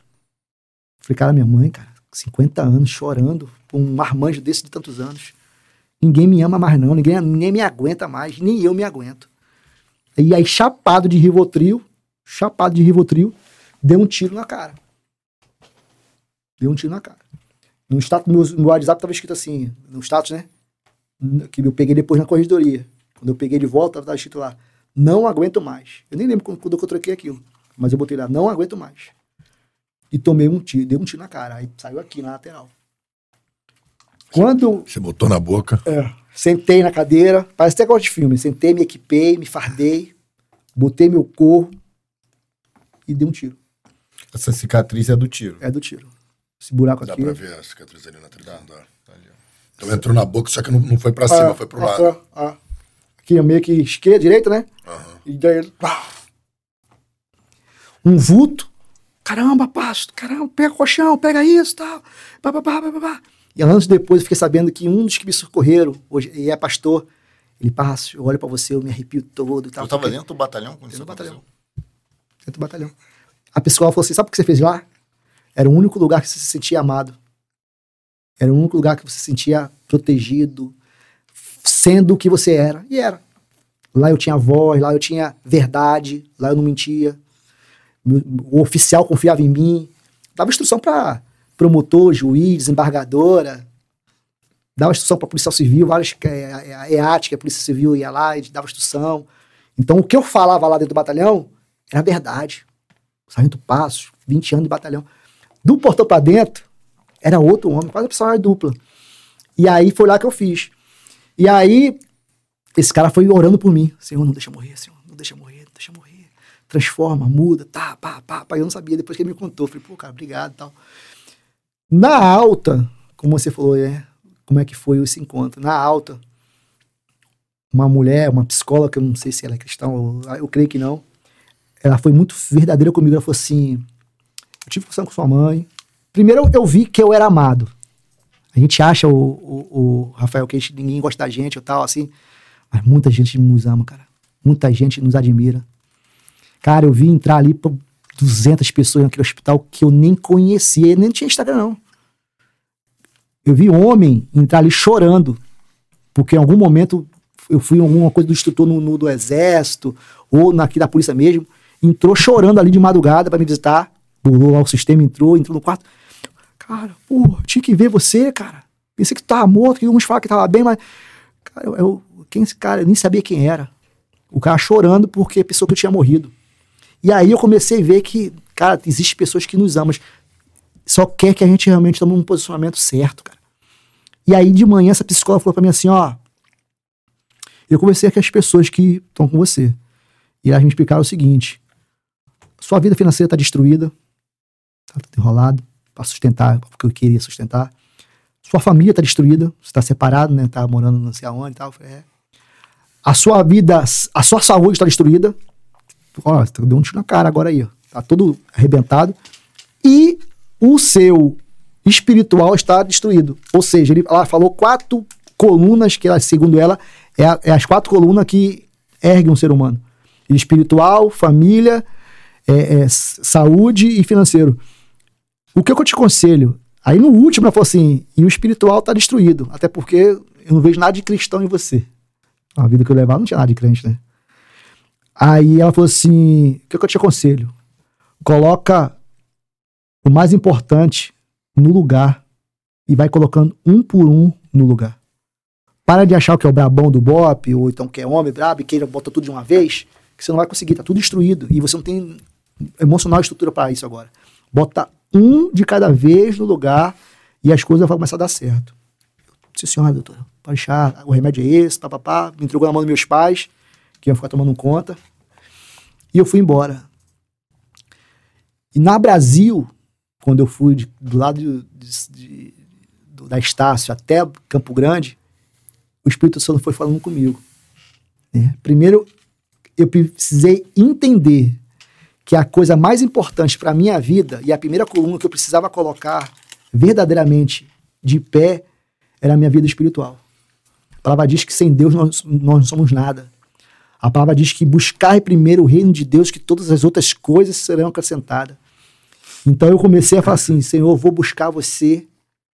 Falei, cara, minha mãe, cara, 50 anos, chorando, com um marmanjo desse de tantos anos. Ninguém me ama mais, não, ninguém, ninguém me aguenta mais, nem eu me aguento. E aí, chapado de Rivotril, chapado de Rivotril, deu um tiro na cara. Deu um tiro na cara. No status, no, no WhatsApp tava escrito assim, no status, né? Que eu peguei depois na corredoria. Quando eu peguei de volta, tava escrito lá, não aguento mais. Eu nem lembro quando, quando eu troquei aquilo. Mas eu botei lá, não aguento mais. E tomei um tiro, dei um tiro na cara. Aí saiu aqui na lateral. Quando. Você botou na boca? É. Sentei na cadeira, parece até gosto de filme. Sentei, me equipei, me fardei, botei meu corpo e dei um tiro. Essa cicatriz é do tiro. É do tiro. Esse buraco Dá aqui. pra ver a cicatriz ali na trilha? Dá. Então entrou na boca, só que não, não foi pra cima, Ah, foi pro ah, lado. ah, ah. Aqui meio que esquerda, direita, né? Aham. E daí. Um vulto. Caramba, pasto, caramba, pega o colchão, pega isso tal. Pá, pá, pá, pá, pá. E anos depois eu fiquei sabendo que um dos que me socorreram, hoje, e é pastor, ele passa, eu olho pra você, eu me arrepio todo. e Tal, Eu tava porque- dentro do batalhão quando Dentro do batalhão. dentro do batalhão. A pessoa falou assim: sabe o que você fez lá? Era o único lugar que você se sentia amado. Era o único lugar que você se sentia protegido, sendo o que você era. E era. Lá eu tinha voz, lá eu tinha verdade, lá eu não mentia. O oficial confiava em mim. Dava instrução para promotor, juiz, desembargadora. Dava instrução para policial civil, várias é, a EAT, que é a polícia civil ia lá e dava instrução. Então o que eu falava lá dentro do batalhão era verdade. Sargento Passos, 20 anos de batalhão. Do portão para dentro, era outro homem, quase personagem dupla. E aí foi lá que eu fiz. E aí, esse cara foi orando por mim. Senhor, não deixa morrer, Senhor, não deixa morrer, não deixa morrer. Transforma, muda, tá, pá, pá, pá. Eu não sabia, depois que ele me contou. Falei, pô, cara, obrigado e tal. Na alta, como você falou, é, como é que foi esse encontro? Na alta, uma mulher, uma psicóloga, que eu não sei se ela é cristã, eu, eu creio que não, ela foi muito verdadeira comigo. Ela falou assim: eu tive conversação com sua mãe. Primeiro eu vi que eu era amado. A gente acha, o, o, o Rafael, que ninguém gosta da gente ou tal, assim. Mas muita gente nos ama, cara. Muita gente nos admira. Cara, eu vi entrar ali pra 200 pessoas naquele hospital que eu nem conhecia, nem tinha Instagram, não. Eu vi homem entrar ali chorando, porque em algum momento eu fui em alguma coisa do instrutor no, no do exército, ou aqui da polícia mesmo, entrou chorando ali de madrugada para me visitar, pulou lá o sistema, entrou, entrou no quarto. Cara, pô, tinha que ver você, cara. Pensei que tu tava morto, que uns falam que tava bem, mas. Cara, eu, quem esse cara? Eu nem sabia quem era. O cara chorando porque pensou que eu tinha morrido. E aí eu comecei a ver que, cara, existem pessoas que nos amam, só quer que a gente realmente tome um posicionamento certo, cara. E aí de manhã essa psicóloga falou para mim assim, ó, eu conversei com as pessoas que estão com você. E elas me explicaram o seguinte: sua vida financeira está destruída, está tudo enrolado para sustentar o que eu queria sustentar. Sua família está destruída, você está separado, né? Tá morando não sei aonde e tal. É. A sua vida, a sua saúde está destruída. Ó, deu um tiro na cara agora aí. Tá todo arrebentado. E o seu espiritual está destruído. Ou seja, ele, ela falou quatro colunas que, ela, segundo ela, é, a, é as quatro colunas que erguem um ser humano: espiritual, família, é, é, saúde e financeiro. O que, eu te aconselho? Aí no último ela falou assim: e o espiritual está destruído, até porque eu não vejo nada de cristão em você. A vida que eu levava não tinha nada de crente, né? Aí ela falou assim: o que, que eu te aconselho? Coloca o mais importante no lugar e vai colocando um por um no lugar. Para de achar que é o brabão do bop, ou então que é homem brabo e queira botar tudo de uma vez, que você não vai conseguir, tá tudo destruído. E você não tem emocional estrutura para isso agora. Bota um de cada vez no lugar e as coisas vão começar a dar certo. Disse, senhora, doutor, pode deixar, o remédio é esse, papapá. Me entregou na mão dos meus pais, que iam ficar tomando conta. E eu fui embora. E na Brasil, quando eu fui de, do lado de, de, da Estácio até Campo Grande, o Espírito Santo foi falando comigo. É, primeiro, eu precisei entender que a coisa mais importante para a minha vida e a primeira coluna que eu precisava colocar verdadeiramente de pé era a minha vida espiritual. A palavra diz que sem Deus nós, nós não somos nada. A palavra diz que buscar primeiro o reino de Deus, que todas as outras coisas serão acrescentadas. Então eu comecei a falar assim: Senhor, eu vou buscar você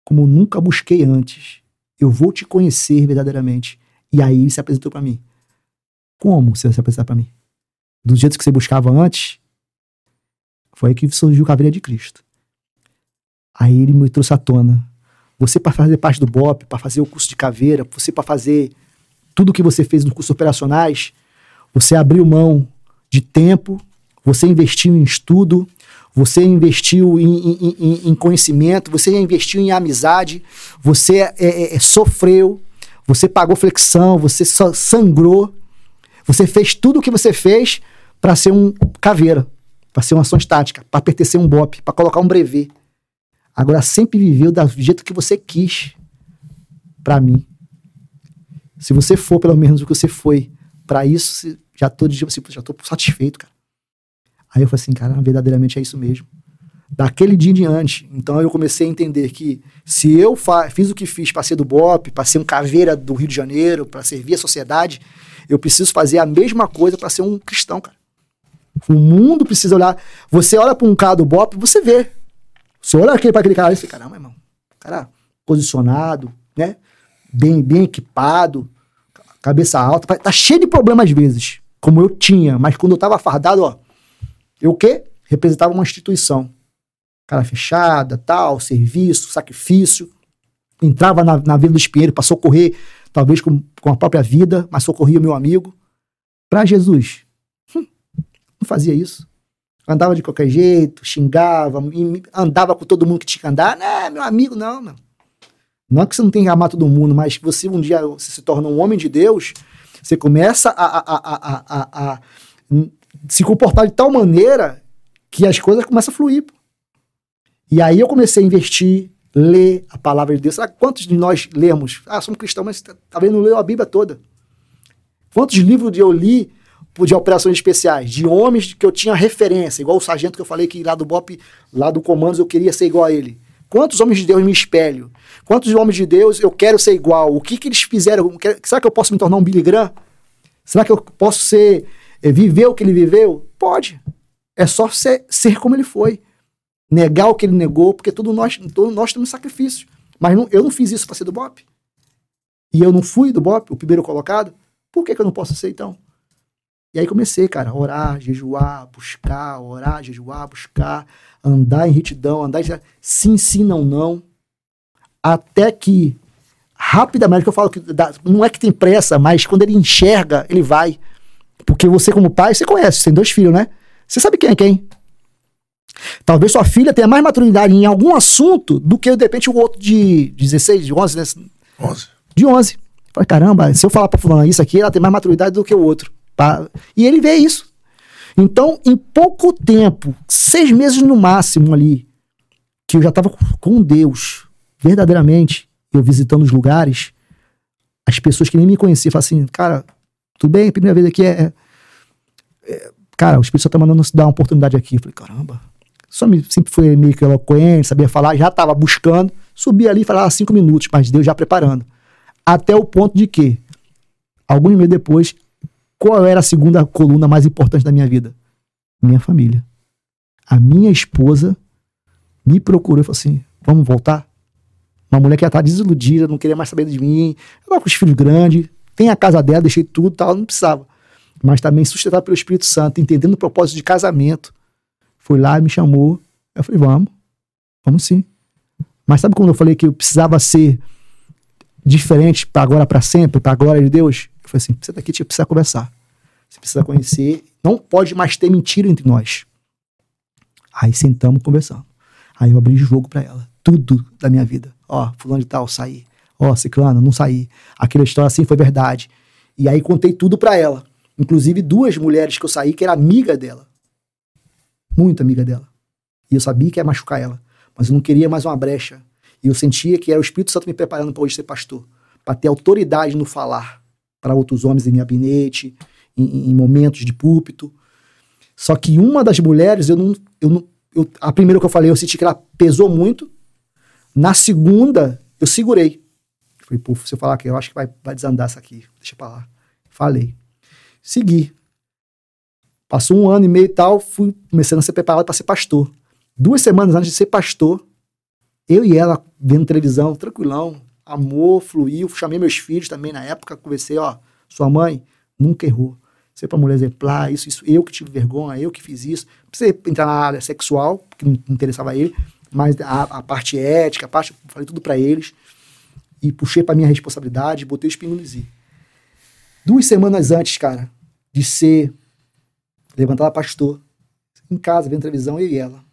como nunca busquei antes eu vou te conhecer verdadeiramente. E aí ele se apresentou para mim. Como você se apresentar para mim? Do jeito que você buscava antes, foi aí que surgiu a caveira de Cristo. Aí ele me trouxe à tona. Você para fazer parte do BOP, para fazer o curso de caveira, você para fazer tudo que você fez no curso operacionais, você abriu mão de tempo, você investiu em estudo, você investiu em, em, em conhecimento, você investiu em amizade, você é, é, é, sofreu, você pagou flexão, você sangrou, você fez tudo o que você fez para ser um caveira, para ser uma ação estática, para pertencer a um BOP, para colocar um brevet. Agora sempre viveu do jeito que você quis para mim. Se você for pelo menos o que você foi para isso, já tô, já tô satisfeito, cara. Aí eu falei assim, cara, verdadeiramente é isso mesmo. Daquele dia em diante, então eu comecei a entender que se eu fiz o que fiz para ser do BOP, para ser um caveira do Rio de Janeiro, para servir a sociedade, eu preciso fazer a mesma coisa para ser um cristão, cara. O mundo precisa olhar. Você olha para um cara do BOP, você vê. Você olha para aquele cara e você, caramba, irmão, cara posicionado, né? Bem, bem equipado, cabeça alta, tá cheio de problemas às vezes, como eu tinha, mas quando eu tava fardado, ó, eu o quê? Representava uma instituição. Cara fechada, tal, serviço, sacrifício. Entrava na, na Vila do Espinheiro para socorrer, talvez com, com a própria vida, mas socorria o meu amigo. Para Jesus, não fazia isso. Andava de qualquer jeito, xingava, andava com todo mundo que tinha que andar. Não, meu amigo, não, meu. Não é que você não tem que amar todo mundo, mas você um dia você se torna um homem de Deus, Você começa a, a, a, a, a se comportar de tal maneira que as coisas começam a fluir. E aí eu comecei a investir, ler a palavra de Deus. Sabe quantos de nós lemos? Ah, somos cristãos, mas talvez não leu a Bíblia toda. Quantos livros eu li de operações especiais, de homens que eu tinha referência, igual o sargento que eu falei que lá do BOP, lá do Comandos, eu queria ser igual a ele. Quantos homens de Deus me espelho? Quantos homens de Deus eu quero ser igual? O que, que eles fizeram? Será que eu posso me tornar um Billy Graham? Será que eu posso ser é, viver o que ele viveu? Pode. É só ser, ser como ele foi. Negar o que ele negou, porque todos nós, todos nós temos sacrifício. Mas não, eu não fiz isso para ser do BOP. E eu não fui do BOP, o primeiro colocado. Por que, que eu não posso ser então? E aí comecei, cara, a orar, jejuar, buscar, orar, jejuar, buscar, andar em retidão, andar em... sim, sim, não, não. Até que, rapidamente, que eu falo que não é que tem pressa, mas quando ele enxerga, ele vai. Porque você, como pai, você conhece, você tem dois filhos, né? Você sabe quem é quem. Talvez sua filha tenha mais maturidade em algum assunto do que, de repente, o outro de 16, de 11, né? 11. De 11. Falei, caramba, se eu falar pra fulano isso aqui, ela tem mais maturidade do que o outro. E ele vê isso. Então, em pouco tempo, seis meses no máximo ali, que eu já estava com Deus, verdadeiramente, eu visitando os lugares, as pessoas que nem me conheciam, falavam assim, cara, tudo bem, primeira vez aqui é, é, é cara, o Espírito Santo tá mandando dar uma oportunidade aqui. Eu falei, caramba, só me, sempre foi meio que eloquente, sabia falar, já estava buscando, subi ali e falava cinco minutos, mas Deus já preparando. Até o ponto de que, alguns meses depois, qual era a segunda coluna mais importante da minha vida? Minha família. A minha esposa me procurou e falou assim: vamos voltar? Uma mulher que já estava desiludida, não queria mais saber de mim, estava com os filhos grandes, tem a casa dela, deixei tudo tal, não precisava. Mas também sustentada pelo Espírito Santo, entendendo o propósito de casamento. Foi lá e me chamou. Eu falei: vamos, vamos sim. Mas sabe quando eu falei que eu precisava ser diferente para agora, para sempre, para a glória de Deus? Falei assim: você daqui tinha precisa conversar. Você precisa conhecer. Não pode mais ter mentira entre nós. Aí sentamos conversando. Aí eu abri jogo para ela. Tudo da minha vida. Ó, fulano de tal, saí. Ó, ciclano, não saí. Aquela história assim foi verdade. E aí contei tudo para ela. Inclusive duas mulheres que eu saí que era amiga dela. Muito amiga dela. E eu sabia que ia machucar ela. Mas eu não queria mais uma brecha. E eu sentia que era o Espírito Santo me preparando para hoje ser pastor. Para ter autoridade no falar para outros homens em gabinete, em, em, momentos de púlpito. Só que uma das mulheres, eu não, eu não, eu, a primeira que eu falei, eu senti que ela pesou muito. Na segunda, eu segurei. Falei, pô, se eu falar que eu acho que vai, vai desandar isso aqui, deixa pra lá. Falei. Segui. Passou um ano e meio e tal, fui começando a ser preparado para ser pastor. Duas semanas antes de ser pastor, eu e ela vendo televisão, tranquilão, amor fluiu. Chamei meus filhos também na época, conversei, ó, sua mãe nunca errou. Você é uma mulher exemplar, isso, isso, eu que tive vergonha, eu que fiz isso. Não entrar na área sexual, que não interessava a ele, mas a, a parte ética, a parte, falei tudo para eles. E puxei para minha responsabilidade, botei o no Lizi. Duas semanas antes, cara, de ser levantada pastor, em casa, vendo televisão, eu e ela.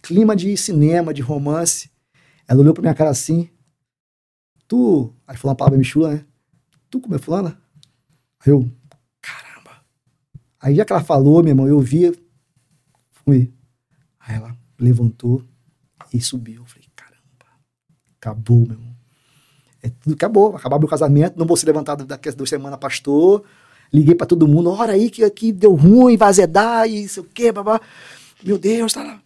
Clima de cinema, de romance. Ela olhou pra minha cara assim, Tu. Aí falou uma palavra meio chula, né? Tu comeu fulana? Aí eu. Caramba. Aí já que ela falou, meu irmão, eu vi. Fui. Aí ela levantou e subiu. Eu falei, caramba. Acabou, meu irmão. É tudo acabou. Acabar meu casamento. Não vou ser levantado daqui a duas semanas, pastor. Liguei pra todo mundo. Ora aí que aqui deu ruim, vai azedar e sei o quê, babá. Meu Deus, tá lá.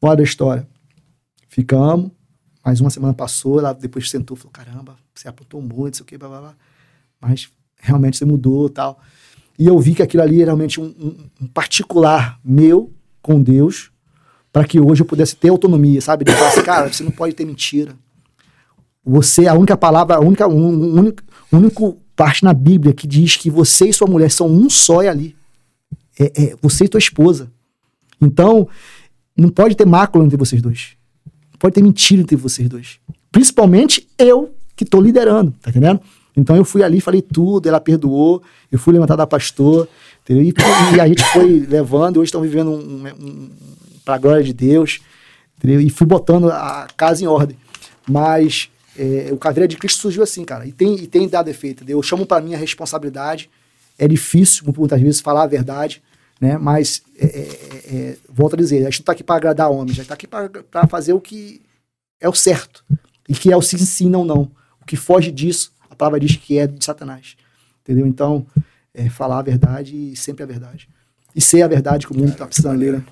Bora da história. Ficamos. Mais uma semana passou, ela depois sentou e falou: caramba, você apontou muito, sei o que, blá, blá, blá. Mas realmente você mudou tal. E eu vi que aquilo ali era realmente um, um, um particular meu com Deus, para que hoje eu pudesse ter autonomia, sabe? De falar assim, cara, você não pode ter mentira. Você, a única palavra, a única, um, único, único parte na Bíblia que diz que você e sua mulher são um só é ali. É, é você e tua esposa. Então, não pode ter mácula entre vocês dois pode ter mentira entre vocês dois. Principalmente eu que estou liderando, tá entendendo? Então eu fui ali, falei tudo, ela perdoou, eu fui levantado a pastor? E, e, a gente foi levando, hoje estão vivendo um, um, um para a glória de Deus, entendeu? E fui botando a casa em ordem. Mas É, o Caveira de Cristo surgiu assim, cara. E tem, e tem dado efeito. Entendeu? Eu chamo para mim a responsabilidade. É difícil, muitas vezes, falar a verdade, né? Mas, é, é, é, volto a dizer, a gente não tá aqui para agradar homens, a gente tá aqui para fazer o que é o certo. E que é o sim, sim, não, não. O que foge disso, a palavra diz que é de Satanás. Entendeu? Então, é falar a verdade e sempre a verdade. E ser a verdade que o mundo está precisando ler, né?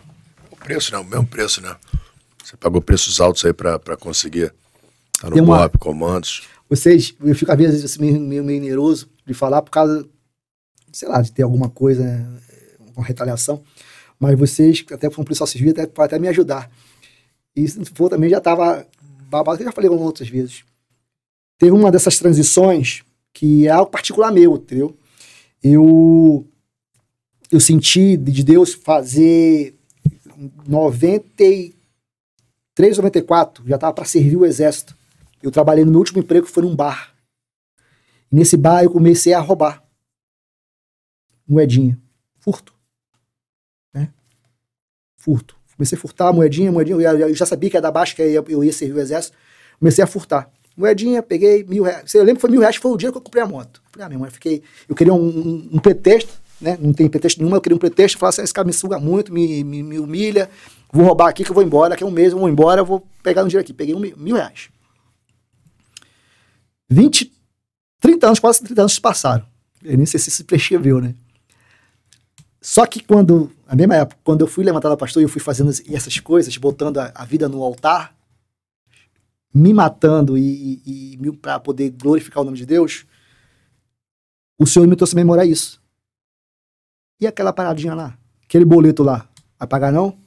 O preço, né? O mesmo preço, né? Você pagou preços altos aí para conseguir estar no Tem uma- BOP, comandos. Vocês, eu fico às vezes assim, meio, meio, meio nervoso de falar por causa, sei lá, de ter alguma coisa, né, uma retaliação. Mas vocês, até como policial civil, até, pode até me ajudar. E se for também já estava babado, que eu já falei outras vezes. Teve uma dessas transições que é algo particular meu, entendeu? Eu, eu senti de Deus fazer 93, 94, já estava para servir o exército. Eu trabalhei no meu último emprego, que foi num bar. Nesse bar eu comecei a roubar. Moedinha. Furto. Furto. Comecei a furtar moedinha, moedinha. Eu, já- sabia que era da baixa, que eu ia, servir o exército. Comecei a furtar. Moedinha, peguei mil reais. Eu lembro que foi mil reais, foi o dia que eu comprei a moto. Falei, ah, meu irmão, eu fiquei. Eu queria um, um, um pretexto, né? Não tem pretexto nenhum, eu queria um pretexto. Falar assim, esse cara me suga muito, me, me, me humilha. Vou roubar aqui que eu vou embora. Daqui a um mês eu vou embora, eu vou pegar um dinheiro aqui. Peguei um, mil reais. 20, 30 anos, quase 30 anos se passaram. Eu nem sei se se prescreveu, né? Só que quando, na mesma época, quando eu fui levantado a pastor e eu fui fazendo es- essas coisas, botando a, a vida no altar, me matando e, e, e para poder glorificar o nome de Deus, o Senhor me trouxe a memorar isso. E aquela paradinha lá? Aquele boleto lá? Vai pagar não?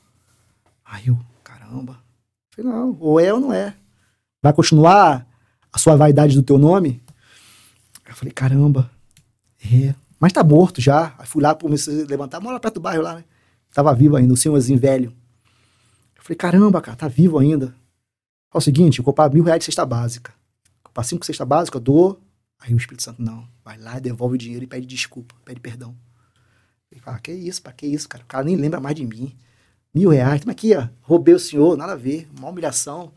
Aí eu, caramba. Falei, não, ou é ou não é. Vai continuar a sua vaidade do teu nome? Eu falei, caramba, é. Mas tá morto já. Aí fui lá, comecei a levantar, mora perto do bairro lá, né? Tava vivo ainda, o senhorzinho velho. Eu falei, caramba, cara, tá vivo ainda. Fala o seguinte, eu vou comprar mil reais de cesta básica. Comprar cinco cesta básica, eu dou. Aí o Espírito Santo, não. Vai lá, devolve o dinheiro e pede desculpa, pede perdão. Ele fala, que isso, pra que isso, cara? O cara nem lembra mais de mim. Mil reais, mas aqui, ó, roubei o senhor, nada a ver, uma humilhação.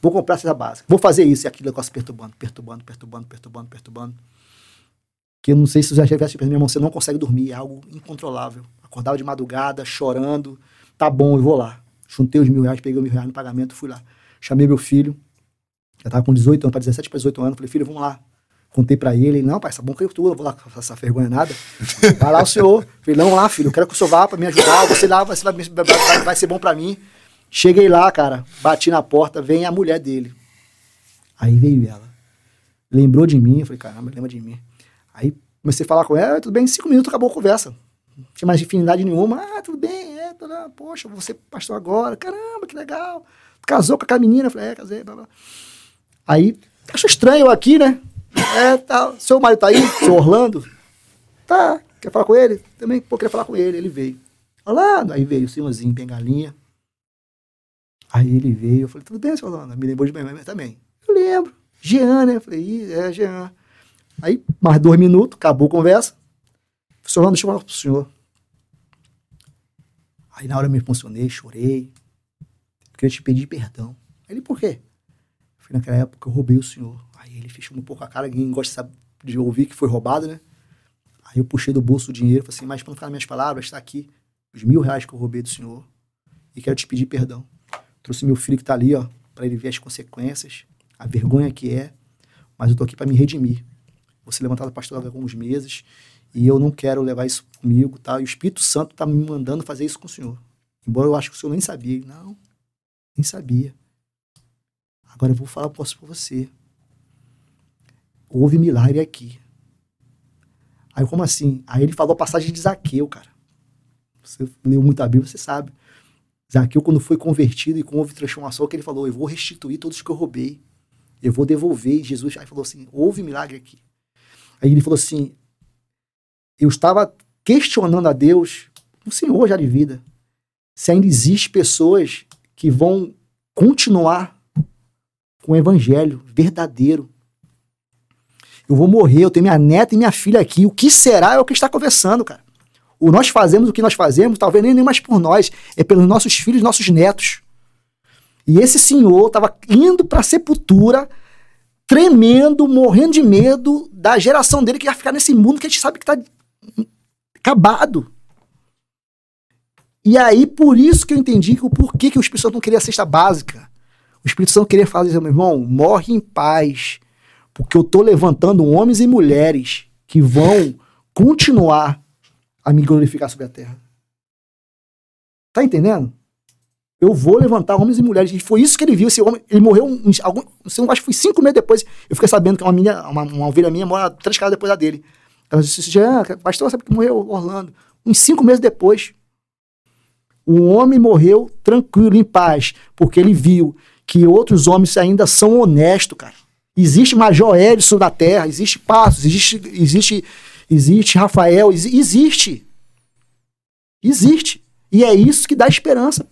Vou comprar cesta básica. Vou fazer isso e aquele negócio perturbando, perturbando, perturbando, perturbando, perturbando. Que eu não sei se você já tivesse meu irmão, você não consegue dormir, é algo incontrolável. Acordava de madrugada, chorando. Tá bom, eu vou lá. Juntei os mil reais, peguei os mil reais no pagamento, fui lá. Chamei meu filho, já tava com 18 anos, para 17 para 18 anos. Falei, filho, vamos lá. Contei pra ele, não, pai, essa bom que eu tu, não vou lá essa vergonha nada. Vai lá o senhor. Falei, não, lá, filho, eu quero que o senhor vá pra me ajudar, você lá, você vai, vai, vai, vai ser bom pra mim. Cheguei lá, cara, bati na porta, vem a mulher dele. Aí veio ela. Lembrou de mim, eu falei, caramba, lembra de mim. Aí comecei a falar com ela, tudo bem, em cinco minutos acabou a conversa. Tinha mais afinidade nenhuma. Ah, tudo bem, é, tudo, ah, poxa, você pastor agora, caramba, que legal. Casou com aquela menina, falei, é, casei, blá, blá. Aí, acho estranho aqui, né? É, tá, seu marido tá aí, seu Orlando? Tá, quer falar com ele? Também, pô, queria falar com ele, ele veio. Olá, aí veio o senhorzinho, bengalinha. Aí ele veio, eu falei, tudo bem, senhor Orlando? Me lembrou de mim também. Eu lembro, Jean, né? Falei, é, Jean. Aí, mais dois minutos, acabou a conversa. Senhor Orlando, deixa eu falar pro senhor. Aí na hora eu me emocionei, chorei. Queria te pedir perdão. Aí ele, por quê? Foi naquela época eu roubei o senhor. Aí ele fechou um pouco a cara, ninguém gosta de ouvir que foi roubado, né? Aí eu puxei do bolso o dinheiro, falei assim, mas para não ficar nas minhas palavras, está aqui os mil reais que eu roubei do senhor. E quero te pedir perdão. Trouxe meu filho que tá ali, ó, para ele ver as consequências, a vergonha que é. Mas eu tô aqui para me redimir. Vou ser levantado pastor a alguns meses e eu não quero levar isso comigo, tá? E o Espírito Santo tá me mandando fazer isso com o senhor. Embora eu acho que o senhor nem sabia. Não, nem sabia. Agora eu vou falar para você. Houve milagre aqui. Aí, como assim? Aí ele falou a passagem de Zaqueu, cara. Você leu muito a Bíblia, você sabe. Zaqueu, quando foi convertido e com houve transformação, que ele falou: Eu vou restituir todos que eu roubei. Eu vou devolver. E Jesus aí falou assim: Houve milagre aqui. Aí ele falou assim: Eu estava questionando a Deus, o Senhor já de vida, se ainda existe pessoas que vão continuar com o evangelho verdadeiro. Eu vou morrer, eu tenho minha neta e minha filha aqui. O que será é o que está conversando, cara. O nós fazemos o que nós fazemos, talvez nem, mais por nós, é pelos nossos filhos, nossos netos. E esse senhor estava indo para a sepultura, tremendo, morrendo de medo da geração dele que ia ficar nesse mundo que a gente sabe que tá acabado. E aí, por isso que eu entendi que o porquê que o Espírito não queria a cesta básica. O Espírito Santo queria fazer, meu irmão, morre em paz, porque eu tô levantando homens e mulheres que vão continuar a me glorificar sobre a terra. Tá entendendo? Eu vou levantar homens e mulheres. E foi isso que ele viu. Esse homem, ele morreu, um, algum, acho que foi cinco meses depois. Eu fiquei sabendo que uma, minha, uma, uma ovelha minha mora três casas depois da dele. Ela disse: já, pastor, sabe que morreu Orlando? Uns cinco meses depois. Um homem morreu tranquilo, em paz, porque ele viu que outros homens ainda são honestos, cara. Existe Major Edson da Terra, existe Passos, existe, existe, existe Rafael, existe. Existe. E é isso que dá esperança.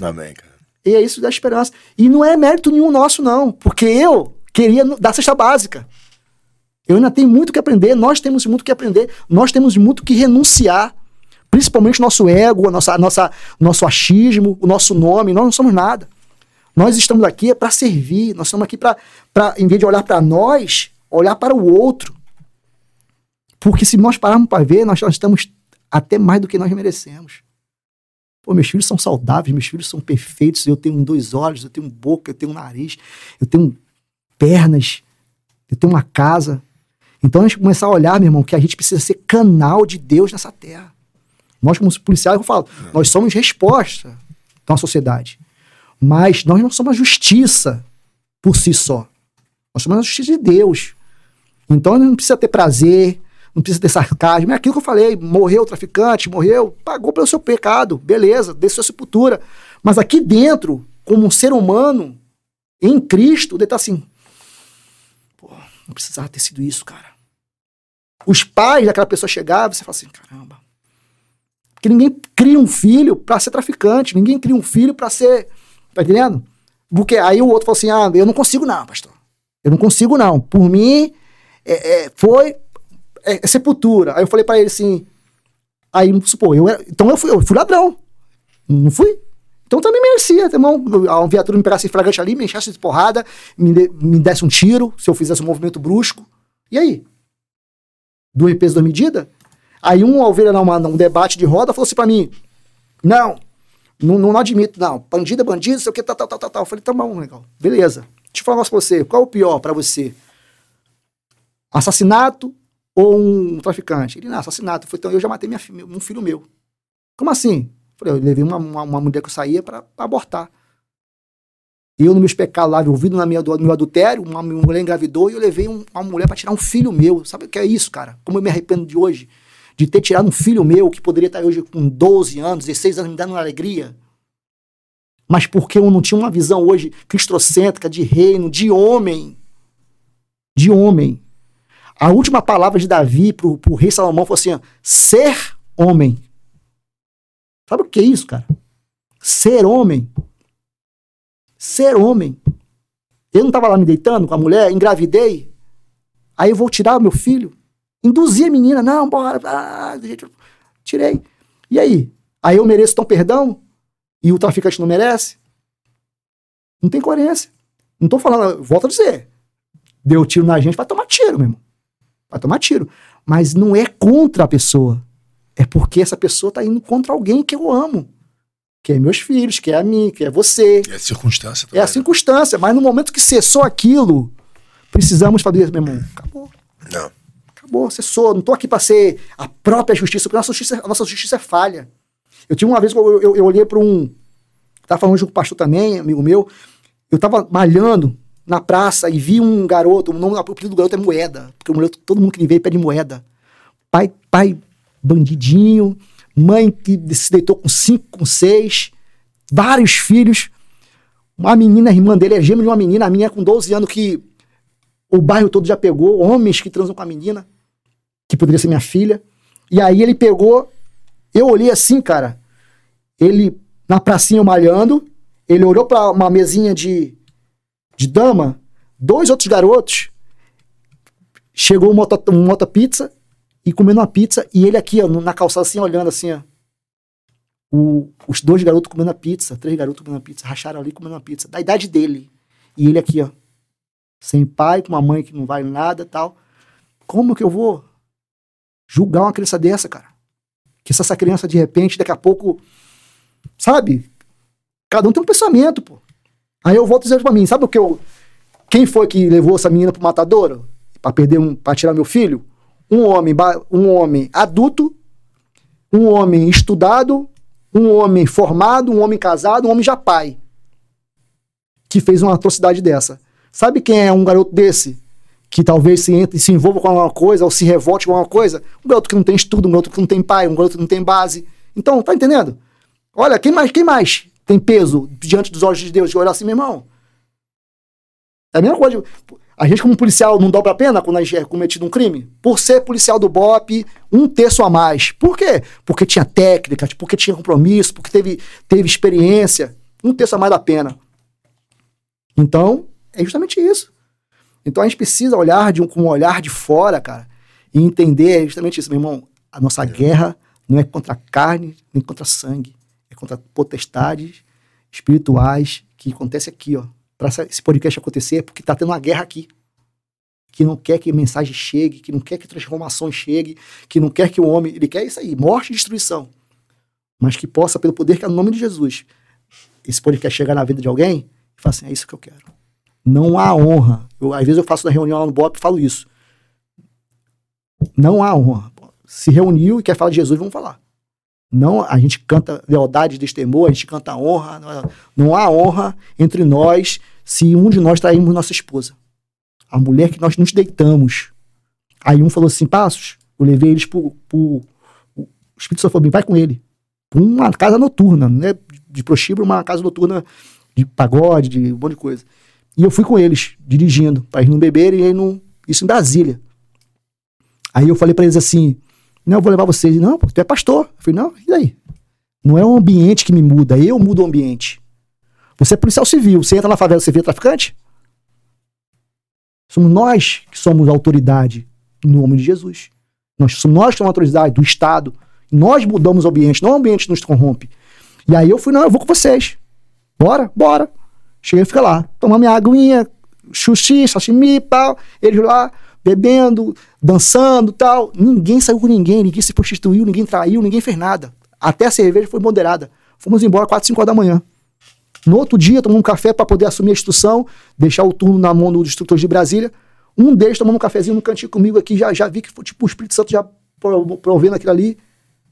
Amém, cara. E é isso que dá esperança. E não é mérito nenhum nosso, não. Porque eu queria dar cesta básica. Eu ainda tenho muito que aprender, nós temos muito que aprender, nós temos muito que renunciar. Principalmente nosso ego, a nossa, a nossa, nosso achismo, o nosso nome, nós não somos nada. Nós estamos aqui para servir, nós estamos aqui para, em vez de olhar para nós, olhar para o outro. Porque se nós pararmos para ver, nós, nós estamos até mais do que nós merecemos. Pô, meus filhos são saudáveis, meus filhos são perfeitos, eu tenho dois olhos, eu tenho boca, eu tenho nariz, eu tenho pernas, eu tenho uma casa. Então a gente começar a olhar, meu irmão, que a gente precisa ser canal de Deus nessa terra. Nós, como policiais, eu falo, é. nós somos resposta da sociedade. Mas nós não somos a justiça por si só. Nós somos a justiça de Deus. Então não precisa ter prazer, não precisa ter sarcasmo. É aquilo que eu falei: morreu o traficante, morreu, pagou pelo seu pecado, beleza, desceu a sepultura. Mas aqui dentro, como um ser humano, em Cristo, ele tá assim. Pô, não precisava ter sido isso, cara. Os pais daquela pessoa chegavam, você fala assim: caramba. Porque ninguém cria um filho para ser traficante, ninguém cria um filho para ser Tá entendendo? Porque aí o outro falou assim: ah, eu não consigo, não, pastor. Eu não consigo, não. Por mim, é, é, foi é, é sepultura. Aí eu falei para ele assim. Aí, supor, eu era, então eu fui, eu fui ladrão. Não fui? Então também merecia, irmão. A viatura me pegasse flagrante ali, me enchasse de porrada, me, de, me desse um tiro, se eu fizesse um movimento brusco. E aí? Duas pesos, duas medidas? Aí um ovelha numa, num debate de roda falou assim pra mim: Não, não, não, admito, não. Bandido é bandido, sei o que, tal, tal, tal, tal. Eu falei, tá bom, legal. Beleza. Deixa eu falar um negócio pra você. Qual é o pior para você? Assassinato ou um traficante? Ele, não, assassinato. Eu então eu já matei minha, um filho meu. Como assim? Eu levei uma, uma, uma mulher que eu saía para abortar. Eu, nos meus pecados lá, ouvido na minha, no meu adultério, uma mulher engravidou e eu levei um, uma mulher para tirar um filho meu. Sabe o que é isso, cara? Como eu me arrependo de hoje? de ter tirado um filho meu que poderia estar hoje com 12 anos, 16 anos, me dando uma alegria. Mas porque eu não tinha uma visão hoje cristocêntrica de reino, de homem. De homem. A última palavra de Davi para o rei Salomão foi assim: ser homem. Sabe o que é isso, cara? Ser homem. Ser homem. Eu não estava lá me deitando com a mulher, engravidei. Aí eu vou tirar o meu filho. Induzi a menina, não, bora. Ah, tirei. E aí? Aí eu mereço tão perdão? E o traficante não merece? Não tem coerência. Não tô falando, volto a dizer. Deu tiro na gente, vai tomar tiro, meu irmão. Vai tomar tiro. Mas não é contra a pessoa. É porque essa pessoa tá indo contra alguém que eu amo. Que é meus filhos, que é a mim, que é você. É a circunstância. Também. É a né? circunstância. Mas no momento que cessou aquilo, precisamos fazer, meu irmão. Acabou. Não. Acabou, cessou. Não estou aqui para ser a própria justiça, porque a nossa justiça, a nossa justiça é falha. Eu tive uma vez que eu, eu, eu olhei para um. Estava falando com o pastor também, amigo meu. Eu estava malhando na praça e vi um garoto, o nome o apelido do garoto é Moeda, porque o moleque, todo mundo que ele veio pede moeda. Pai, pai bandidinho, mãe que se deitou com cinco, com seis, vários filhos. Uma menina, irmã dele é gêmea de uma menina, a minha com 12 anos que o bairro todo já pegou, homens que transam com a menina que poderia ser minha filha. E aí ele pegou, eu olhei assim, cara, ele na pracinha malhando, ele olhou para uma mesinha de, de dama, dois outros garotos, chegou um moto, um moto pizza e comendo uma pizza, e ele aqui, ó, na calçada assim, olhando assim, ó. O, os dois garotos comendo a pizza, três garotos comendo a pizza, racharam ali comendo a pizza, da idade dele. E ele aqui, ó. sem pai, com uma mãe que não vale nada tal. Como que eu vou julgar uma criança dessa, cara? Que se essa criança, de repente, daqui a pouco, sabe? Cada um tem um pensamento, pô. Aí eu volto dizendo pra mim, sabe o que eu. Quem foi que levou essa menina pro matadouro? Pra perder um. pra tirar meu filho? Um homem, um homem adulto, um homem estudado, um homem formado, um homem casado, um homem já pai. Que fez uma atrocidade dessa. Sabe quem é um garoto desse? Que talvez se entre, se envolva com alguma coisa ou se revolte com alguma coisa? Um garoto que não tem estudo, um garoto que não tem pai, um garoto que não tem base. Então, tá entendendo? Olha, quem mais, quem mais tem peso diante dos olhos de Deus de olhar assim, meu irmão? É a mesma coisa. A gente, como policial, não dobra a pena quando a gente é cometido um crime? Por ser policial do BOP, um terço a mais. Por quê? Porque tinha técnica, porque tinha compromisso, porque teve, teve experiência. Um terço a mais da pena. Então, é justamente isso. Então a gente precisa olhar de um, com um olhar de fora, cara, e entender justamente isso, meu irmão. A nossa é. guerra não é contra carne nem contra sangue, é contra potestades espirituais que acontece aqui, ó. Para esse podcast acontecer, porque tá tendo uma guerra aqui. Que não quer que mensagem chegue, que não quer que transformação chegue, que não quer que o homem. Ele quer isso aí, morte e destruição. Mas que possa, pelo poder que é no nome de Jesus, esse podcast chegar na vida de alguém e falar assim: é isso que eu quero. Não há honra. Eu, às vezes eu faço na reunião lá no BOP e falo isso. Não há honra. Se reuniu e quer falar de Jesus, vamos falar. Não, a gente canta lealdade destemor, a gente canta honra. Não, não há honra entre nós se um de nós traímos nossa esposa. A mulher que nós nos deitamos. Aí um falou assim: Passos, eu levei eles pro. pro o Espírito Santo falou: vai com ele. Uma casa noturna, né? De prostíbulo, uma casa noturna de pagode, de um monte de coisa. E eu fui com eles, dirigindo, para eles não beberem, e não. Isso em Brasília. Aí eu falei para eles assim: não, eu vou levar vocês. Não, tu é pastor. Eu falei: não, e daí? Não é o ambiente que me muda, eu mudo o ambiente. Você é policial civil, você entra na favela, você vê traficante? Somos nós que somos autoridade no nome de Jesus. Nós somos nós que somos autoridade do Estado. Nós mudamos o ambiente, não o ambiente nos corrompe. E aí eu fui, não, eu vou com vocês. Bora, bora. Cheguei a ficar lá, tomar minha aguinha, sushi, sashimi tal. Eles lá, bebendo, dançando tal. Ninguém saiu com ninguém, ninguém se prostituiu, ninguém traiu, ninguém fez nada. Até a cerveja foi moderada. Fomos embora 4, 5 horas da manhã. No outro dia, tomamos um café para poder assumir a instrução, deixar o turno na mão dos instrutores de Brasília. Um deles tomando um cafezinho no cantinho comigo aqui, já, já vi que foi tipo o Espírito Santo já provendo aquilo ali.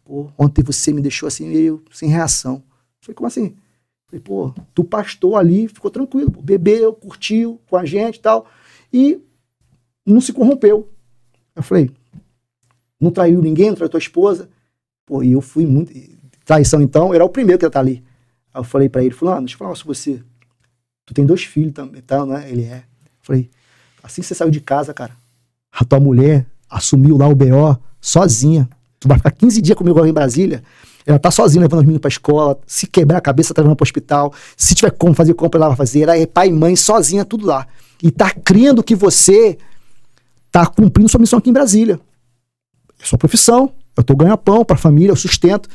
Pô, ontem você me deixou assim meio sem reação. Foi como assim? Falei, pô, tu pastor ali, ficou tranquilo, pô, bebeu, curtiu com a gente e tal, e não se corrompeu. Eu falei, não traiu ninguém, não traiu tua esposa. Pô, e eu fui muito. Traição, então, era o primeiro que ia estar ali. Aí eu falei para ele, fulano, deixa eu falar sobre você. Tu tem dois filhos também, tá, né? Ele é. Eu falei, assim que você saiu de casa, cara, a tua mulher assumiu lá o BO sozinha. Tu vai ficar 15 dias comigo agora em Brasília. Ela tá sozinha levando os meninos pra escola. Se quebrar a cabeça, tá levando pro hospital. Se tiver como fazer compra, ela vai fazer. Ela é pai e mãe sozinha, tudo lá. E tá crendo que você tá cumprindo sua missão aqui em Brasília. É sua profissão. Eu tô ganhando pão pra família, eu sustento.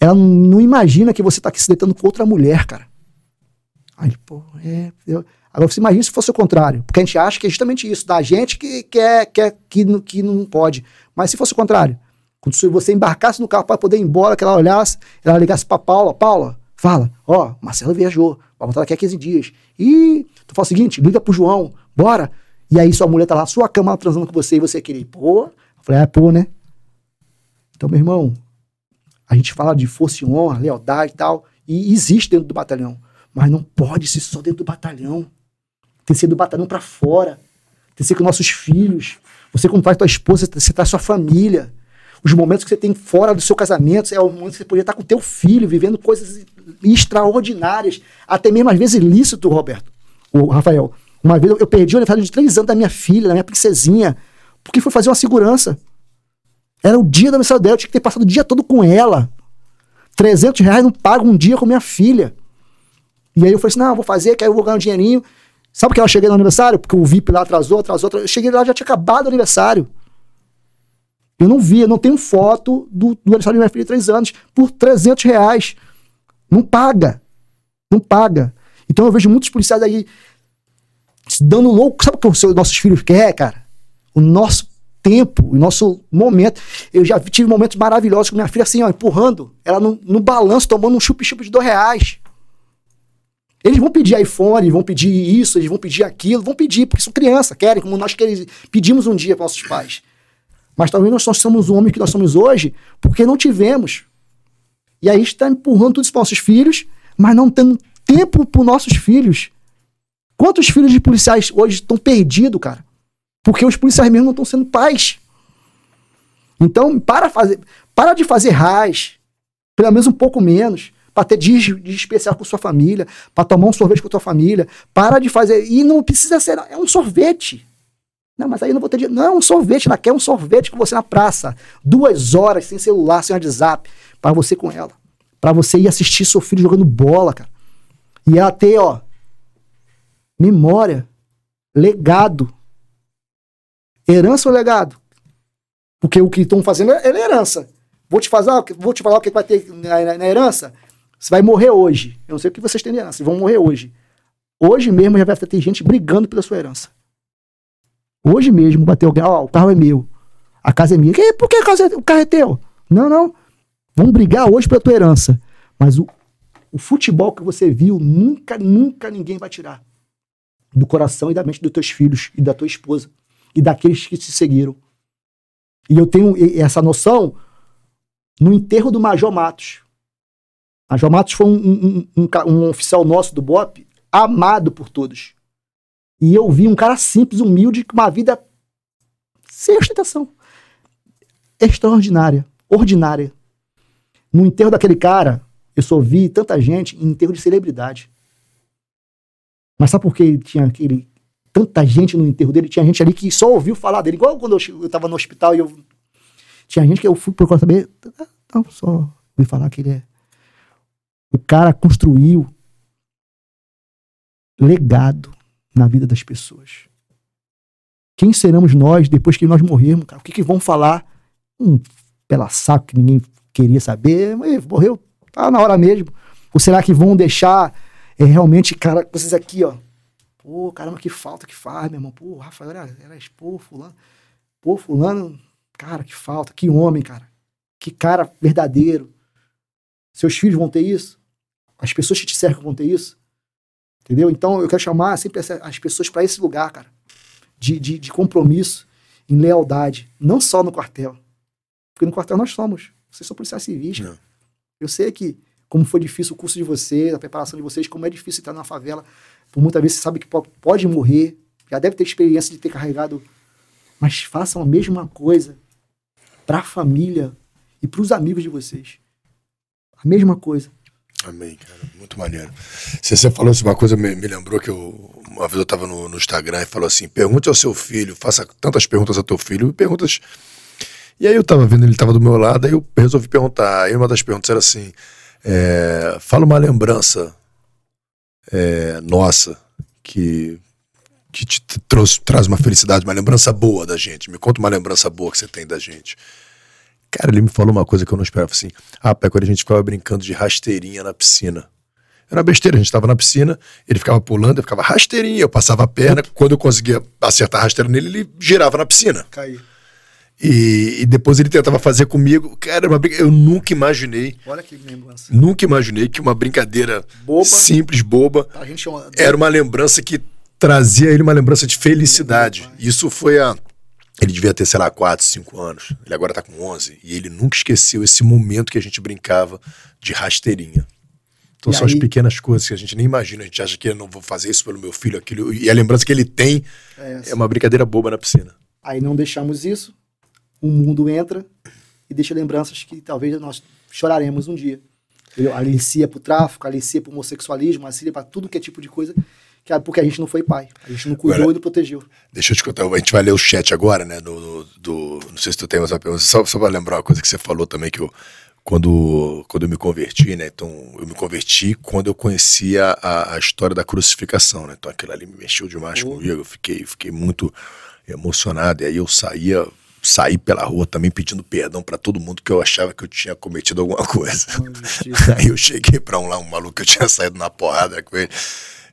Ela não imagina que você tá aqui se deitando com outra mulher, cara. Aí, pô, é. Eu... Agora você imagina se fosse o contrário. Porque a gente acha que é justamente isso, da gente que quer, quer que, que não pode. Mas se fosse o contrário, quando você embarcasse no carro para poder ir embora, que ela olhasse, ela ligasse para Paula, Paula, fala, ó, Marcelo viajou, vai voltar daqui a 15 dias. E tu fala o seguinte, liga pro João, bora. E aí sua mulher tá lá sua cama transando com você e você queria, pô. Eu falei, é, pô, né? Então, meu irmão, a gente fala de força e honra, lealdade e tal, e existe dentro do batalhão. Mas não pode ser só dentro do batalhão. Tem que ser do batalhão para fora. Tem que ser com nossos filhos. Você, como faz tua esposa, você traz sua família. Os momentos que você tem fora do seu casamento é o momento que você poderia estar com teu filho, vivendo coisas extraordinárias, até mesmo às vezes ilícito, Roberto, o Rafael. Uma vez eu perdi o aniversário de três anos da minha filha, da minha princesinha, porque foi fazer uma segurança. Era o dia da aniversário dela, eu tinha que ter passado o dia todo com ela. 300 reais não pago um dia com minha filha. E aí eu falei assim, não, vou fazer, que aí eu vou ganhar um dinheirinho. Sabe que eu cheguei no aniversário? Porque o VIP lá atrasou, atrasou, atrasou. Eu cheguei lá, já tinha acabado o aniversário. Eu não vi, eu não tenho foto do, do aniversário de minha filha de 3 anos por 300 reais. Não paga. Não paga. Então eu vejo muitos policiais aí se dando louco. Sabe o que os nossos filhos querem, cara? O nosso tempo, o nosso momento. Eu já tive momentos maravilhosos com minha filha, assim, ó, empurrando ela no, no balanço, tomando um chup-chup de dois reais. Eles vão pedir iPhone, vão pedir isso, eles vão pedir aquilo, vão pedir, porque são crianças, querem, como nós queremos, pedimos um dia para nossos pais. Mas talvez nós, nós somos o homem que nós somos hoje porque não tivemos. E aí está empurrando tudo isso para nossos filhos, mas não tendo tempo para nossos filhos. Quantos filhos de policiais hoje estão perdidos, cara? Porque os policiais mesmo não estão sendo pais. Então, para, fazer, para de fazer raiz, pelo menos um pouco menos para ter dia especial com sua família, para tomar um sorvete com sua família. Para de fazer. E não precisa ser. É um sorvete. Não, mas aí eu não vou ter dia. Não, é um sorvete. Ela quer um sorvete com você na praça. Duas horas sem celular, sem WhatsApp. Para você com ela. Para você ir assistir seu filho jogando bola, cara. E ela ter, ó. Memória. Legado. Herança ou legado? Porque o que estão fazendo é, é herança. Vou te, fazer, vou te falar o que vai ter na, na, na herança. Você vai morrer hoje. Eu não sei o que vocês têm de herança. Vocês vão morrer hoje. Hoje mesmo já vai ter gente brigando pela sua herança. Hoje mesmo vai ter alguém, ó, oh, o carro é meu. A casa é minha. Por que o carro é teu? Não, não. Vamos brigar hoje pela tua herança. Mas o, o futebol que você viu, nunca, nunca ninguém vai tirar do coração e da mente dos teus filhos e da tua esposa e daqueles que te seguiram. E eu tenho essa noção no enterro do Major Matos. João Matos foi um, um, um, um, oficial nosso do BOP, amado por todos. E eu vi um cara simples, humilde, com uma vida sem ostentação. Extraordinária, ordinária. No enterro daquele cara, eu só vi tanta gente em enterro de celebridade. Mas sabe por que tinha aquele, tanta gente no enterro dele? Tinha gente ali que só ouviu falar dele. Igual quando eu, eu tava no hospital e eu. Tinha gente que eu fui procurar saber. Não, só ouvi falar que ele é o cara construiu legado na vida das pessoas. Quem seremos nós depois que nós morrermos, cara? O que, que vão falar? Um pela saco que ninguém queria saber. Morreu, tá na hora mesmo. Ou será que vão deixar é, realmente, cara, vocês aqui, ó. Pô, caramba, que falta que faz, meu irmão. Pô, Rafael era, era pô, fulano. Pô, fulano, cara, que falta, que homem, cara. Que cara verdadeiro. Seus filhos vão ter isso? As pessoas que te cercam vão ter isso. Entendeu? Então eu quero chamar sempre as pessoas para esse lugar, cara, de, de, de, compromisso, em lealdade, não só no quartel. Porque no quartel nós somos. Vocês são policiais civis. Eu sei que, como foi difícil o curso de vocês, a preparação de vocês, como é difícil estar na favela. Por muitas vezes você sabe que pode morrer, já deve ter experiência de ter carregado. Mas façam a mesma coisa para a família e para os amigos de vocês. A mesma coisa. Amém, cara. Muito maneiro. Se você falou assim, uma coisa me, me lembrou que eu, uma vez eu estava no, no, Instagram e falou assim: pergunte ao seu filho, faça tantas perguntas ao teu filho, perguntas. E aí eu estava vendo, ele estava do meu lado, aí eu resolvi perguntar. Aí uma das perguntas era assim: é, fala uma lembrança é, nossa que, que te trouxe, traz uma felicidade, uma lembrança boa da gente. Me conta uma lembrança boa que você tem da gente. Cara, ele me falou uma coisa que eu não esperava assim. Ah, pai, quando a gente ficava brincando de rasteirinha na piscina. Era besteira, a gente estava na piscina, ele ficava pulando, eu ficava rasteirinha, eu passava a perna, quando eu conseguia acertar a rasteira nele, ele girava na piscina. Caía. E, e, depois ele tentava fazer comigo. Cara, uma eu nunca imaginei. Olha que lembrança. Nunca imaginei que uma brincadeira boba, simples, boba, era uma lembrança que trazia ele uma lembrança de felicidade. Isso foi a ele devia ter, sei lá, 4, 5 anos. Ele agora tá com 11. E ele nunca esqueceu esse momento que a gente brincava de rasteirinha. Então e são aí... as pequenas coisas que a gente nem imagina. A gente acha que eu não vou fazer isso pelo meu filho, aquilo. E a lembrança que ele tem é, é uma brincadeira boba na piscina. Aí não deixamos isso. O mundo entra e deixa lembranças que talvez nós choraremos um dia. Alicia pro tráfico, alicia pro homossexualismo, alicia para tudo que é tipo de coisa é porque a gente não foi pai. A gente não cuidou agora, e não protegeu. Deixa eu te contar, a gente vai ler o chat agora, né? Do, do, não sei se tu tem mais uma pergunta, só, só pra lembrar uma coisa que você falou também, que eu, quando, quando eu me converti, né? Então, eu me converti quando eu conhecia a, a história da crucificação, né? Então, aquilo ali me mexeu demais comigo, eu fiquei, fiquei muito emocionado, e aí eu saía saí pela rua também pedindo perdão para todo mundo que eu achava que eu tinha cometido alguma coisa. Aí eu cheguei para um lá, um maluco que eu tinha saído na porrada com ele.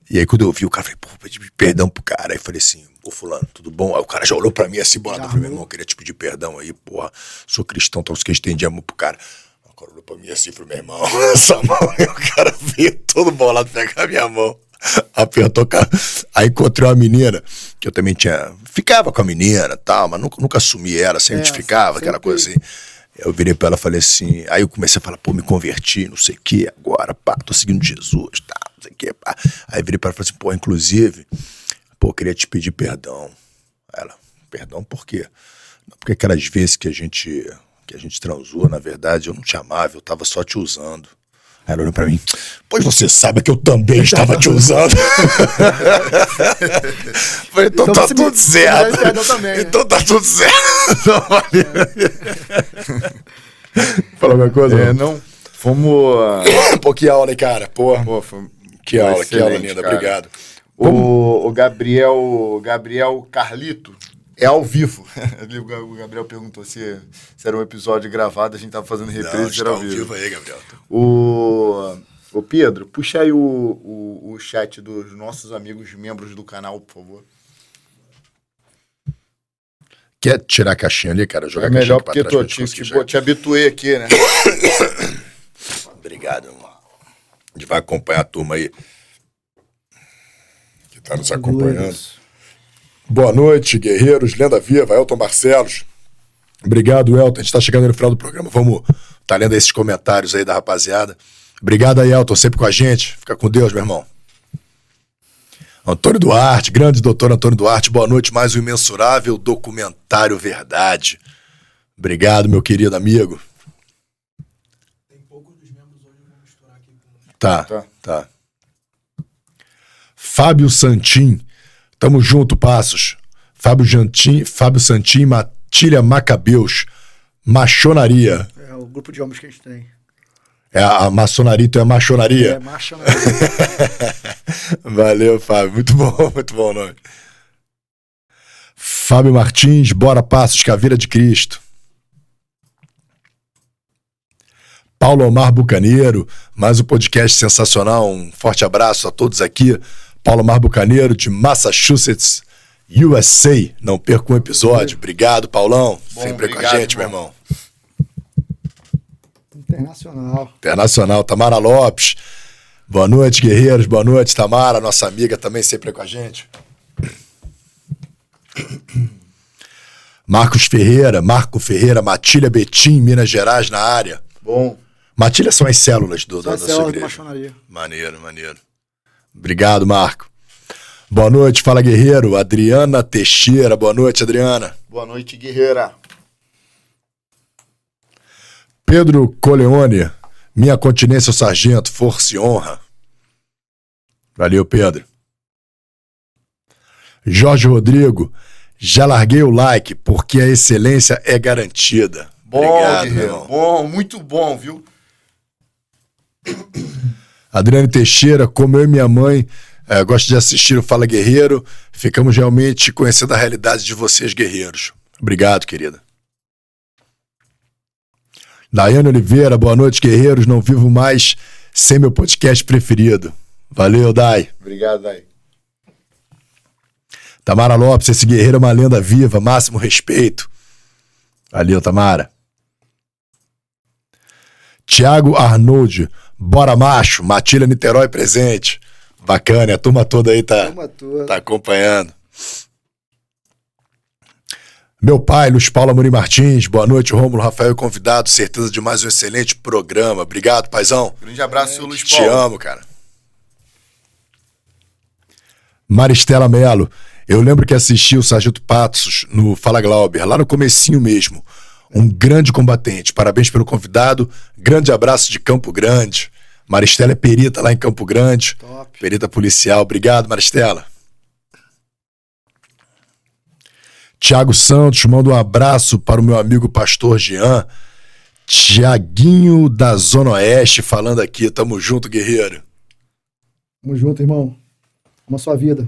E aí, quando eu vi o cara, falei, pô, pedi perdão pro cara. Aí falei assim, ô fulano, tudo bom? Aí o cara já olhou pra mim assim, bolado. Falei, meu irmão, eu queria te pedir perdão aí, porra. Sou cristão, então você que estende amor pro cara. O cara olhou pra mim assim, falei, meu irmão, essa mão. Aí o cara veio todo bolado pegar a minha mão. Apertou, cara. Aí encontrei uma menina, que eu também tinha. Ficava com a menina tal, mas nunca, nunca assumi ela, sempre É, ficava, aquela coisa assim. Eu virei pra ela e falei assim. Aí eu comecei a falar, pô, me converti, não sei o que, agora, pá, tô seguindo Jesus, tá, não sei o que, pá. Aí eu virei pra ela e falei assim, pô, inclusive, pô, eu queria te pedir perdão. Ela, perdão por quê? Porque aquelas vezes que a gente que a gente transou, na verdade, eu não te amava, eu tava só te usando. Aí ela olhou pra mim, pois você sabe que eu também estava te usando. Falei, então, Então tá tudo certo. né? Então tá tudo certo. Fala uma coisa. É, não. Fomos. ah, Pô, que aula, hein, cara? Porra. Pô, foi- Que aula, que aula linda. cara. Obrigado. O, o Gabriel, Gabriel Carlito é ao vivo. O Ga- o Gabriel perguntou se, se era um episódio gravado, a gente tava fazendo reprise, está era ao ao vivo. vivo aí, Gabriel. O, o Pedro, puxa aí o, o, o chat dos nossos amigos membros do canal, por favor. Quer tirar a caixinha ali, cara? Jogar É a caixinha melhor aqui pra porque trás tô, pra gente te, te, habituei aqui, né? Obrigado, irmão. A gente vai acompanhar a turma aí que tá nos acompanhando. Boa noite, guerreiros, lenda viva, Elton Barcelos. Obrigado, Elton. A gente tá chegando no final do programa. Vamos tá lendo esses comentários aí da rapaziada. Obrigado aí, Elton, sempre com a gente. Fica com Deus, meu irmão. Antônio Duarte, grande doutor Antônio Duarte, boa noite. Mais um imensurável documentário Verdade. Obrigado, meu querido amigo. Tá, Tá. tá. Fábio Santim. Tamo junto, Passos. Fábio Jantim, Fábio Santim, Matília Macabeus. Machonaria. É o grupo de homens que a gente tem. É a, a maçonaria, então é machonaria. É marcha na Valeu, Fábio. Muito bom, muito bom o nome. Fábio Martins, bora Passos, Caveira de Cristo. Paulo Omar Bucaneiro, mais um podcast sensacional. Um forte abraço a todos aqui. Paulo Omar Bucaneiro, de Massachusetts, USA. Não perca um episódio. Obrigado, Paulão. Bom, Sempre com a obrigado, gente, meu irmão. irmão. Internacional. Internacional, Tamara Lopes. Boa noite, guerreiros. Boa noite, Tamara, nossa amiga também sempre com a gente. Marcos Ferreira, Marco Ferreira, Matília Betim, Minas Gerais na área. Bom, Matília são as células do, da, da Só sua células de igreja. maçonaria. Maneiro, maneiro. Obrigado, Marco. Boa noite, fala guerreiro. Adriana Teixeira, boa noite, Adriana. boa noite, guerreira. Pedro Coleone, minha continência, o sargento, força e honra. Valeu, Pedro. Jorge Rodrigo, já larguei o like, porque a excelência é garantida. Bom, Obrigado, meu guerreiro. irmão. Bom, muito bom, viu? Adriane Teixeira, como eu e minha mãe eh, gosto de assistir o Fala Guerreiro, ficamos realmente conhecendo a realidade de vocês, guerreiros. Obrigado, querida. Daiane Oliveira, boa noite, guerreiros. Não vivo mais sem meu podcast preferido. Valeu, Dai. Obrigado, aí. Tamara Lopes, esse guerreiro é uma lenda viva, máximo respeito. Valeu, Tamara. Tiago Arnold, bora macho, Matília Niterói presente. Bacana, a turma toda aí tá, toda. tá acompanhando. Meu pai, Luiz Paulo Amorim Martins, boa noite, Rômulo Rafael convidado, certeza de mais um excelente programa. Obrigado, paizão. Grande abraço, seu Luiz Te Paulo. amo, cara. Maristela Melo. Eu lembro que assisti o Sargento Patos no Fala Glauber, lá no comecinho mesmo. Um grande combatente. Parabéns pelo convidado. Grande abraço de Campo Grande. Maristela é perita lá em Campo Grande. Top. Perita policial. Obrigado, Maristela. Tiago Santos, manda um abraço para o meu amigo pastor Jean. Tiaguinho da Zona Oeste falando aqui. Tamo junto, guerreiro. Tamo junto, irmão. Uma sua vida.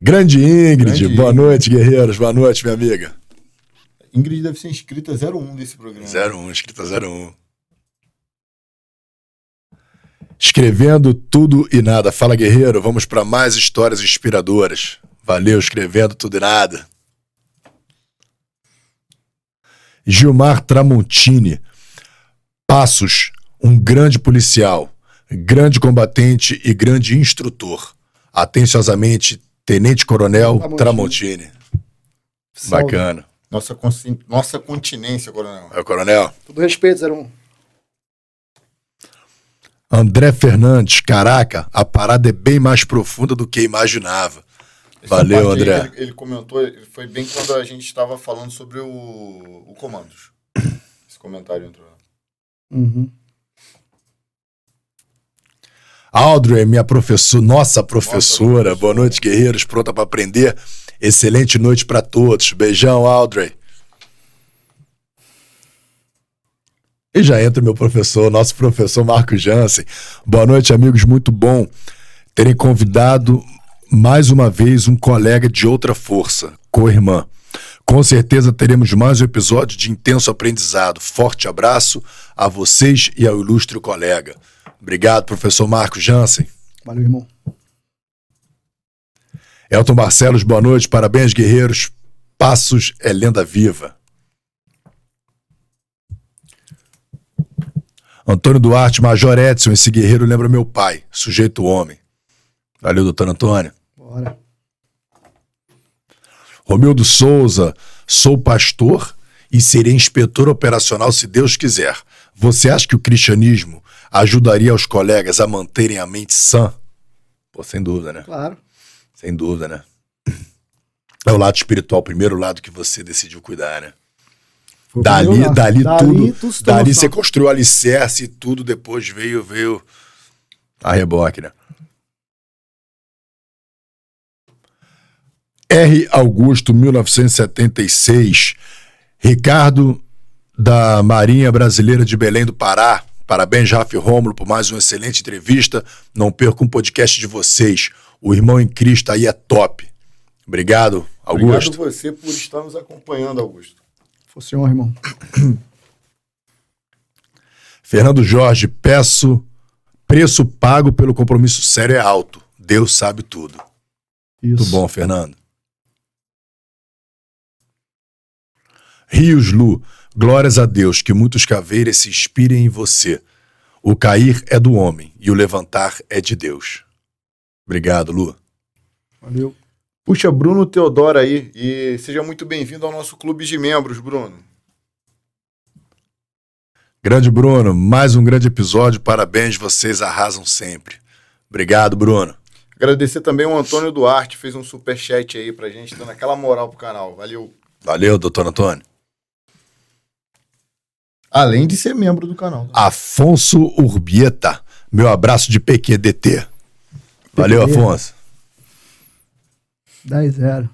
Grande Ingrid, Grande boa Ingrid. noite, guerreiros. Boa noite, minha amiga. Ingrid deve ser inscrita 01 desse programa. 01, escrita 01. Escrevendo tudo e nada. Fala, guerreiro. Vamos para mais histórias inspiradoras. Valeu, escrevendo tudo e nada. Gilmar Tramontini. Passos, um grande policial, grande combatente e grande instrutor. Atenciosamente, Tenente Coronel Tramontini. Tramontini. Bacana. Nossa, nossa continência, Coronel. É, Coronel. Todo respeito, 01. André Fernandes, caraca, a parada é bem mais profunda do que imaginava. Essa Valeu, André. Ele, ele, comentou, foi bem quando a gente estava falando sobre o, o comandos. Esse comentário entrou. Uhum. Audrey, minha professora, nossa professora. Nossa, Boa noite, guerreiros, pronta para aprender. Excelente noite para todos. Beijão, Audrey. E já entra o meu professor, nosso professor Marco Jansen. Boa noite, amigos. Muito bom terem convidado mais uma vez um colega de outra força, co-irmã. Com certeza teremos mais um episódio de intenso aprendizado. Forte abraço a vocês e ao ilustre colega. Obrigado, professor Marco Jansen. Valeu, irmão. Elton Barcelos, boa noite. Parabéns, guerreiros. Passos é lenda viva. Antônio Duarte, Major Edson, esse guerreiro lembra meu pai, sujeito homem. Valeu, doutor Antônio. Bora. Romildo Souza, sou pastor e serei inspetor operacional se Deus quiser. Você acha que o cristianismo ajudaria os colegas a manterem a mente sã? Pô, sem dúvida, né? Claro. Sem dúvida, né? É o lado espiritual, o primeiro lado que você decidiu cuidar, né? Dali, dali, dali, tudo. dali você construiu alicerce e tudo depois veio, veio a reboque, né? R. Augusto, 1976. Ricardo, da Marinha Brasileira de Belém do Pará. Parabéns, Rafa e Rômulo, por mais uma excelente entrevista. Não perca um podcast de vocês. O Irmão em Cristo aí é top. Obrigado, Augusto. Obrigado você por estar nos acompanhando, Augusto. Fosse um irmão. Fernando Jorge, peço preço pago pelo compromisso sério é alto. Deus sabe tudo. Isso. Muito bom, Fernando. Rios Lu, glórias a Deus que muitos caveiras se inspirem em você. O cair é do homem e o levantar é de Deus. Obrigado, Lu. Valeu. Puxa, Bruno Teodoro aí. E seja muito bem-vindo ao nosso clube de membros, Bruno. Grande Bruno, mais um grande episódio. Parabéns, vocês arrasam sempre. Obrigado, Bruno. Agradecer também o Antônio Duarte, fez um super chat aí pra gente, dando aquela moral pro canal. Valeu. Valeu, doutor Antônio. Além de ser membro do canal. Afonso Urbieta, meu abraço de PQDT. Valeu, Afonso. 10-0.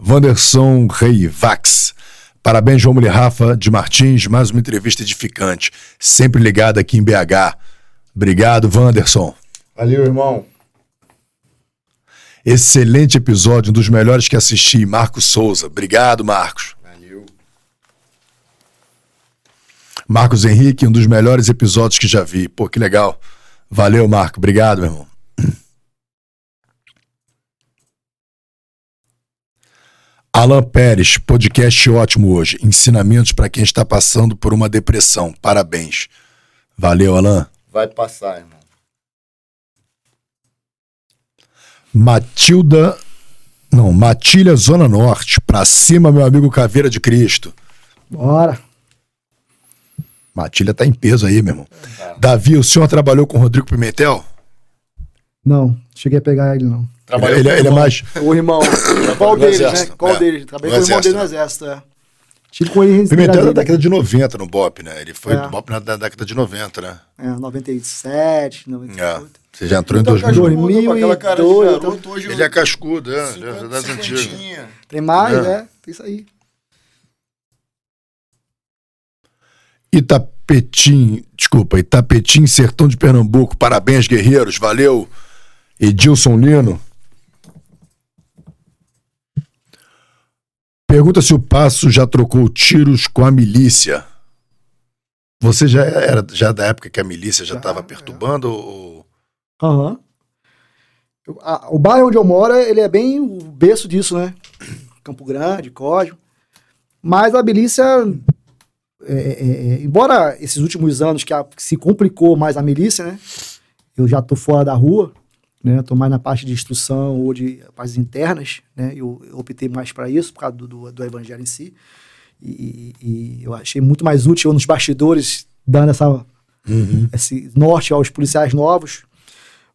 Wanderson Reivax. Parabéns, João Mulher Rafa de Martins, mais uma entrevista edificante. Sempre ligado aqui em BH. Obrigado, Wanderson. Valeu, irmão. Excelente episódio, um dos melhores que assisti. Marcos Souza. Obrigado, Marcos. Valeu. Marcos Henrique, um dos melhores episódios que já vi. Pô, que legal. Valeu, Marco. Obrigado, meu irmão. Alan Pérez, podcast ótimo hoje. Ensinamentos para quem está passando por uma depressão. Parabéns. Valeu, Alan. Vai passar, irmão. Matilda. Não, Matilha Zona Norte. Pra cima, meu amigo Caveira de Cristo. Bora. Matilha tá em peso aí, meu irmão. É. Davi, o senhor trabalhou com o Rodrigo Pimentel? Não, cheguei a pegar ele, não. Trabalhou ele, ele, ele é mais. O irmão. Qual deles, né? Qual é. deles? Trabalhei com o irmão dele no exército, é. Tive com ele Pimentel é da década de 90 no BOP, né? Ele foi é. do BOP na década de 90, né? É, 97, 98. É. Você já entrou em 2000. 2002. Ele é cascudo, é. Já é das antigas. Tem mais, é. né? Tem isso aí. Itapetim, desculpa, Itapetim, Sertão de Pernambuco. Parabéns, guerreiros. Valeu. Edilson Lino. Pergunta se o Passo já trocou tiros com a milícia. Você já era já da época que a milícia já estava perturbando? Ou... Aham. A- O bairro onde eu moro, ele é bem o berço disso, né? Campo Grande, Código. Mas a milícia, é, é, é, embora esses últimos anos que, a- que se complicou mais a milícia, né? Eu já tô fora da rua, né? Tô mais na parte de instrução ou de partes internas, né? Eu, eu optei mais para isso por causa do, do, do evangelho em si. E, e- eu achei muito mais útil eu nos bastidores dando essa Uhum. esse norte aos policiais novos,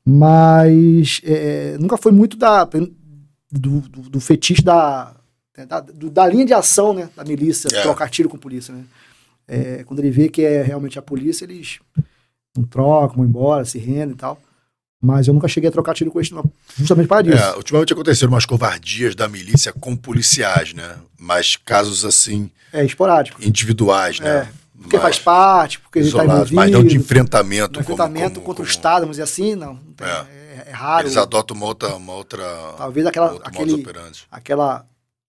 mas é, nunca foi muito da, do, do, do fetiche da, né, da, da linha de ação né, da milícia, É. trocar tiro com polícia. Né? É, quando ele vê que é realmente a polícia, eles não trocam, vão embora, se rendem e tal. Mas eu nunca cheguei a trocar tiro com eles, não, justamente para disso. É, ultimamente aconteceram umas covardias da milícia com policiais, né? Mas casos assim, É, esporádico. individuais, né? É, porque Mas faz parte, porque ele está isolados, envolvido. mas não de enfrentamento. enfrentamento como- contra o como- Estado, vamos dizer assim, não. não É. é, é raro. Eles adotam uma outra. Uma outra Talvez aquela- aquele- aquela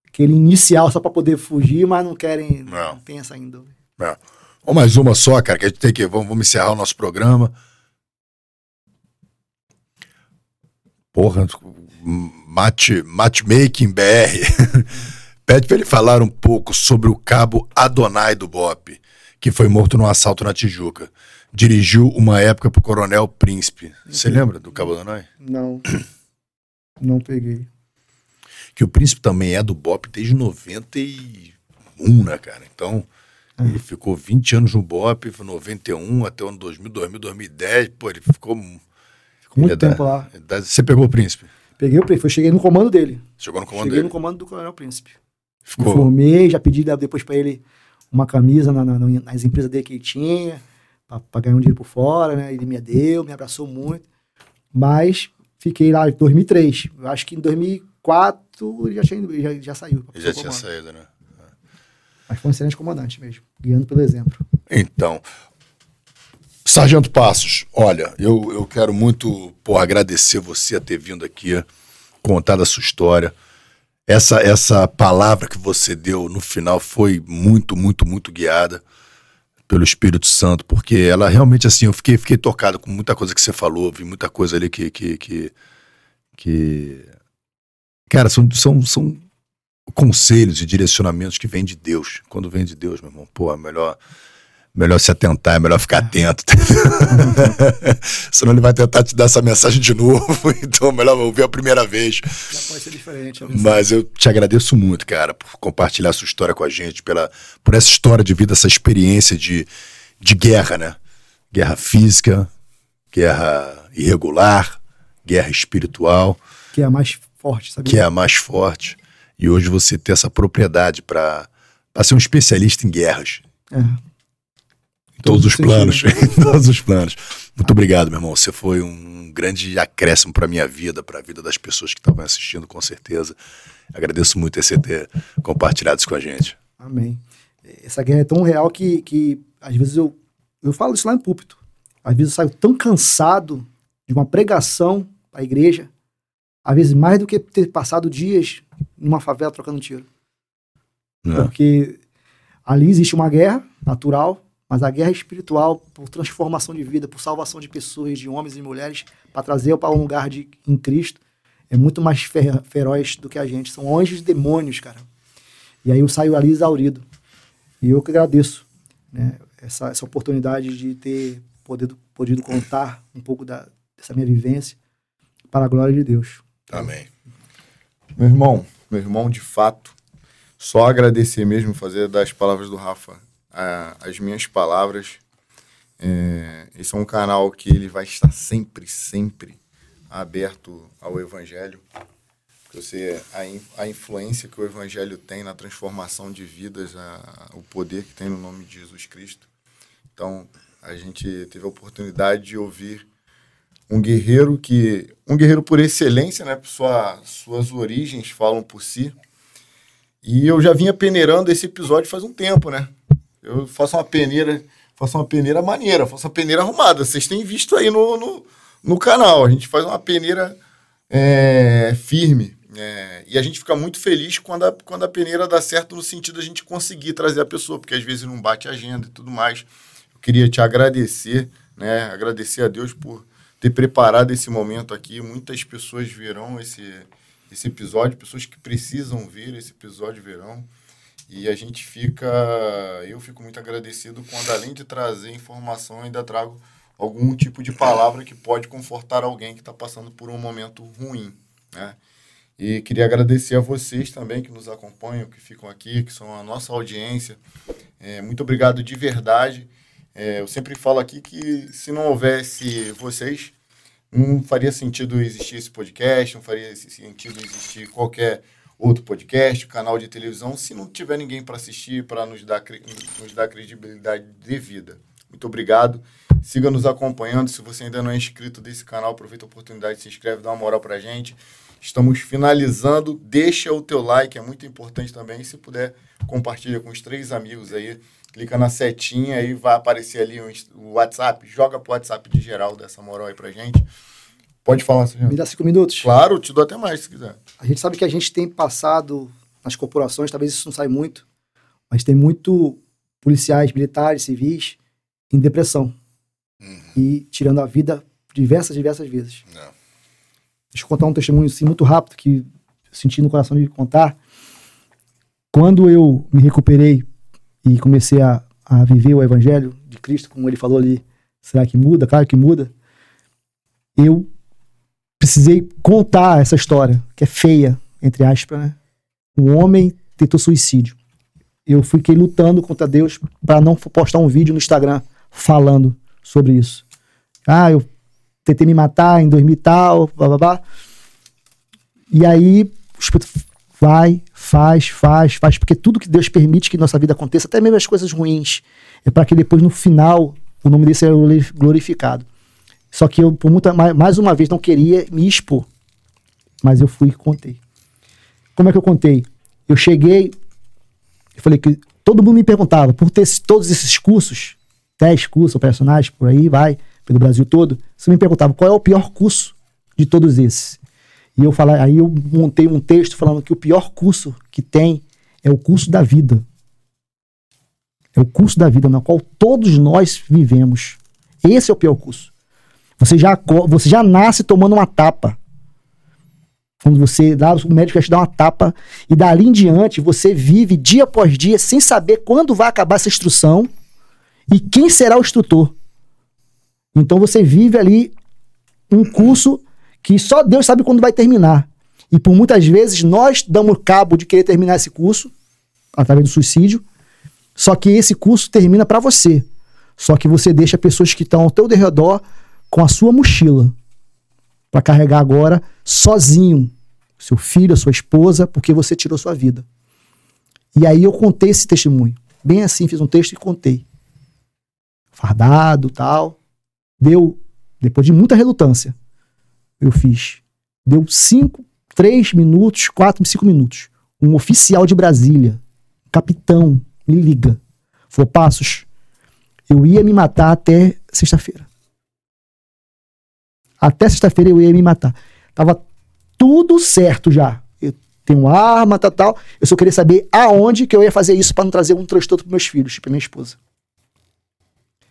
aquele inicial só para poder fugir, mas não querem, Não. não tem essa ainda. É. Ou mais uma só, cara, que a gente tem que. Vamos, vamos encerrar o nosso programa. Porra, match, matchmaking BR. Pede pra ele falar um pouco sobre o cabo Adonai do BOP, que foi morto num assalto na Tijuca. Dirigiu uma época pro Coronel Príncipe. Você lembra do cabo Adonai? Não. Não peguei. Que o Príncipe também é do BOP desde 91, né, cara? Então, ele ficou 20 anos no BOP, foi 91 até o ano 2000, 2000, 2010. Pô, ele ficou. Muito é da- tempo lá. ele da- Você pegou o Príncipe? Peguei o príncipe, eu cheguei no comando dele. Chegou no comando cheguei dele? no comando do Coronel Príncipe. Me Ficou. formei, já pedi da- depois para ele uma camisa na- na- nas empresas dele que ele tinha, para ganhar um dinheiro por fora, né? Ele me deu, me abraçou muito. Mas fiquei lá em 2003. Eu acho que em 2004 ele já, tinha, já, já saiu. já tinha saído, né? Mas foi um excelente comandante mesmo, guiando pelo exemplo. Então, Sargento Passos, olha, eu, eu quero muito agradecer você a ter vindo aqui, contar a sua história. Essa, essa palavra que você deu no final foi muito, muito, muito guiada pelo Espírito Santo, porque ela realmente, assim, eu fiquei, fiquei tocado com muita coisa que você falou, vi muita coisa ali que. que, que, que- Cara, são, são, são conselhos e direcionamentos que vêm de Deus. Quando vem de Deus, meu irmão, pô, é melhor, melhor se atentar, é melhor ficar atento. Senão ele vai tentar te dar essa mensagem de novo, então é melhor ouvir a primeira vez. Já pode ser diferente. né? Mas eu te agradeço muito, cara, por compartilhar sua história com a gente, pela, por essa história de vida, essa experiência de, de guerra, né? Guerra física, guerra irregular, guerra espiritual, Que é a mais forte, sabe? que é a mais forte. E hoje você ter essa propriedade para ser um especialista em guerras, É. todos os planos, todos os planos. Muito obrigado, meu irmão. Você foi um grande acréscimo para minha vida, para a vida das pessoas que estavam assistindo, com certeza. Agradeço muito você ter compartilhado isso com a gente. Amém. Essa guerra é tão real que, que às vezes eu, eu falo isso lá em púlpito. Às vezes eu saio tão cansado de uma pregação para a igreja, às vezes mais do que ter passado dias numa favela trocando tiro. né? Porque ali existe uma guerra natural, mas a guerra espiritual por transformação de vida, por salvação de pessoas, de homens e mulheres, para trazer para um lugar de, em Cristo, é muito mais fe- feroz do que a gente. São anjos e demônios, cara. E aí eu saio ali exaurido. E eu que agradeço né, essa, essa oportunidade de ter podido, podido contar um pouco da, dessa minha vivência para a glória de Deus. Amém. Meu irmão, meu irmão, de fato, só agradecer mesmo, fazer das palavras do Rafa a- as minhas palavras. É, esse é um canal que ele vai estar sempre, sempre aberto ao Evangelho. Sei a, a influência que o Evangelho tem na transformação de vidas, a- o poder que tem no nome de Jesus Cristo. Então, a gente teve a oportunidade de ouvir um guerreiro que um guerreiro por excelência, né? Sua, suas origens falam por si. E eu já vinha peneirando esse episódio faz um tempo, né? Eu faço uma peneira, faço uma peneira maneira, faço uma peneira arrumada. Vocês têm visto aí no, no, no canal. A gente faz uma peneira é, firme. é, e a gente fica muito feliz quando a, quando a peneira dá certo no sentido a gente conseguir trazer a pessoa, porque às vezes não bate a agenda e tudo mais. Eu queria te agradecer, né? Agradecer a Deus por ter preparado esse momento aqui. Muitas pessoas verão esse, esse episódio, pessoas que precisam ver esse episódio verão. E a gente fica, eu fico muito agradecido quando além de trazer informação, ainda trago algum tipo de palavra que pode confortar alguém que está passando por um momento ruim, né? E queria agradecer a vocês também que nos acompanham, que ficam aqui, que são a nossa audiência. É, muito obrigado de verdade. É, eu sempre falo aqui que se não houvesse vocês, não faria sentido existir esse podcast, não faria sentido existir qualquer outro podcast, canal de televisão, se não tiver ninguém para assistir, para nos dar, nos dar credibilidade devida. Muito obrigado. Siga nos acompanhando. Se você ainda não é inscrito desse canal, aproveita a oportunidade, se inscreve, dá uma moral para gente. Estamos finalizando. Deixa o teu like, é muito importante também. Se puder, compartilha com os três amigos aí clica na setinha e vai aparecer ali o WhatsApp. Joga pro WhatsApp de geral dessa moral aí pra gente. Pode falar, senhor. Me dá cinco minutos? Claro, te dou até mais se quiser. A gente sabe que a gente tem passado nas corporações, talvez isso não sai muito, mas tem muito policiais, militares, civis em depressão. Uhum. E tirando a vida diversas, diversas vezes. Não. Deixa eu contar um testemunho assim, muito rápido que eu senti no coração de contar. Quando eu me recuperei e comecei a, a viver o evangelho de Cristo, como ele falou ali, será que muda? Claro que muda. Eu precisei contar essa história, que é feia, entre aspas, né? Um homem tentou suicídio. Eu fiquei lutando contra Deus para não postar um vídeo no Instagram falando sobre isso. Ah, eu tentei me matar em 2000 e tal, blá blá blá. E aí, vai, faz, faz, faz, porque tudo que Deus permite que nossa vida aconteça, até mesmo as coisas ruins, é para que depois no final o nome dele seja glorificado. Só que eu, por muita, mais uma vez, não queria me expor. Mas eu fui e contei. Como é que eu contei? Eu cheguei, eu falei que todo mundo me perguntava, por ter todos esses cursos, 10 cursos operacionais, por aí vai, pelo Brasil todo, você me perguntava qual é o pior curso de todos esses. E eu falei, aí eu montei um texto falando que o pior curso que tem é o curso da vida. É o curso da vida na qual todos nós vivemos. Esse é o pior curso. Você já, você já nasce tomando uma tapa. Quando você dá, o médico vai te dar uma tapa e dali em diante você vive dia após dia sem saber quando vai acabar essa instrução e quem será o instrutor. Então você vive ali um curso que só Deus sabe quando vai terminar. E por muitas vezes nós damos cabo de querer terminar esse curso através do suicídio, só que esse curso termina para você. Só que você deixa pessoas que estão ao teu redor com a sua mochila para carregar agora sozinho seu filho, a sua esposa, porque você tirou sua vida. E aí eu contei esse testemunho. Bem assim, fiz um texto e contei. Fardado, tal. Deu, depois de muita relutância, eu fiz. Deu cinco, três minutos, quatro, cinco minutos. Um oficial de Brasília, capitão, me liga. Falou, Passos, eu ia me matar até sexta-feira. Até sexta-feira eu ia me matar. Tava tudo certo já. Eu tenho arma, tal, tal. Eu só queria saber aonde que eu ia fazer isso para não trazer um transtorno para meus filhos, para minha esposa.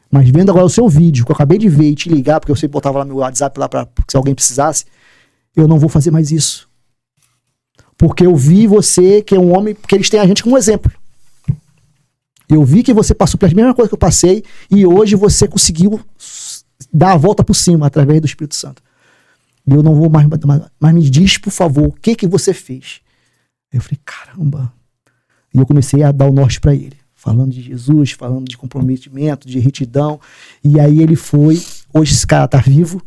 Mas vendo agora o seu vídeo, que eu acabei de ver e te ligar, porque eu sempre botava lá meu WhatsApp lá para se alguém precisasse, eu não vou fazer mais isso. Porque eu vi você, que é um homem, porque eles têm a gente como exemplo. Eu vi que você passou pelas mesmas coisas que eu passei e hoje você conseguiu dar a volta por cima através do Espírito Santo. E eu não vou mais, mas me diz, por favor, o que que você fez? Eu falei, caramba. E eu comecei a dar o norte para ele falando de Jesus, falando de comprometimento, de retidão. E aí ele foi. Hoje esse cara tá vivo,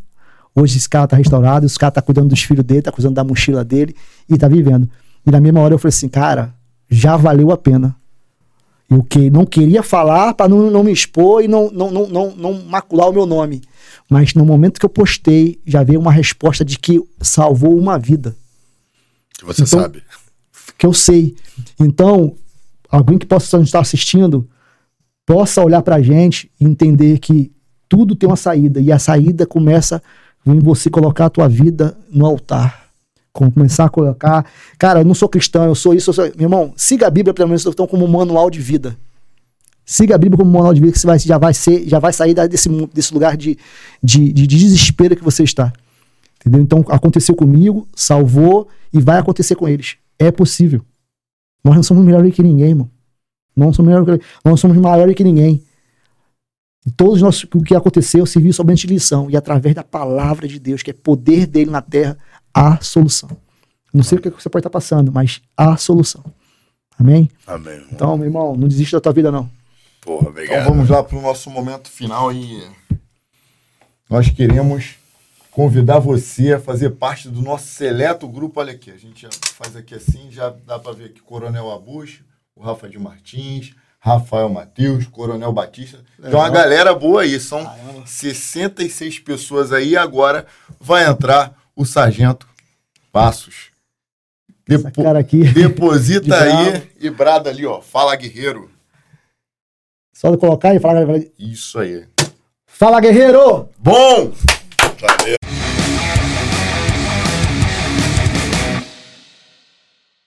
hoje esse cara tá restaurado, esse cara tá cuidando dos filhos dele, tá cuidando da mochila dele e tá vivendo. E na mesma hora eu falei assim, cara, já valeu a pena. Eu que não queria falar para não, não me expor e não, não, não, não, não macular o meu nome. Mas no momento que eu postei, já veio uma resposta de que salvou uma vida. Que você então, sabe. Que eu sei. Então, alguém que possa estar assistindo possa olhar para a gente e entender que tudo tem uma saída e a saída começa em você colocar a tua vida no altar. Começar a colocar, cara, eu não sou cristão, eu sou isso, eu sou... meu irmão, siga a Bíblia pelo menos então como um manual de vida. Siga a Bíblia como manual de vida que você vai, já vai ser, já vai sair desse, desse lugar de, de, de desespero que você está. Entendeu? Então aconteceu comigo, salvou e vai acontecer com eles. É possível. Nós não somos melhores que ninguém, irmão. Não somos melhores nós somos maiores que ninguém. Todos nós, o que aconteceu serviu somente de lição. E através da palavra de Deus, que é poder dele na terra, há solução. Não sei o que você pode estar passando, mas há solução. Amém? Amém. Irmão. Então, meu irmão, não desista da tua vida, não. Porra, obrigado. Então vamos lá para o nosso momento final e nós queremos convidar você a fazer parte do nosso seleto grupo. Olha aqui, a gente faz aqui assim, já dá para ver aqui Coronel Abucho, o Rafa de Martins, Rafael Matheus, Coronel Batista. Legal. Tem uma galera boa aí, são Caramba. 66 pessoas aí. Agora vai entrar o Sargento Passos. Depo cara aqui. Deposita de aí e brada ali, ó. Fala, guerreiro. Só de colocar e falar. Isso aí. Fala, guerreiro! Bom! Valeu.